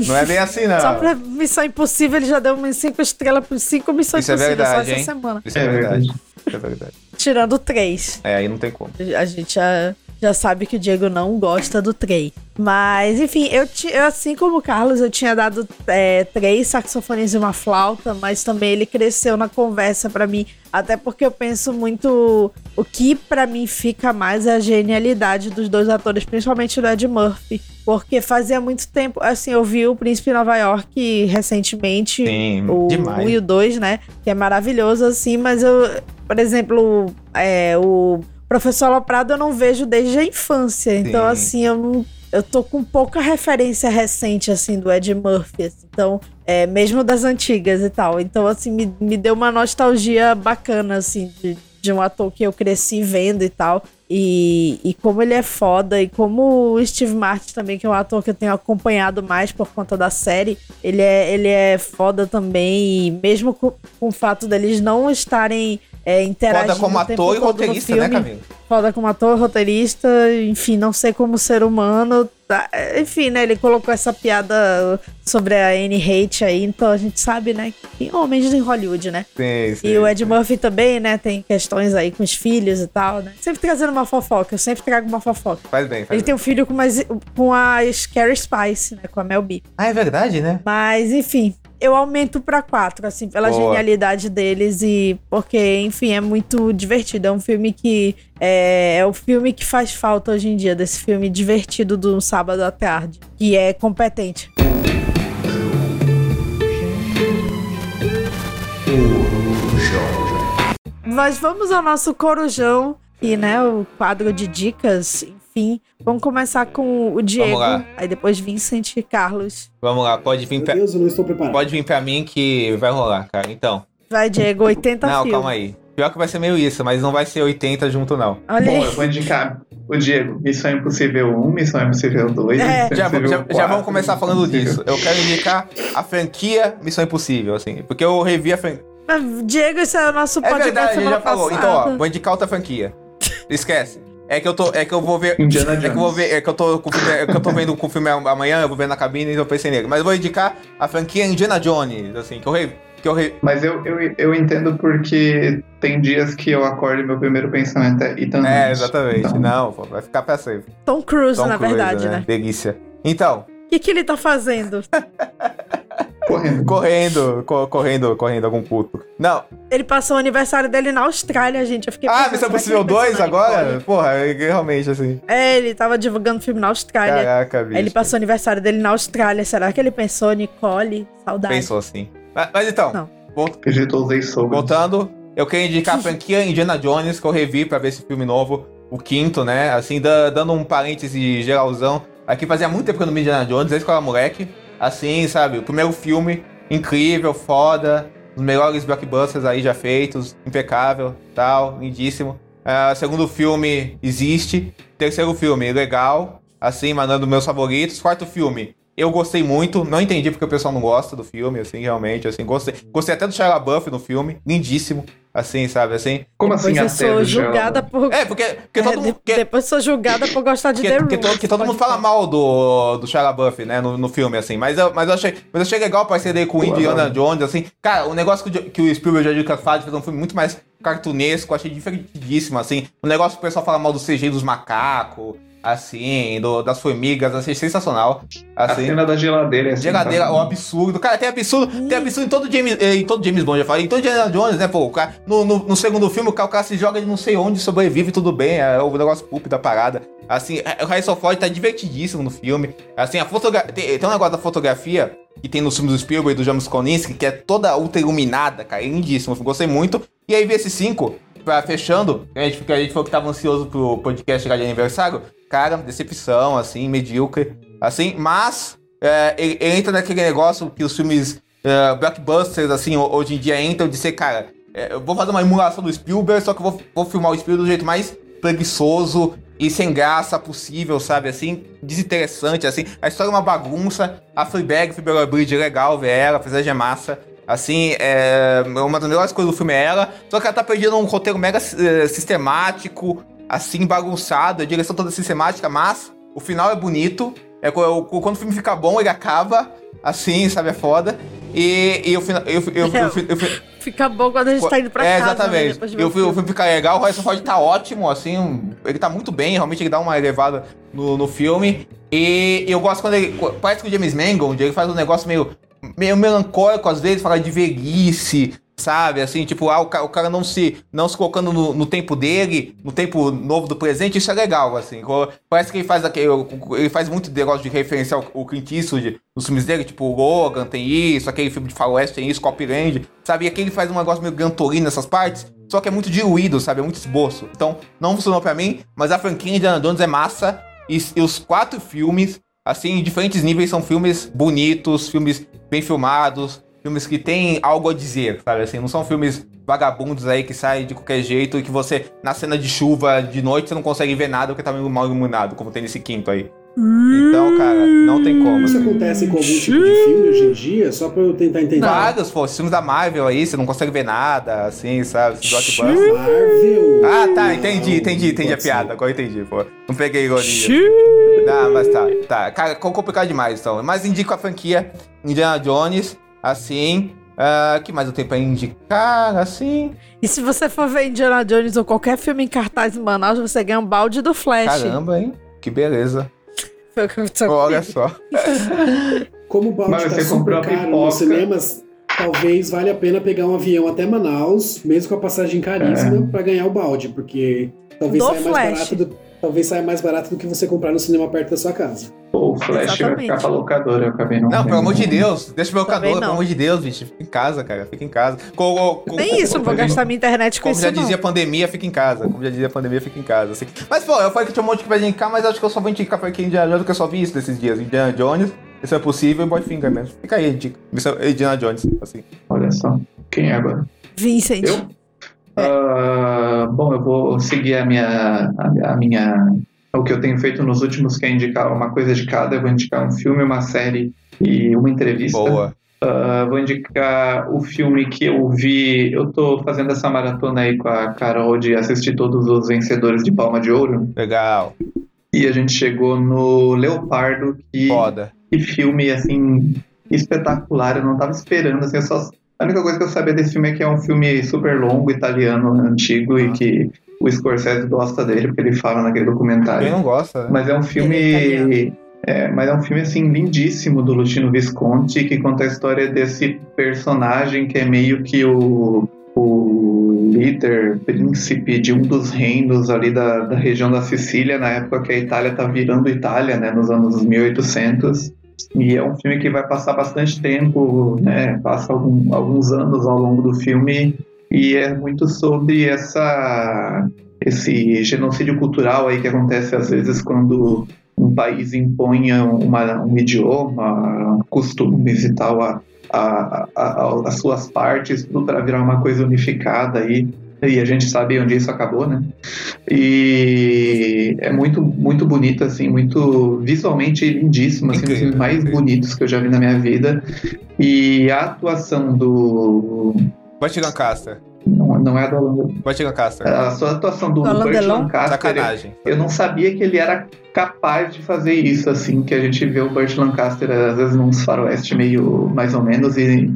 Não é bem assim, não.
Só pra Missão Impossível ele já deu umas cinco estrelas por cinco Missões
Isso é
Impossíveis
verdade,
só essa
hein?
semana.
Isso é verdade. Isso é verdade.
Tirando três.
É, aí não tem como.
A gente já, já sabe que o Diego não gosta do três. Mas, enfim, eu, eu, assim como o Carlos, eu tinha dado é, três saxofones e uma flauta, mas também ele cresceu na conversa pra mim. Até porque eu penso muito. O que pra mim fica mais é a genialidade dos dois atores, principalmente do Ed Murphy. Porque fazia muito tempo. Assim, eu vi o Príncipe Nova York recentemente.
Sim,
o
demais.
1 e o 2, né? Que é maravilhoso, assim, mas eu, por exemplo, é, o Professor Loprado eu não vejo desde a infância. Então,
Sim.
assim, eu não. Eu tô com pouca referência recente, assim, do Ed Murphy. assim. Então, é, mesmo das antigas e tal. Então, assim, me, me deu uma nostalgia bacana, assim, de, de um ator que eu cresci vendo e tal. E, e como ele é foda, e como o Steve Martin também, que é um ator que eu tenho acompanhado mais por conta da série, ele é, ele é foda também, e mesmo com, com o fato deles não estarem é, interagindo
Foda como ator e roteirista, né, Camila?
Foda como ator, roteirista, enfim, não sei como ser humano. tá? Enfim, né? Ele colocou essa piada sobre a Anne Hate aí, então a gente sabe, né? Que tem homens em Hollywood, né?
Sim, sim.
E o Ed Murphy também, né? Tem questões aí com os filhos e tal, né? Sempre trazendo uma fofoca, eu sempre trago uma fofoca.
Faz bem, faz
Ele
bem.
tem um filho com, mais, com a Scary Spice, né? Com a Mel B.
Ah, é verdade, né?
Mas, enfim, eu aumento pra quatro, assim, pela
Boa.
genialidade deles e porque, enfim, é muito divertido. É um filme que é, é o filme que faz falta hoje em dia, desse filme divertido do sábado à tarde, que é competente. Mas vamos ao nosso corujão, e né, o quadro de dicas, enfim. Vamos começar com o Diego,
lá.
aí depois Vincent e Carlos.
Vamos lá, pode vir
Meu
pra,
Deus, eu não estou preparado.
pode vir pra mim que vai rolar, cara. Então.
Vai, Diego, 80
não,
filmes.
calma aí. Pior que vai ser meio isso, mas não vai ser 80 junto, não.
Olha
Bom,
aí.
eu vou indicar o Diego. Missão Impossível 1, Missão Impossível 2,
É.
Missão
Já,
Impossível
já,
4,
já vamos começar falando disso. Eu quero indicar a franquia Missão Impossível, assim. Porque eu revi a franquia.
Mas, Diego, esse é o nosso
É
podcast
verdade, a gente
semana
já falou.
passada.
Então, ó, vou indicar outra franquia. Esquece. É que eu tô. É que eu vou ver.
Indiana
É que eu vou ver. É que eu tô com filme, é que eu tô vendo com o filme amanhã, eu vou ver na cabine e eu pensei nele. Mas eu vou indicar a franquia Indiana Jones, assim, que eu revi. Que eu re...
Mas eu, eu, eu entendo porque tem dias que eu acordo e meu primeiro pensamento é Ethan
É, exatamente.
Então,
Não, pô, vai ficar pra sempre.
Tom Cruise,
Tom
na
Cruise,
verdade, né?
Delícia. Então,
O que, que ele tá fazendo?
correndo.
correndo, co- correndo, correndo algum puto. Não.
Ele passou o aniversário dele na Austrália, gente. Eu fiquei
Ah,
pensando,
Missão
pensou
2
na
agora? Porra, é realmente assim.
É, ele tava divulgando filme na Austrália.
Caraca, bicho.
Ele passou o aniversário dele na Austrália. Será que ele pensou, Nicole? Saudade.
Pensou assim. Mas, mas então,
Não.
vol-
Acredito, usei sobre.
voltando, eu queria indicar a franquia Indiana Jones, que eu revi pra ver esse filme novo, o quinto, né? Assim, da- dando um parêntese geralzão. Aqui fazia muito tempo que eu não vi Indiana Jones, desde que eu era moleque. Assim, sabe? O primeiro filme, incrível, foda. Os melhores blockbusters aí já feitos, impecável, tal, lindíssimo. Ah, segundo filme, existe. Terceiro filme, legal, assim, mandando meus favoritos. Quarto filme, eu gostei muito, não entendi porque o pessoal não gosta do filme, assim, realmente, assim, gostei. Gostei até do Shia LaBeouf no filme, lindíssimo, assim, sabe, assim.
Como assim
Depois eu
até
sou julgada por.
É, porque, porque
É,
todo mundo...
de-
que-
Depois sou julgada por gostar de
que,
The Room.
todo, que todo mundo fala mal do, do Shia LaBeouf, né, no, no filme, assim, mas eu, mas, eu achei, mas eu achei legal a parceria com o Indiana. Jones, assim, cara, o negócio que, que o Spielberg já Lucas faz, fez um filme muito mais cartunesco, achei divertidíssimo, assim, o negócio que o pessoal fala mal do CG dos macacos, assim, do, das formigas, achei sensacional,
A
assim.
cena da geladeira é assim,
Geladeira,
tá?
o absurdo. Cara, tem absurdo, tem absurdo em todo James, em todo James Bond, já falei. Em todo Indiana Jones, né, pô? O cara, no, no, no segundo filme, o cara, o cara se joga de não sei onde, sobrevive, tudo bem. É o negócio poop da parada. Assim, é, o Harrison Ford tá divertidíssimo no filme. Assim, a fotografia. Tem, tem um negócio da fotografia que tem nos filmes do Spielberg e do James Koninsky, que é toda ultra iluminada, cara. É lindíssimo. Gostei muito. E aí, vi esse 5, pra, fechando, a gente, porque a gente falou que tava ansioso pro podcast chegar de aniversário. Cara, decepção, assim, medíocre, assim, mas é, ele, entra naquele negócio que os filmes é, blockbusters, assim, hoje em dia entram de ser, cara, é, eu vou fazer uma emulação do Spielberg, só que eu vou, vou filmar o Spielberg do jeito mais preguiçoso e sem graça possível, sabe? Assim, desinteressante, assim. A história é uma bagunça. A Fleabag, Phoebe Bridge, é legal ver ela, apesar de é massa. Assim, é, uma das melhores coisas do filme é ela. Só que ela tá perdendo um roteiro mega é, sistemático, assim, bagunçado. A direção toda sistemática, mas o final é bonito. É, quando o filme fica bom, ele acaba. Assim, sabe? É foda. E, e o final. Eu, eu, eu,
Fica bom quando a gente tá indo pra
é,
casa.
Exatamente. Né, e o filme, fica legal, o Harrison Ford tá ótimo, assim. Ele tá muito bem, realmente ele dá uma elevada no, no filme. E eu gosto quando ele. Parece que o James Mangold, ele faz um negócio meio, meio melancólico, às vezes, fala de velhice, sabe? Assim, tipo, ah, o, cara, o cara não se não se colocando no, no, tempo dele, no tempo novo do presente, isso é legal, assim. Parece que ele faz aquele, ele faz muito negócio de referenciar o, o Clint Eastwood nos filmes dele, tipo, o Logan tem isso, aquele filme de faroeste tem isso, Copyland, sabe? E aqui ele faz um negócio meio gantolino nessas partes, só que é muito diluído, sabe? É muito esboço. Então, não funcionou para mim, mas a franquia Indiana Jones é massa e, e os quatro filmes assim, em diferentes níveis, são filmes bonitos, filmes bem filmados, filmes que têm algo a dizer, sabe? Assim, não são filmes vagabundos aí que saem de qualquer jeito e que você, na cena de chuva, de noite, você não consegue ver nada porque tá meio mal iluminado, como tem nesse quinto aí. Então, cara, não tem como.
Isso
assim.
acontece com algum tipo de filme hoje em dia? Só pra eu tentar entender.
Vários, pô. Filmes da Marvel aí, você não consegue ver nada, assim, sabe? Marvel? Ah, tá, entendi, entendi, entendi a piada. Agora entendi, pô. Não peguei ironia. Ah, mas tá, tá. Cara, complicado demais, então. Mas indico a franquia Indiana Jones assim. Uh, que mais eu tenho pra indicar, assim?
E se você for ver Indiana Jones ou qualquer filme em cartaz em Manaus, você ganha um balde do Flash.
Caramba, hein? Que beleza. Olha só.
Como o balde Mas tá super caro nos cinemas, talvez valha a pena pegar um avião até Manaus, mesmo com a passagem caríssima, é. pra ganhar o balde, porque talvez do Flash. mais barato do talvez saia mais barato do que você comprar no cinema perto da sua casa.
Pô, o Flash Exatamente. vai ficar pra locadora, eu acabei não.
Não, pelo amor de Deus, deixa o locador, pelo amor de Deus, bicho. Fica em casa, cara, fica em casa.
Com, com, Nem isso, vou gastar minha internet com
como
isso.
Como já dizia a pandemia, fica em casa. Como já dizia a pandemia, fica em casa. Assim. Mas, pô, eu falei que tinha um monte que vai indicar, mas acho que eu só vou indicar pra quem Indiana Jones, que eu só vi isso desses dias. Indiana Jones, isso é possível, e Boyfinger mesmo. Fica aí, indica. Indiana Jones, assim.
Olha só. Quem é agora?
Vincent.
Eu? Uh, bom, eu vou seguir a minha, a, a minha o que eu tenho feito nos últimos, que é indicar uma coisa de cada. Eu vou indicar um filme, uma série e uma entrevista.
Boa.
Uh, vou indicar o filme que eu vi. Eu tô fazendo essa maratona aí com a Carol de assistir todos os vencedores de Palma de Ouro.
Legal.
E a gente chegou no Leopardo, que,
Foda.
que filme, assim, espetacular. Eu não tava esperando, assim, eu só. A única coisa que eu sabia desse filme é que é um filme super longo, italiano, antigo, ah. e que o Scorsese gosta dele, porque ele fala naquele documentário.
Quem não gosta, né?
Mas é um filme. É, mas é um filme assim lindíssimo do Luchino Visconti que conta a história desse personagem que é meio que o, o líder, príncipe de um dos reinos ali da, da região da Sicília, na época que a Itália tá virando Itália, né, nos anos 1800. E é um filme que vai passar bastante tempo, né, passa algum, alguns anos ao longo do filme e é muito sobre essa esse genocídio cultural aí que acontece às vezes quando um país impõe uma, um idioma, costumes e tal a, a, a, as suas partes, tudo para virar uma coisa unificada aí. E a gente sabe onde isso acabou, né? E é muito, muito bonito, assim, muito visualmente lindíssimo, assim, um dos mais bonitos que eu já vi na minha vida. E a atuação do
Burt Lancaster.
Não, não é a do Alan
Burt Lancaster.
A sua atuação do, do Burt Lancaster. Sacanagem. Eu não sabia que ele era capaz de fazer isso, assim, que a gente vê o Burt Lancaster às vezes num faroeste meio mais ou menos e,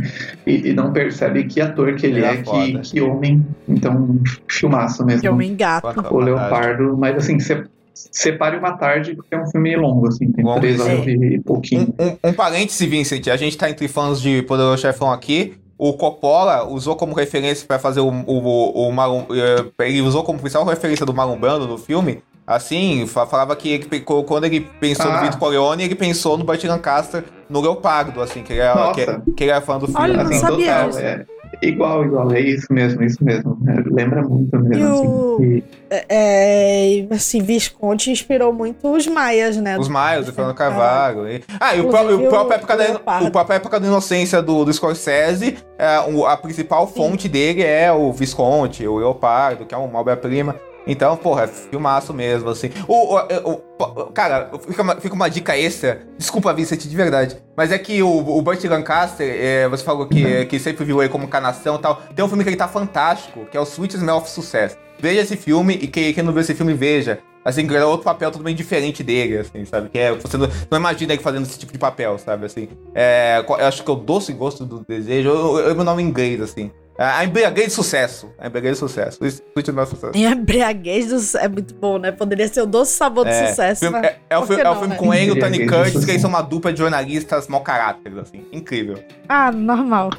e, e não percebe que ator que ele, ele é, é que, que homem. Então, filmaço mesmo. Que
homem gato.
O Leopardo, mas assim, você separe uma tarde, porque é um filme longo, assim, tem três horas e pouquinho.
Um, um, um parêntese, Vincent, a gente tá entre fãs de Poderoso Chefão aqui, o Coppola usou como referência para fazer o, o, o Marum, eh, ele usou como principal referência do Marumbando no filme. Assim, falava que ele, quando ele pensou ah. no Vito Corleone, ele pensou no Burt Lancaster no Leopardo, assim, que ele era, que, que ele era fã do filme.
Olha,
assim,
não sabia
É, igual, igual, é isso mesmo, isso mesmo. É, lembra muito mesmo.
E
assim,
o-
e-
É, assim, Visconde inspirou muito os maias, né?
Os Maios, o Fernando Carvalho. E... Ah, e o, pró- o próprio
o
época da, o próprio época da inocência do, do Scorsese, é, o- a principal fonte dele é o Visconde, o Leopardo, que é uma obra-prima. Então, porra, é filmaço mesmo, assim. O, o- o- o- cara, fica uma, fica uma dica extra. Desculpa, Vincent, de verdade. Mas é que o, o Burt Lancaster, é, você falou que, que sempre viu ele como canação e tal. Tem um filme que ele tá fantástico, que é o Sweet Smell of Success. Veja esse filme e quem, quem não viu esse filme, veja. Assim, que é outro papel totalmente diferente dele, assim, sabe? Que é, você não, não imagina ele fazendo esse tipo de papel, sabe? Assim, é, eu acho que é o Doce Gosto do Desejo, eu, eu, eu meu nome em inglês, assim. É, A embriaguez de sucesso. A embriaguez de sucesso. Sweet Smell of Success.
Em embriaguez do su- é muito bom, né? Poderia ser o doce sabor do
É,
sucesso,
filme-
né?
é, é o filme,
que
é o
não,
filme
né?
com ele e o Tony Curtis, que
sucesso.
eles são uma dupla de jornalistas mau caráter, assim. Incrível.
Ah, normal.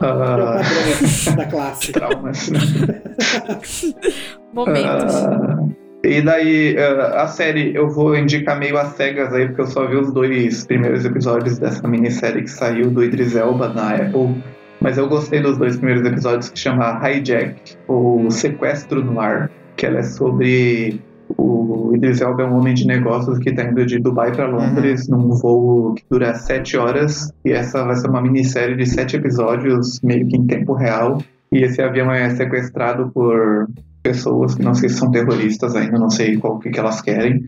ah,
da classe.
traumas.
Momentos.
Ah, e daí, ah, a série eu vou indicar meio às cegas aí, porque eu só vi os dois primeiros episódios dessa minissérie que saiu do Idris Elba na Apple. Mas eu gostei dos dois primeiros episódios que chama Hijack, ou Sequestro no Ar, que ela é sobre o Idris Elba é um homem de negócios que está indo de Dubai para Londres num voo que dura sete horas e essa vai ser uma minissérie de sete episódios meio que em tempo real e esse avião é sequestrado por pessoas que não sei se são terroristas ainda, não sei qual que, que elas querem.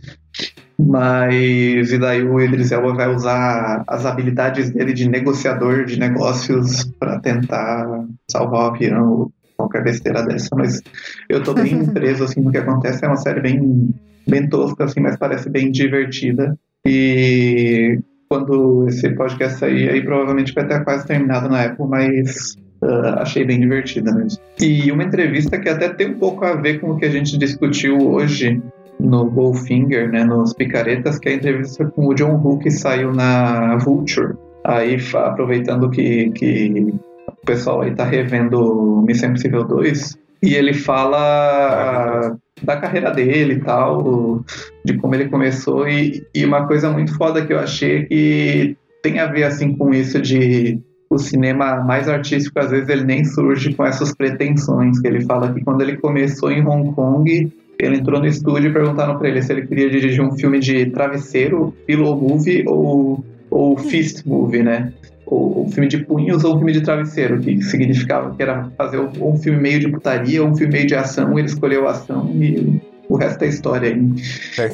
Mas e daí o Idris Elba vai usar as habilidades dele de negociador de negócios para tentar salvar o avião ou qualquer besteira dessa, mas eu tô bem preso assim no que acontece, é uma série bem bem tosca assim, mas parece bem divertida. E quando esse podcast sair, aí provavelmente vai ter quase terminado na Apple, mas ah, achei bem divertida mesmo. E uma entrevista que até tem um pouco a ver com o que a gente discutiu hoje no Goldfinger, né, nos Picaretas, que é a entrevista com o John Woo que saiu na Vulture. Aí, aproveitando que, que o pessoal aí tá revendo Missão Impossível 2, e ele fala da carreira dele e tal, de como ele começou, e, e uma coisa muito foda que eu achei é que tem a ver assim com isso de o cinema mais artístico, às vezes ele nem surge com essas pretensões, que ele fala que quando ele começou em Hong Kong, ele entrou no estúdio e perguntaram pra ele se ele queria dirigir um filme de travesseiro, pillow movie ou, ou fist movie, né? Ou um filme de punhos ou um filme de travesseiro, que significava que era fazer um filme meio de putaria ou um filme meio de ação, ele escolheu a ação e o resto é história aí.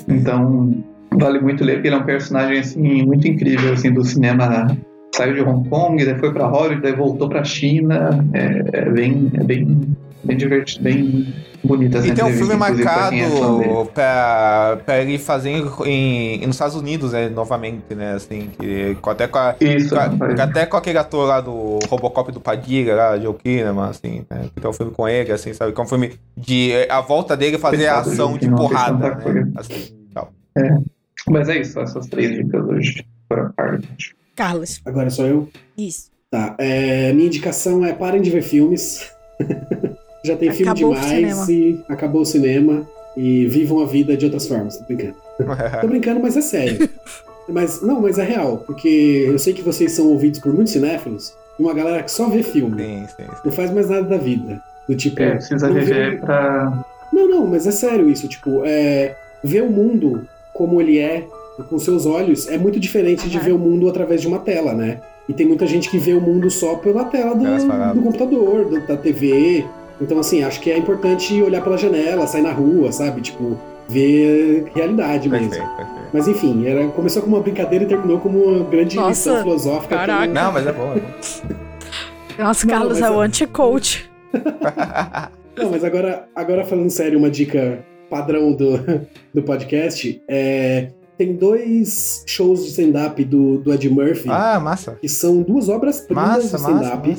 Então, vale muito ler, porque ele é um personagem assim muito incrível assim do cinema. Saiu de Hong Kong, daí foi pra Hollywood, daí voltou pra China. É, é bem, é bem, bem divertido, bem bonita essa
E tem um filme
é
marcado pra, pra ele fazer em, em- nos Estados Unidos, né, novamente, né, assim, que, com- até com, a,
Isso,
com a- até com aquele ator lá do Robocop do Padilha, lá, Joe Kinnaman, assim, né, que tem um filme com ele, assim, sabe, que é um filme de a volta dele fazer a
Pesado,
ação
Joe
de porrada, né, assim, tal.
É. Mas é isso, essas três dicas hoje. Por parte.
Carlos.
Agora sou eu?
Isso.
Tá. é, minha indicação é parem de ver filmes. Já tem filme
Acabou o
demais e acabou o cinema. E vivam a vida de outras formas. Tô brincando. Tô brincando, mas é sério. Mas, não, mas é real. Porque eu sei que vocês são ouvidos por muitos cinéfilos. E uma galera que só vê filme.
Sim, sim, sim.
Não faz mais nada da vida. Do tipo.
É, precisa
não vê-
viver pra.
Não, não, mas é sério isso. Tipo, é, ver o mundo como ele é, com seus olhos, é muito diferente de ver o mundo através de uma tela, né? E tem muita gente que vê o mundo só pela tela do, do computador, do- da TV. Então, assim, acho que é importante olhar pela janela, sair na rua, sabe? Tipo, ver realidade mesmo.
Perfeito, perfeito.
Mas enfim, era, começou como uma brincadeira e terminou como uma grande
Nossa,
lição filosófica. que-
caraca.
Não, mas é bom, é bom.
Nossa,
Não,
Carlos é o
é-
anti-coach.
Não, mas agora, agora falando sério, uma dica padrão do, do podcast é. Tem dois shows de stand-up do, do Ed Murphy
Ah, massa.
que são duas obras-primas de stand-up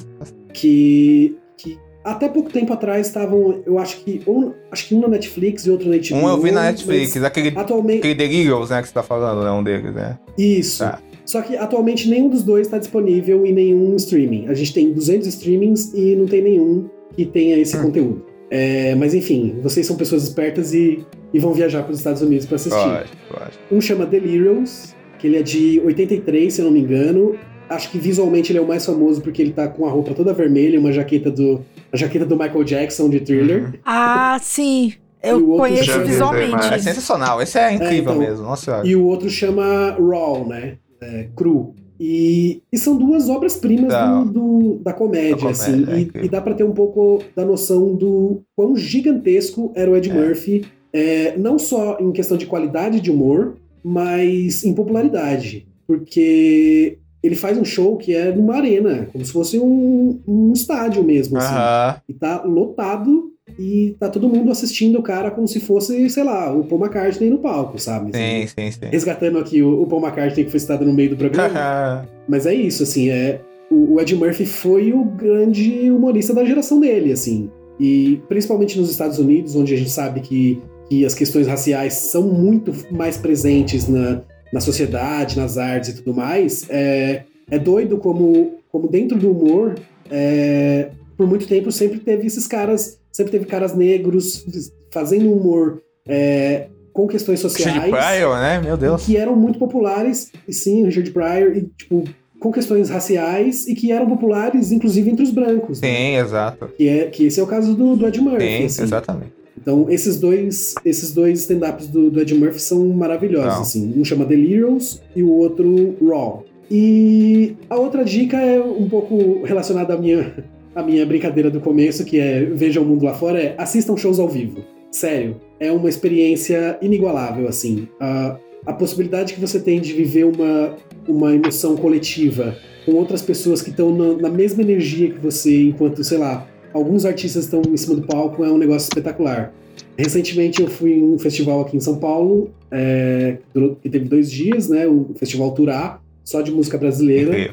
que, que até pouco tempo atrás estavam, eu acho que um, acho que um na Netflix e outro na HBO.
Um eu vi na Netflix, aquele,
Atualmente,
aquele Delirious, né, que você tá falando, né, um deles, né.
isso.
Tá.
Só que atualmente nenhum dos dois está disponível em nenhum streaming. A gente tem 200 streamings e não tem nenhum que tenha esse
Hum.
conteúdo. É, mas enfim, vocês são pessoas espertas e, e vão viajar para os Estados Unidos para assistir.
Lógico, lógico.
Um chama Delirious, que ele é de 83, se eu não me engano. acho que visualmente ele é o mais famoso porque ele tá com a roupa toda vermelha, uma jaqueta do. A jaqueta do Michael Jackson de thriller.
Ah, sim. Eu conheço
vi
visualmente.
É sensacional, esse é incrível
É, então,
mesmo, nossa senhora.
E o outro chama Raw, né? É, cru. E, e são duas obras-primas
Não.
do, do- da comédia,
Da comédia,
assim.
é
e-
incrível.
e, dá pra ter um pouco da noção do quão gigantesco era o Ed Murphy, é, não só em questão de qualidade de humor, mas em popularidade. Porque ele faz um show que é numa arena, como se fosse um, um estádio mesmo, assim.
Aham.
E tá lotado e tá todo mundo assistindo o cara como se fosse, sei lá, o Paul McCartney no palco, sabe?
Sim, sim, sim.
Resgatando aqui o, o Paul McCartney que foi citado no meio do programa. Mas é isso, assim, é. O, o Ed Murphy foi o grande humorista da geração dele, assim. E principalmente nos Estados Unidos, onde a gente sabe que, que as questões raciais são muito mais presentes na, na sociedade, nas artes e tudo mais, é, é doido como, como dentro do humor, é, por muito tempo sempre teve esses caras, sempre teve caras negros fazendo humor é, com questões sociais
Richard Pryor, né? Meu Deus.
que eram muito populares, e sim, o Richard Pryor, e, tipo, com questões raciais e que eram populares, inclusive, entre os brancos. né?
Sim, exato.
Que, é, que esse é o caso do, do Ed Murphy.
Sim,
assim.
exatamente.
Então, esses dois, esses dois stand-ups do, do Ed Murphy são maravilhosos,
Não.
assim. Um chama Delirious e o outro Raw. E a outra dica é um pouco relacionada à minha, à minha brincadeira do começo, que é veja o mundo lá fora, é assistam shows ao vivo. Sério, é uma experiência inigualável, assim. A, a possibilidade que você tem de viver uma, uma emoção coletiva com outras pessoas que estão na, na mesma energia que você, enquanto, sei lá, alguns artistas estão em cima do palco, é um negócio espetacular. Recentemente eu fui em um festival aqui em São Paulo, é, que teve dois dias, né? O Festival Turá, só de música brasileira.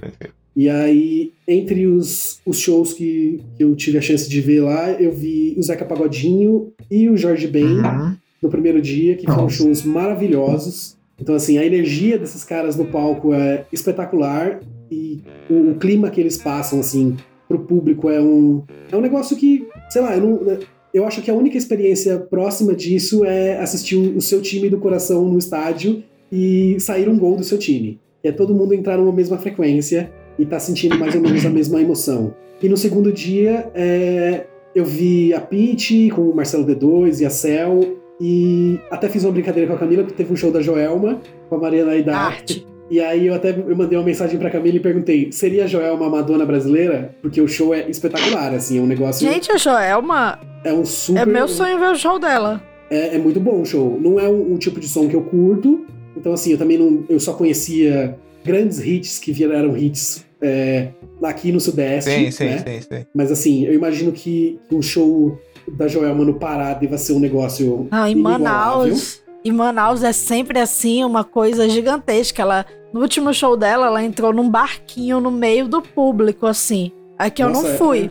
E aí, entre os, os shows que, que eu tive a chance de ver lá, eu vi o Zeca Pagodinho e o Jorge Ben
Uhum.
no primeiro dia, que foram
Nossa.
shows maravilhosos. Então, assim, a energia desses caras no palco é espetacular e o, o clima que eles passam, assim, pro público é um, é um negócio que, sei lá, eu, não, eu acho que a única experiência próxima disso é assistir o, o seu time do coração no estádio e sair um gol do seu time. É todo mundo entrar numa mesma frequência e tá sentindo mais ou menos a mesma emoção. E no segundo dia, é, eu vi a Pete com o Marcelo D2 e a Cel. E até fiz uma brincadeira com a Camila, porque teve um show da Joelma com a Mariana Aidar. E aí eu até eu mandei uma mensagem pra Camila e perguntei: seria a Joelma uma Madonna brasileira? Porque o show é espetacular, assim, é um negócio.
Gente, a Joelma.
É um super.
É meu sonho ver o show dela.
É, é muito bom o show. Não é um, um tipo de som que eu curto. Então, assim, eu também não. Eu só conhecia grandes hits que viraram hits é, aqui no Sudeste.
Sim, sim,
né?
sim, sim.
Mas assim, eu imagino que um show da Joelma no Pará deva ser um negócio.
Não, em. Manaus. Em Manaus é sempre assim, uma coisa gigantesca. Ela, no último show dela, ela entrou num barquinho no meio do público, assim. Aqui eu
Nossa,
não
é-
fui.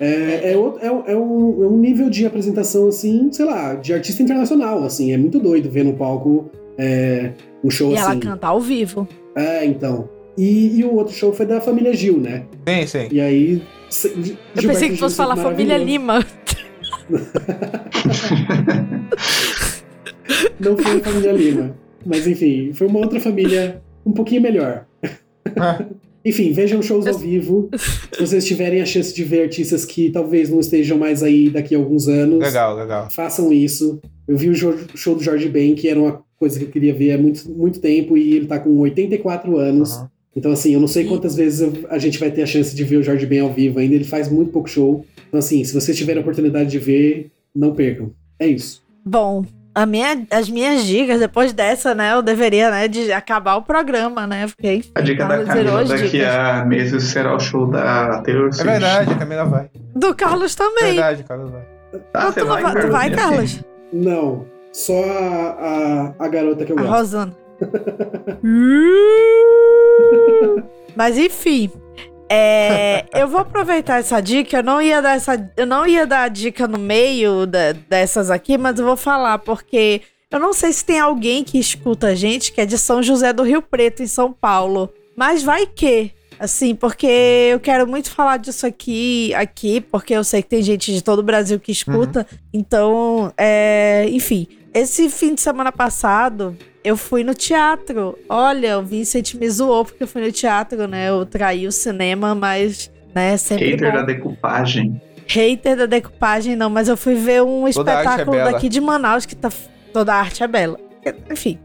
É, é, outro- é, um- é um, é um nível de apresentação, assim, sei lá, de artista internacional, assim. É muito doido ver no palco é, um show
E ela
assim.
canta ao vivo.
É, então. E, e o outro show foi da família Gil, né?
Sim, sim.
E aí. se-
Eu
Gilberto
pensei que fosse falar família. Lima.
Não foi a família Lima. Mas enfim, foi uma outra família um pouquinho melhor. enfim, vejam shows ao vivo. Se vocês tiverem a chance de ver artistas que talvez não estejam mais aí daqui a alguns anos.
Legal, legal.
Façam isso. Eu vi o show do Jorge Ben, que era uma coisa que eu queria ver há muito, muito tempo, e ele tá com 84 anos. Então, assim, eu não sei quantas vezes a gente vai ter a chance de ver o Jorge Ben ao vivo ainda. Ele faz muito pouco show. Então, assim, se vocês tiverem a oportunidade de ver, não percam. É isso.
Bom, a minha, as minhas dicas, depois dessa, né, eu deveria, né, de acabar o programa, né? Porque, enfim,
A dica da Camila
as
daqui
dicas.
a meses será o show da Taylor
É
Swift.
verdade, a Camila vai.
Do Carlos
É
também.
verdade, Carlos vai.
Ah,
tu, não vai, tu vai, Carlos?
Não. Só a, a, a garota que eu
A
gosto.
Rosana. Mas enfim, é, eu vou aproveitar essa dica. Eu não ia dar essa, eu não ia dar a dica no meio da- dessas aqui, mas eu vou falar porque eu não sei se tem alguém que escuta a gente que é de São José do Rio Preto em São Paulo, mas vai que assim, porque eu quero muito falar disso aqui, aqui, porque eu sei que tem gente de todo o Brasil que escuta. Então, é, enfim, esse fim de semana passado, eu fui no teatro. Olha, o Vincent me zoou porque eu fui no teatro, né? Eu traí o cinema, mas, né, sempre
Hater
bom.
da decupagem.
Hater da decupagem, não, mas eu fui ver um
Toda é
espetáculo
bela.
daqui de Manaus que tá. Toda arte é bela. Enfim.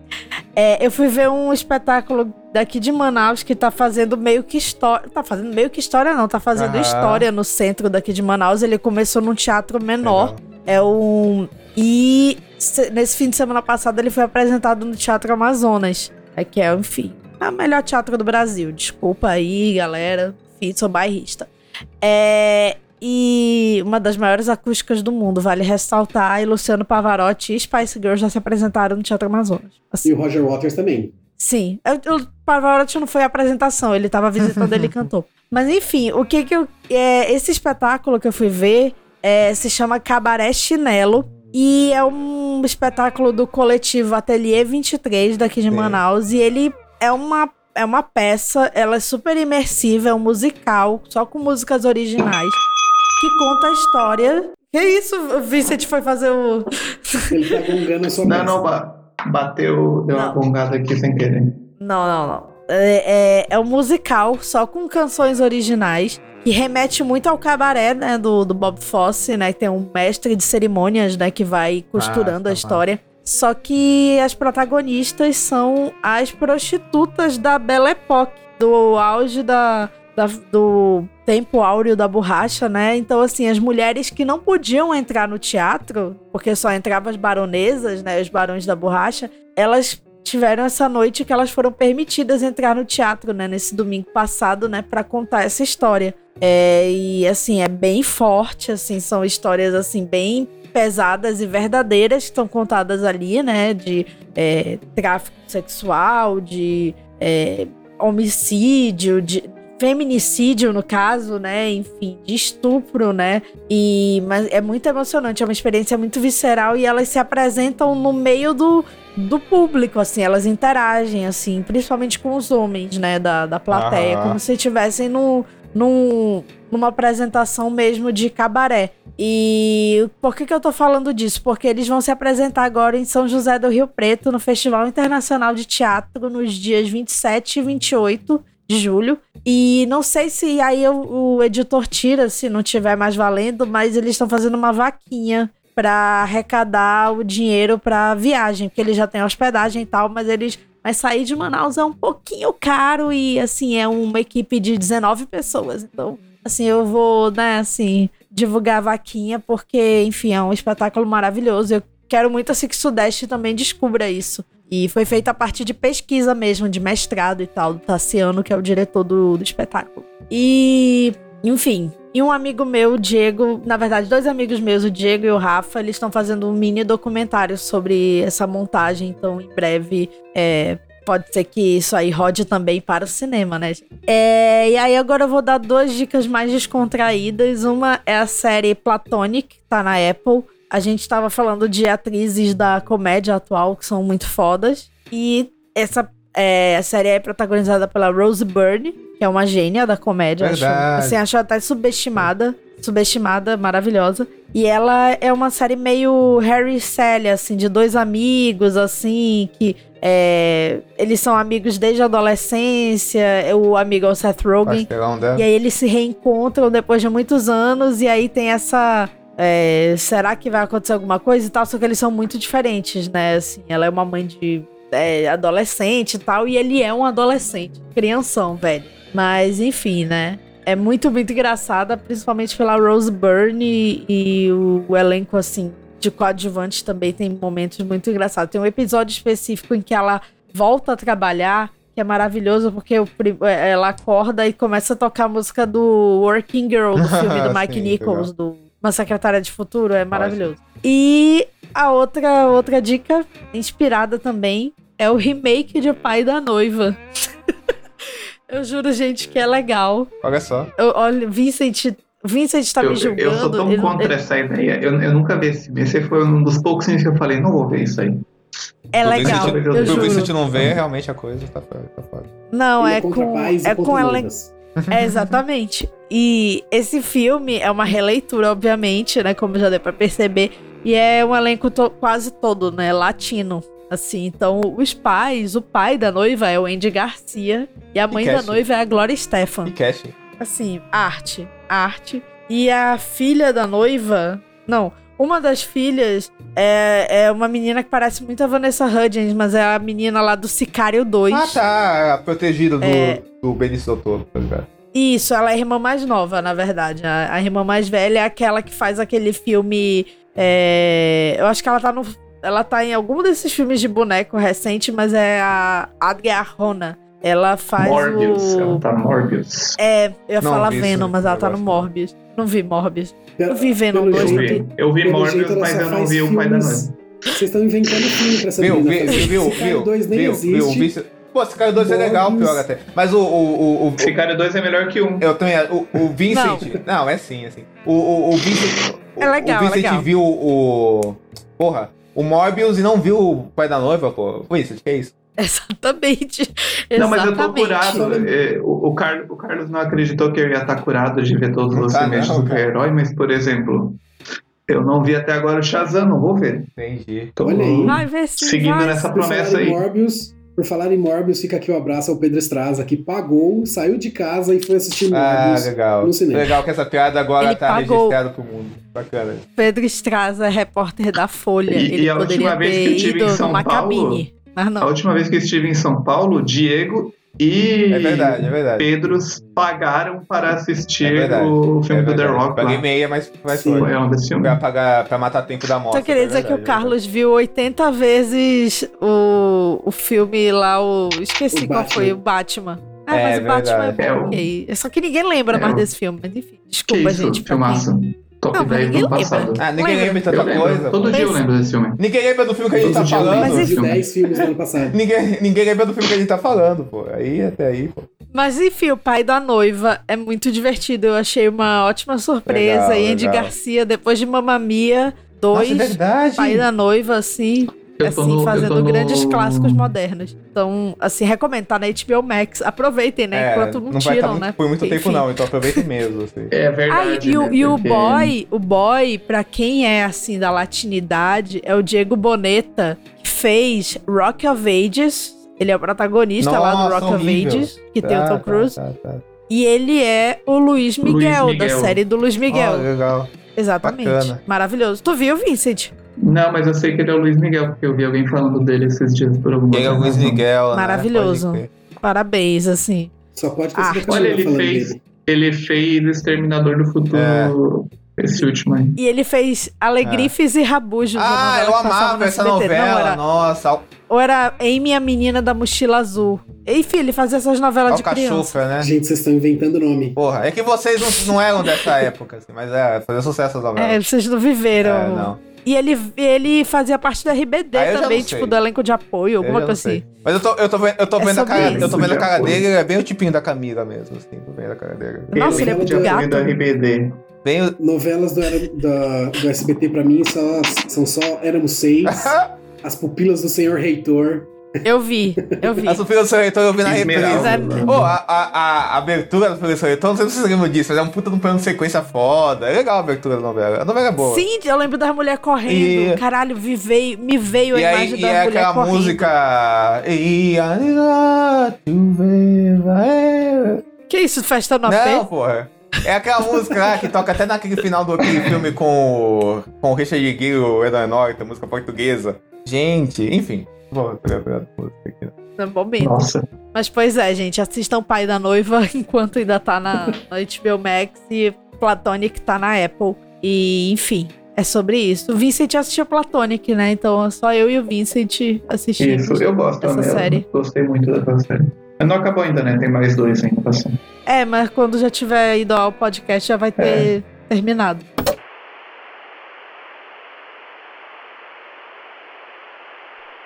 É, eu fui ver um espetáculo daqui de Manaus que tá fazendo meio que história. Tá fazendo meio que história, não, tá fazendo
Aham.
história no centro daqui de Manaus. Ele começou num teatro menor. É um. E se- nesse fim de semana passado ele foi apresentado no Teatro Amazonas. É que é, enfim, é o melhor teatro do Brasil. Desculpa aí, galera. Enfim, sou bairrista. É, e uma das maiores acústicas do mundo, vale ressaltar. E Luciano Pavarotti e Spice Girls já se apresentaram no Teatro Amazonas.
E o Roger Waters também.
Sim. O Pavarotti não foi a apresentação, ele tava visitando, ele cantou. Mas enfim, o que que eu. É, esse espetáculo que eu fui ver é, se chama Cabaré Chinelo. E é um espetáculo do coletivo Ateliê 23 daqui de Manaus. E ele é uma, é uma peça, ela é super imersiva, é um musical, só com músicas originais, que conta a história. Que isso? O Vincent foi fazer o.
Ele tá gongando sua
Não, não, ba- bateu, deu uma gongada aqui sem querer.
Não, não, não. É, é, é um musical só com canções originais. Que remete muito ao cabaré, né? Do, do Bob Fosse, né? Que tem um mestre de cerimônias, né? Que vai costurando
Ah, tá
a história. Só que as protagonistas são as prostitutas da Belle Époque, do auge da, da- do tempo áureo da borracha, né? Então, assim, as mulheres que não podiam entrar no teatro, porque só entravam as baronesas, né? Os barões da borracha, elas tiveram essa noite que elas foram permitidas entrar no teatro, né? Nesse domingo passado, né? Pra contar essa história. É, e, assim, é bem forte, assim, são histórias, assim, bem pesadas e verdadeiras que estão contadas ali, né? De é, tráfico sexual, de é, homicídio, de feminicídio no caso, né? Enfim, de estupro, né? E mas é muito emocionante, é uma experiência muito visceral e elas se apresentam no meio do, do público, assim, elas interagem, assim, principalmente com os homens, né? Da, da plateia,
Aham.
como se estivessem no, num, numa apresentação mesmo de cabaré. E por que, que eu tô falando disso? Porque eles vão se apresentar agora em São José do Rio Preto, no Festival Internacional de Teatro, nos dias 27 e 28 de julho. E não sei se aí o, o editor tira, se não tiver mais valendo, mas eles estão fazendo uma vaquinha para arrecadar o dinheiro para viagem, porque eles já têm hospedagem e tal, mas eles mas sair de Manaus é um pouquinho caro e assim é uma equipe de 19 pessoas. Então, assim, eu vou, né, assim, divulgar a vaquinha porque, enfim, é um espetáculo maravilhoso. Eu quero muito assim que o Sudeste também descubra isso. E foi feito a partir de pesquisa mesmo, de mestrado e tal, do Tassiano, que é o diretor do, do espetáculo. E, enfim, e um amigo meu, o Diego, na verdade, dois amigos meus, o Diego e o Rafa, eles estão fazendo um mini documentário sobre essa montagem. Então, em breve, é, pode ser que isso aí rode também para o cinema, né? É, e aí, agora eu vou dar duas dicas mais descontraídas. Uma é a série Platonic, que tá na Apple. A gente tava falando de atrizes da comédia atual que são muito fodas. E essa é, a série é protagonizada pela Rose Byrne, que é uma gênia da comédia. Acho,
Verdade.
assim, acho até subestimada. Subestimada, maravilhosa. E ela é uma série meio Harry e Sally, assim, de dois amigos, assim, que é, eles são amigos desde a adolescência. O amigo é o Seth Rogen.
Dela.
E aí eles se reencontram depois de muitos anos, e aí tem essa. É, será que vai acontecer alguma coisa e tal? Só que eles são muito diferentes, né? Assim, ela é uma mãe de é, adolescente e tal, e ele é um adolescente, crianção, velho. Mas enfim, né? É muito, muito engraçada, principalmente pela Rose Byrne e, e o, o elenco, assim, de coadjuvantes também tem momentos muito engraçados. Tem um episódio específico em que ela volta a trabalhar, que é maravilhoso, porque é, ela acorda e começa a tocar a música do Working Girl, do filme do Mike
Sim,
Nichols,
legal.
do Uma Secretária de Futuro, é maravilhoso. E a outra, outra dica, inspirada também, é o remake de Pai da Noiva. Eu juro, gente, que é legal.
Olha só.
Eu, olha, Vincent, Vincent tá
eu,
me julgando.
eu sou tão
ele-
contra
ele-
essa ideia. Eu, eu nunca vi esse filme. Esse foi um dos poucos filmes que eu falei, não vou ver isso aí.
É
Pro
legal,
Vincent-
eu
pro
juro.
Vincent não vê, realmente a coisa tá foda. Tá foda.
Não,
Ele
é
contra
com, é com ela. É, exatamente. E esse filme é uma releitura, obviamente, né? Como já deu pra perceber. E é um elenco to quase todo, né? Latino. Assim, então os pais, o pai da noiva é o Andy Garcia e a mãe da noiva é a Gloria Stefan.
E casting.
Assim, arte, arte. E a filha da noiva, não, uma das filhas é, é uma menina que parece muito a Vanessa Hudgens, mas é a menina lá do Sicário 2.
Ah, tá. Protegida do, é... do Benício Doutor, tá ligado?
Isso, ela é a irmã mais nova, na verdade. A, a irmã mais velha é aquela que faz aquele filme. É, eu acho que ela tá no. Ela tá em algum desses filmes de boneco recente, mas é a Adria Rona. Ela faz
Morbius,
o...
ela tá Morbius.
É, eu ia
Não
falar Venom,
isso,
mas ela tá no. Morbius. Não vi Morbius. Eu vi Venom
pelo
2
Eu vi, eu vi
Pelo
Morbius, mas eu não vi o pai da noiva.
Vocês estão inventando filme pra essa
Viu,
menina.
viu, viu,
Sicário
viu,
2 nem
viu,
existe.
viu, viu, Pô, Sicário 2 é legal, pior até. Mas o. o, o, o
Sicário 2 é melhor que um.
eu também. O, o Vincent. Não. é sim, é sim. O, o, o Vincent.
É legal,
O
é
Vincent
legal.
viu o. Porra. O Morbius e não viu o pai da noiva, pô. Vincent, que é isso?
Exatamente.
Não, mas eu tô curado. é, o, o, Car- o Carlos não acreditou que eu ia estar curado de ver todos os
tá,
filmes
não, cara.
super-herói, mas, por exemplo, eu não vi até agora o Shazam, não vou ver.
Entendi.
Tô
Olha aí.
Vai ver sim,
seguindo
vai.
nessa promessa aí.
Morbius, por falar em Morbius, fica aqui o abraço ao Pedro Estraza, que pagou, saiu de casa e foi assistir
Ah,
Morbius
legal.
no cinema.
Legal que essa piada agora
Ele
tá
pagou.
registrada pro mundo. Bacana.
Pedro Estraza, repórter da Folha.
E-
Ele
e a
poderia
última vez que eu tive em São Paulo,
cabine. Mas
A
não.
última vez que eu estive em São Paulo, Diego e
É verdade, é verdade.
Pedro pagaram para
É
assistir
verdade.
o filme
É
do The. Rock.
Paguei
lá.
meia, mas, mas
Sim.
foi.
Foi um desse filme.
Pra, pagar, pra matar tempo da moto.
Só queria dizer que o Carlos viu 80 vezes o, o filme lá, o. Esqueci
O
qual
Batman.
foi, o Batman. Ah,
É,
mas o Batman
verdade.
é
É
bom,
o-
ok. É só que ninguém lembra
É
mais desse filme, mas enfim.
Que
Desculpa,
isso,
gente.
filmaço. Top
Não, mas
10 do ano passado.
Ah, ninguém
Lembra?
lembra de
Eu
tanta
lembro.
coisa.
Todo dia eu lembro desse filme.
Ninguém lembra do filme que a gente
Todo
tá falando.
Mas
filme.
10 filmes do ano passado.
Ninguém, ninguém lembra do filme que a gente tá falando, pô. Aí até aí, pô.
Mas enfim, o pai da noiva é muito divertido. Eu achei uma ótima surpresa.
Legal,
e Andy
legal.
Garcia, depois de Mamma Mia
Nossa,
2,
é verdade.
pai da noiva, assim,
Eu
assim,
no-
fazendo
tô no-
grandes clássicos modernos. Então, assim, recomendo, tá na HBO Max. Aproveitem, né?
É,
Enquanto não,
não vai
tiram,
estar
né?
por muito
Porque,
tempo,
enfim.
não. Então aproveitem mesmo, assim.
É
Ah,
verdade.
e, e o,
né?
e o
Porque-
boy, o boy, pra quem é assim da latinidade, é o Diego Boneta, que fez Rock of Ages. Ele é o protagonista lá do
Nossa,
Rock of
horrível.
Ages, que tem o
Tá,
Tom
tá,
Cruise.
tá, tá.
E ele é o Luiz Miguel,
Luiz
da
Miguel.
série do Luiz Miguel.
Ah, legal.
Exatamente.
bacana.
Maravilhoso. Tu viu, Vincent?
Não, mas eu sei que ele é o Luiz Miguel, porque eu vi alguém falando dele esses dias por alguma
Quem é o Luiz. Miguel, né?
Maravilhoso.
Crer.
Parabéns, assim.
Só pode ter sido
Olha, ele fez,
dele.
ele fez Exterminador do Futuro, esse último aí.
E ele fez Alegrifes e Rabujos.
Ah, eu amava essa
SBT. Não,
novela.
era-
Nossa,
Ou era Amy, a menina da mochila azul. Enfim, ele fazia essas novelas de criança.
Alcachufra, né?
Gente, vocês estão inventando nome.
Porra, é que vocês não, não eram dessa época, assim, mas é, fazia sucesso as
É,
novelas.
vocês não viveram.
É, não.
E ele, ele fazia parte do RBD
Ah,
também,
não
tipo, do elenco de apoio, alguma coisa
não
assim.
sei. Mas eu tô, eu tô, vendo, eu tô
É
vendo a cara, eu tô vendo a cara dele, ele é bem o tipinho da Camila mesmo, assim, tô vendo a cara dele.
Nossa, ele é
lembro
muito gato.
do RBD.
Bem.
Novelas do, era- da- do SBT pra mim só, são só Éramos Seis, As Pupilas do Senhor Reitor.
Eu vi, eu vi.
A Sofia do Seu Reitor eu vi na reprise. Pô, a, a, a abertura da Sofia do Seu Reitor, não sei se vocês lembram disso, mas é um puta de um plano de sequência foda. É legal a abertura da novela. A novela é boa.
Sim, eu lembro das mulheres correndo.
E-
Caralho, vi, veio, me veio
E
a
aí
imagem
e
da
é
mulher
aquela
correndo.
música. E a chuva é-
Que isso, festa no AP?
Não, porra. É aquela música lá que toca até naquele final do aquele filme com, o- com o Richard Gere, o Edward Norton, música portuguesa. Gente, enfim. Vou pegar pegar a música aqui.
É momento.
Nossa.
Mas pois é, gente, assistam Pai da Noiva enquanto ainda tá na, na HBO Max e Platonic tá na Apple. E, enfim, é sobre isso. O Vincent assistiu Platonic, né? Então é só eu e o Vincent assistimos
Isso, eu gosto
essa
mesmo.
série.
Gostei muito dessa série. Mas não acabou ainda, né? Tem mais dois ainda passando.
É, mas quando já tiver ido ao podcast já vai ter terminado.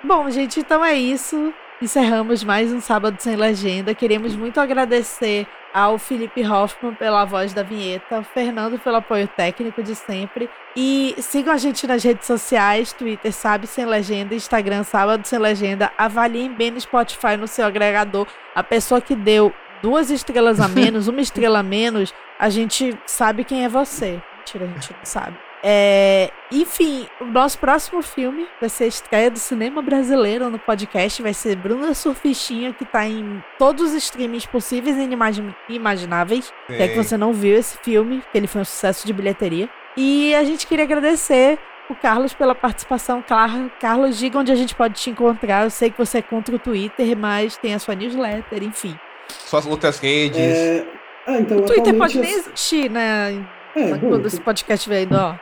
Bom, gente, então é isso. Encerramos mais um Sábado Sem Legenda. Queremos muito agradecer ao Felipe Hoffman pela voz da vinheta, ao Fernando pelo apoio técnico de sempre. E sigam a gente nas redes sociais, Twitter Sabe Sem Legenda, Instagram Sábado Sem Legenda. Avaliem bem no Spotify, no seu agregador. A pessoa que deu duas estrelas a menos, uma estrela a menos, a gente sabe quem é você. Mentira, a gente não sabe. É, enfim, o nosso próximo filme vai ser a estreia do cinema brasileiro no podcast. Vai ser Bruna Surfistinha, que tá em todos os streamings possíveis e imagináveis. Até que
Sim.
você não viu esse filme, que ele foi um sucesso de bilheteria. E a gente queria agradecer o Carlos pela participação. Claro, Carlos, diga onde a gente pode te encontrar. Eu sei que você é contra o Twitter, mas tem a sua newsletter, enfim.
Suas outras redes.
É... Ah, então,
O Twitter pode nem existir, né?
É, bom,
Quando esse podcast vier indo, ó.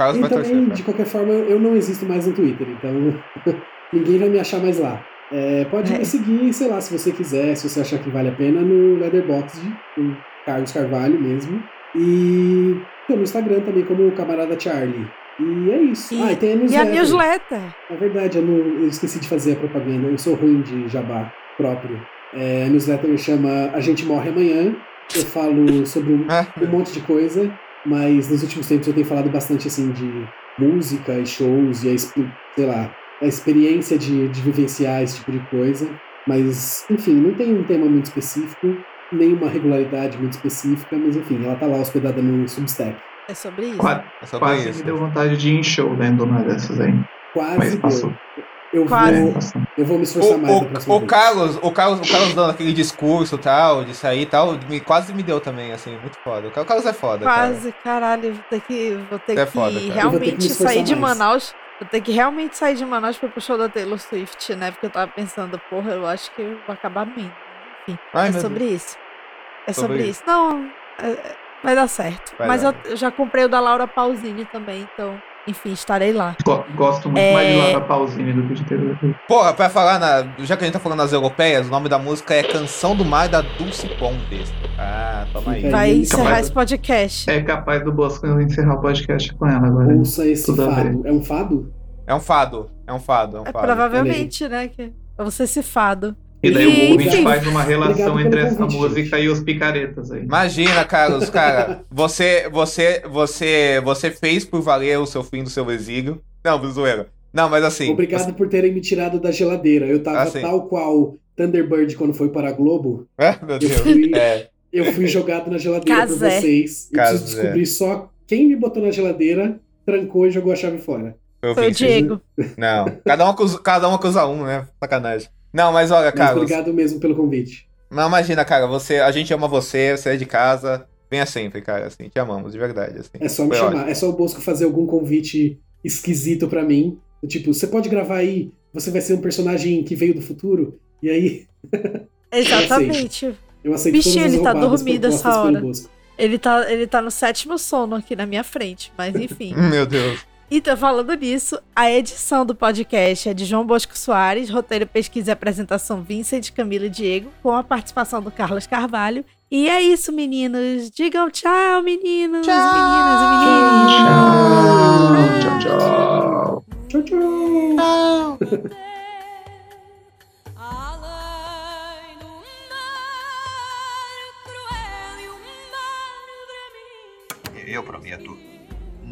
Carlos
E
vai
também,
torcer.
de qualquer forma, eu não existo mais no Twitter, então ninguém vai me achar mais lá. É, pode
É.
me seguir, sei lá, se você quiser, se você achar que vale a pena, no Leatherboxd, com Carlos Carvalho mesmo. E tô no Instagram também como o Camarada Charlie. E é isso.
E,
ah, e tem a
e
newsletter.
a newsletter.
É verdade, eu, não- eu esqueci de fazer a propaganda. Eu sou ruim de jabá próprio. É, a newsletter chama A Gente Morre Amanhã. Eu falo sobre um, um monte de coisa, mas nos últimos tempos eu tenho falado bastante assim de música e shows e a, exp- sei lá, a experiência de, de vivenciar esse tipo de coisa. Mas, enfim, não tem um tema muito específico, nem uma regularidade muito específica, mas enfim, ela tá lá hospedada no Substack.
É sobre isso.
Quase,
É sobre
quase
isso.
me deu vontade de ir em show lendo uma dessas aí.
Quase
Mas
deu.
passou.
Eu
Quase.
vou, eu vou me esforçar mais
O,
próxima
o, o. Carlos, o Carlos, o Carlos dando aquele discurso tal, de sair e tal, me, quase me deu também, assim, muito foda. O Carlos é foda, cara.
Quase, caralho, vou ter que, vou ter
É
que
foda, cara.
Vou ter que
realmente sair de
mais.
Manaus. Vou ter que realmente sair de Manaus pra ir pro show da Taylor Swift, né? Porque eu tava pensando, porra, eu acho que eu vou acabar mesmo. Enfim,
Ai,
é sobre isso. É
Sobre
sobre,
isso.
isso. Não, é- vai dar certo.
Vai
Mas
dar.
eu, eu já comprei o da Laura Pausini também, então, enfim, estarei lá.
Go- Gosto muito
É.
mais de Laura Pausini do que de Taylor Swift.
Porra, pra falar, na, já que a gente tá falando nas europeias, o nome da música é Canção do Mar da Dulce Pontes. Ah, toma aí.
Vai encerrar
capaz-
esse podcast.
É capaz do Bosco encerrar o podcast com ela agora.
Ouça esse
Tudo
fado. É um fado?
É um fado, é um fado, é um
É,
fado.
provavelmente, né? Que é você cifado.
E daí
E,
o ouvinte
enfim.
faz uma relação
Obrigado
entre essa
convite,
música e os picaretas aí.
Imagina, Carlos, cara, você, você, você, você fez por valer o seu fim do seu exílio. Não, zoeira. Não, mas assim.
Obrigado por terem me tirado da geladeira. Eu tava
Ah, sim.
tal qual Thunderbird quando foi para a Globo.
É, meu Deus.
fui-
É.
Eu fui jogado na geladeira por
Casé.
vocês. Eu
Casé.
preciso descobrir só quem me botou na geladeira, trancou e jogou a chave fora.
Eu
Foi o. Diego.
Não. Cada um, acusa, cada um acusa um, né? Sacanagem. Não, mas olha,
Mas
Carlos.
obrigado mesmo pelo convite.
Mas imagina, cara, você, a gente ama você, você é de casa. Venha sempre, cara, assim, te amamos, de verdade. Assim.
É só me
Foi
chamar.
ótimo.
É só o Bosco fazer algum convite esquisito pra mim. Do Tipo, você pode gravar aí, você vai ser um personagem que veio do futuro. E aí,
Exatamente.
eu aceito
Bichinho,
todas as
ele tá dormindo essa hora. Ele tá, ele tá no sétimo sono aqui na minha frente, mas enfim.
Meu Deus.
Então, falando nisso, a edição do podcast é de João Bosco Soares, roteiro, pesquisa e apresentação Vincent, Camila e Diego, com a participação do Carlos Carvalho. E é isso, meninos. Digam tchau, meninos, meninas e meninos.
Tchau, tchau, tchau.
Tchau, tchau.
Eu prometo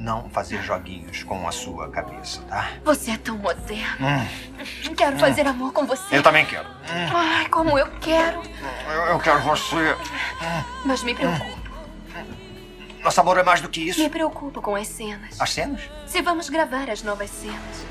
não fazer joguinhos com a sua cabeça, tá?
Você é tão moderno.
Hum,
Quero
Hum.
fazer amor com você.
eu também quero. Hum,
Ai, como eu quero.
eu, eu quero você.
Mas me preocupo.
Nosso amor é mais do que isso.
Me preocupo com as cenas.
As cenas?
Se vamos gravar as novas cenas.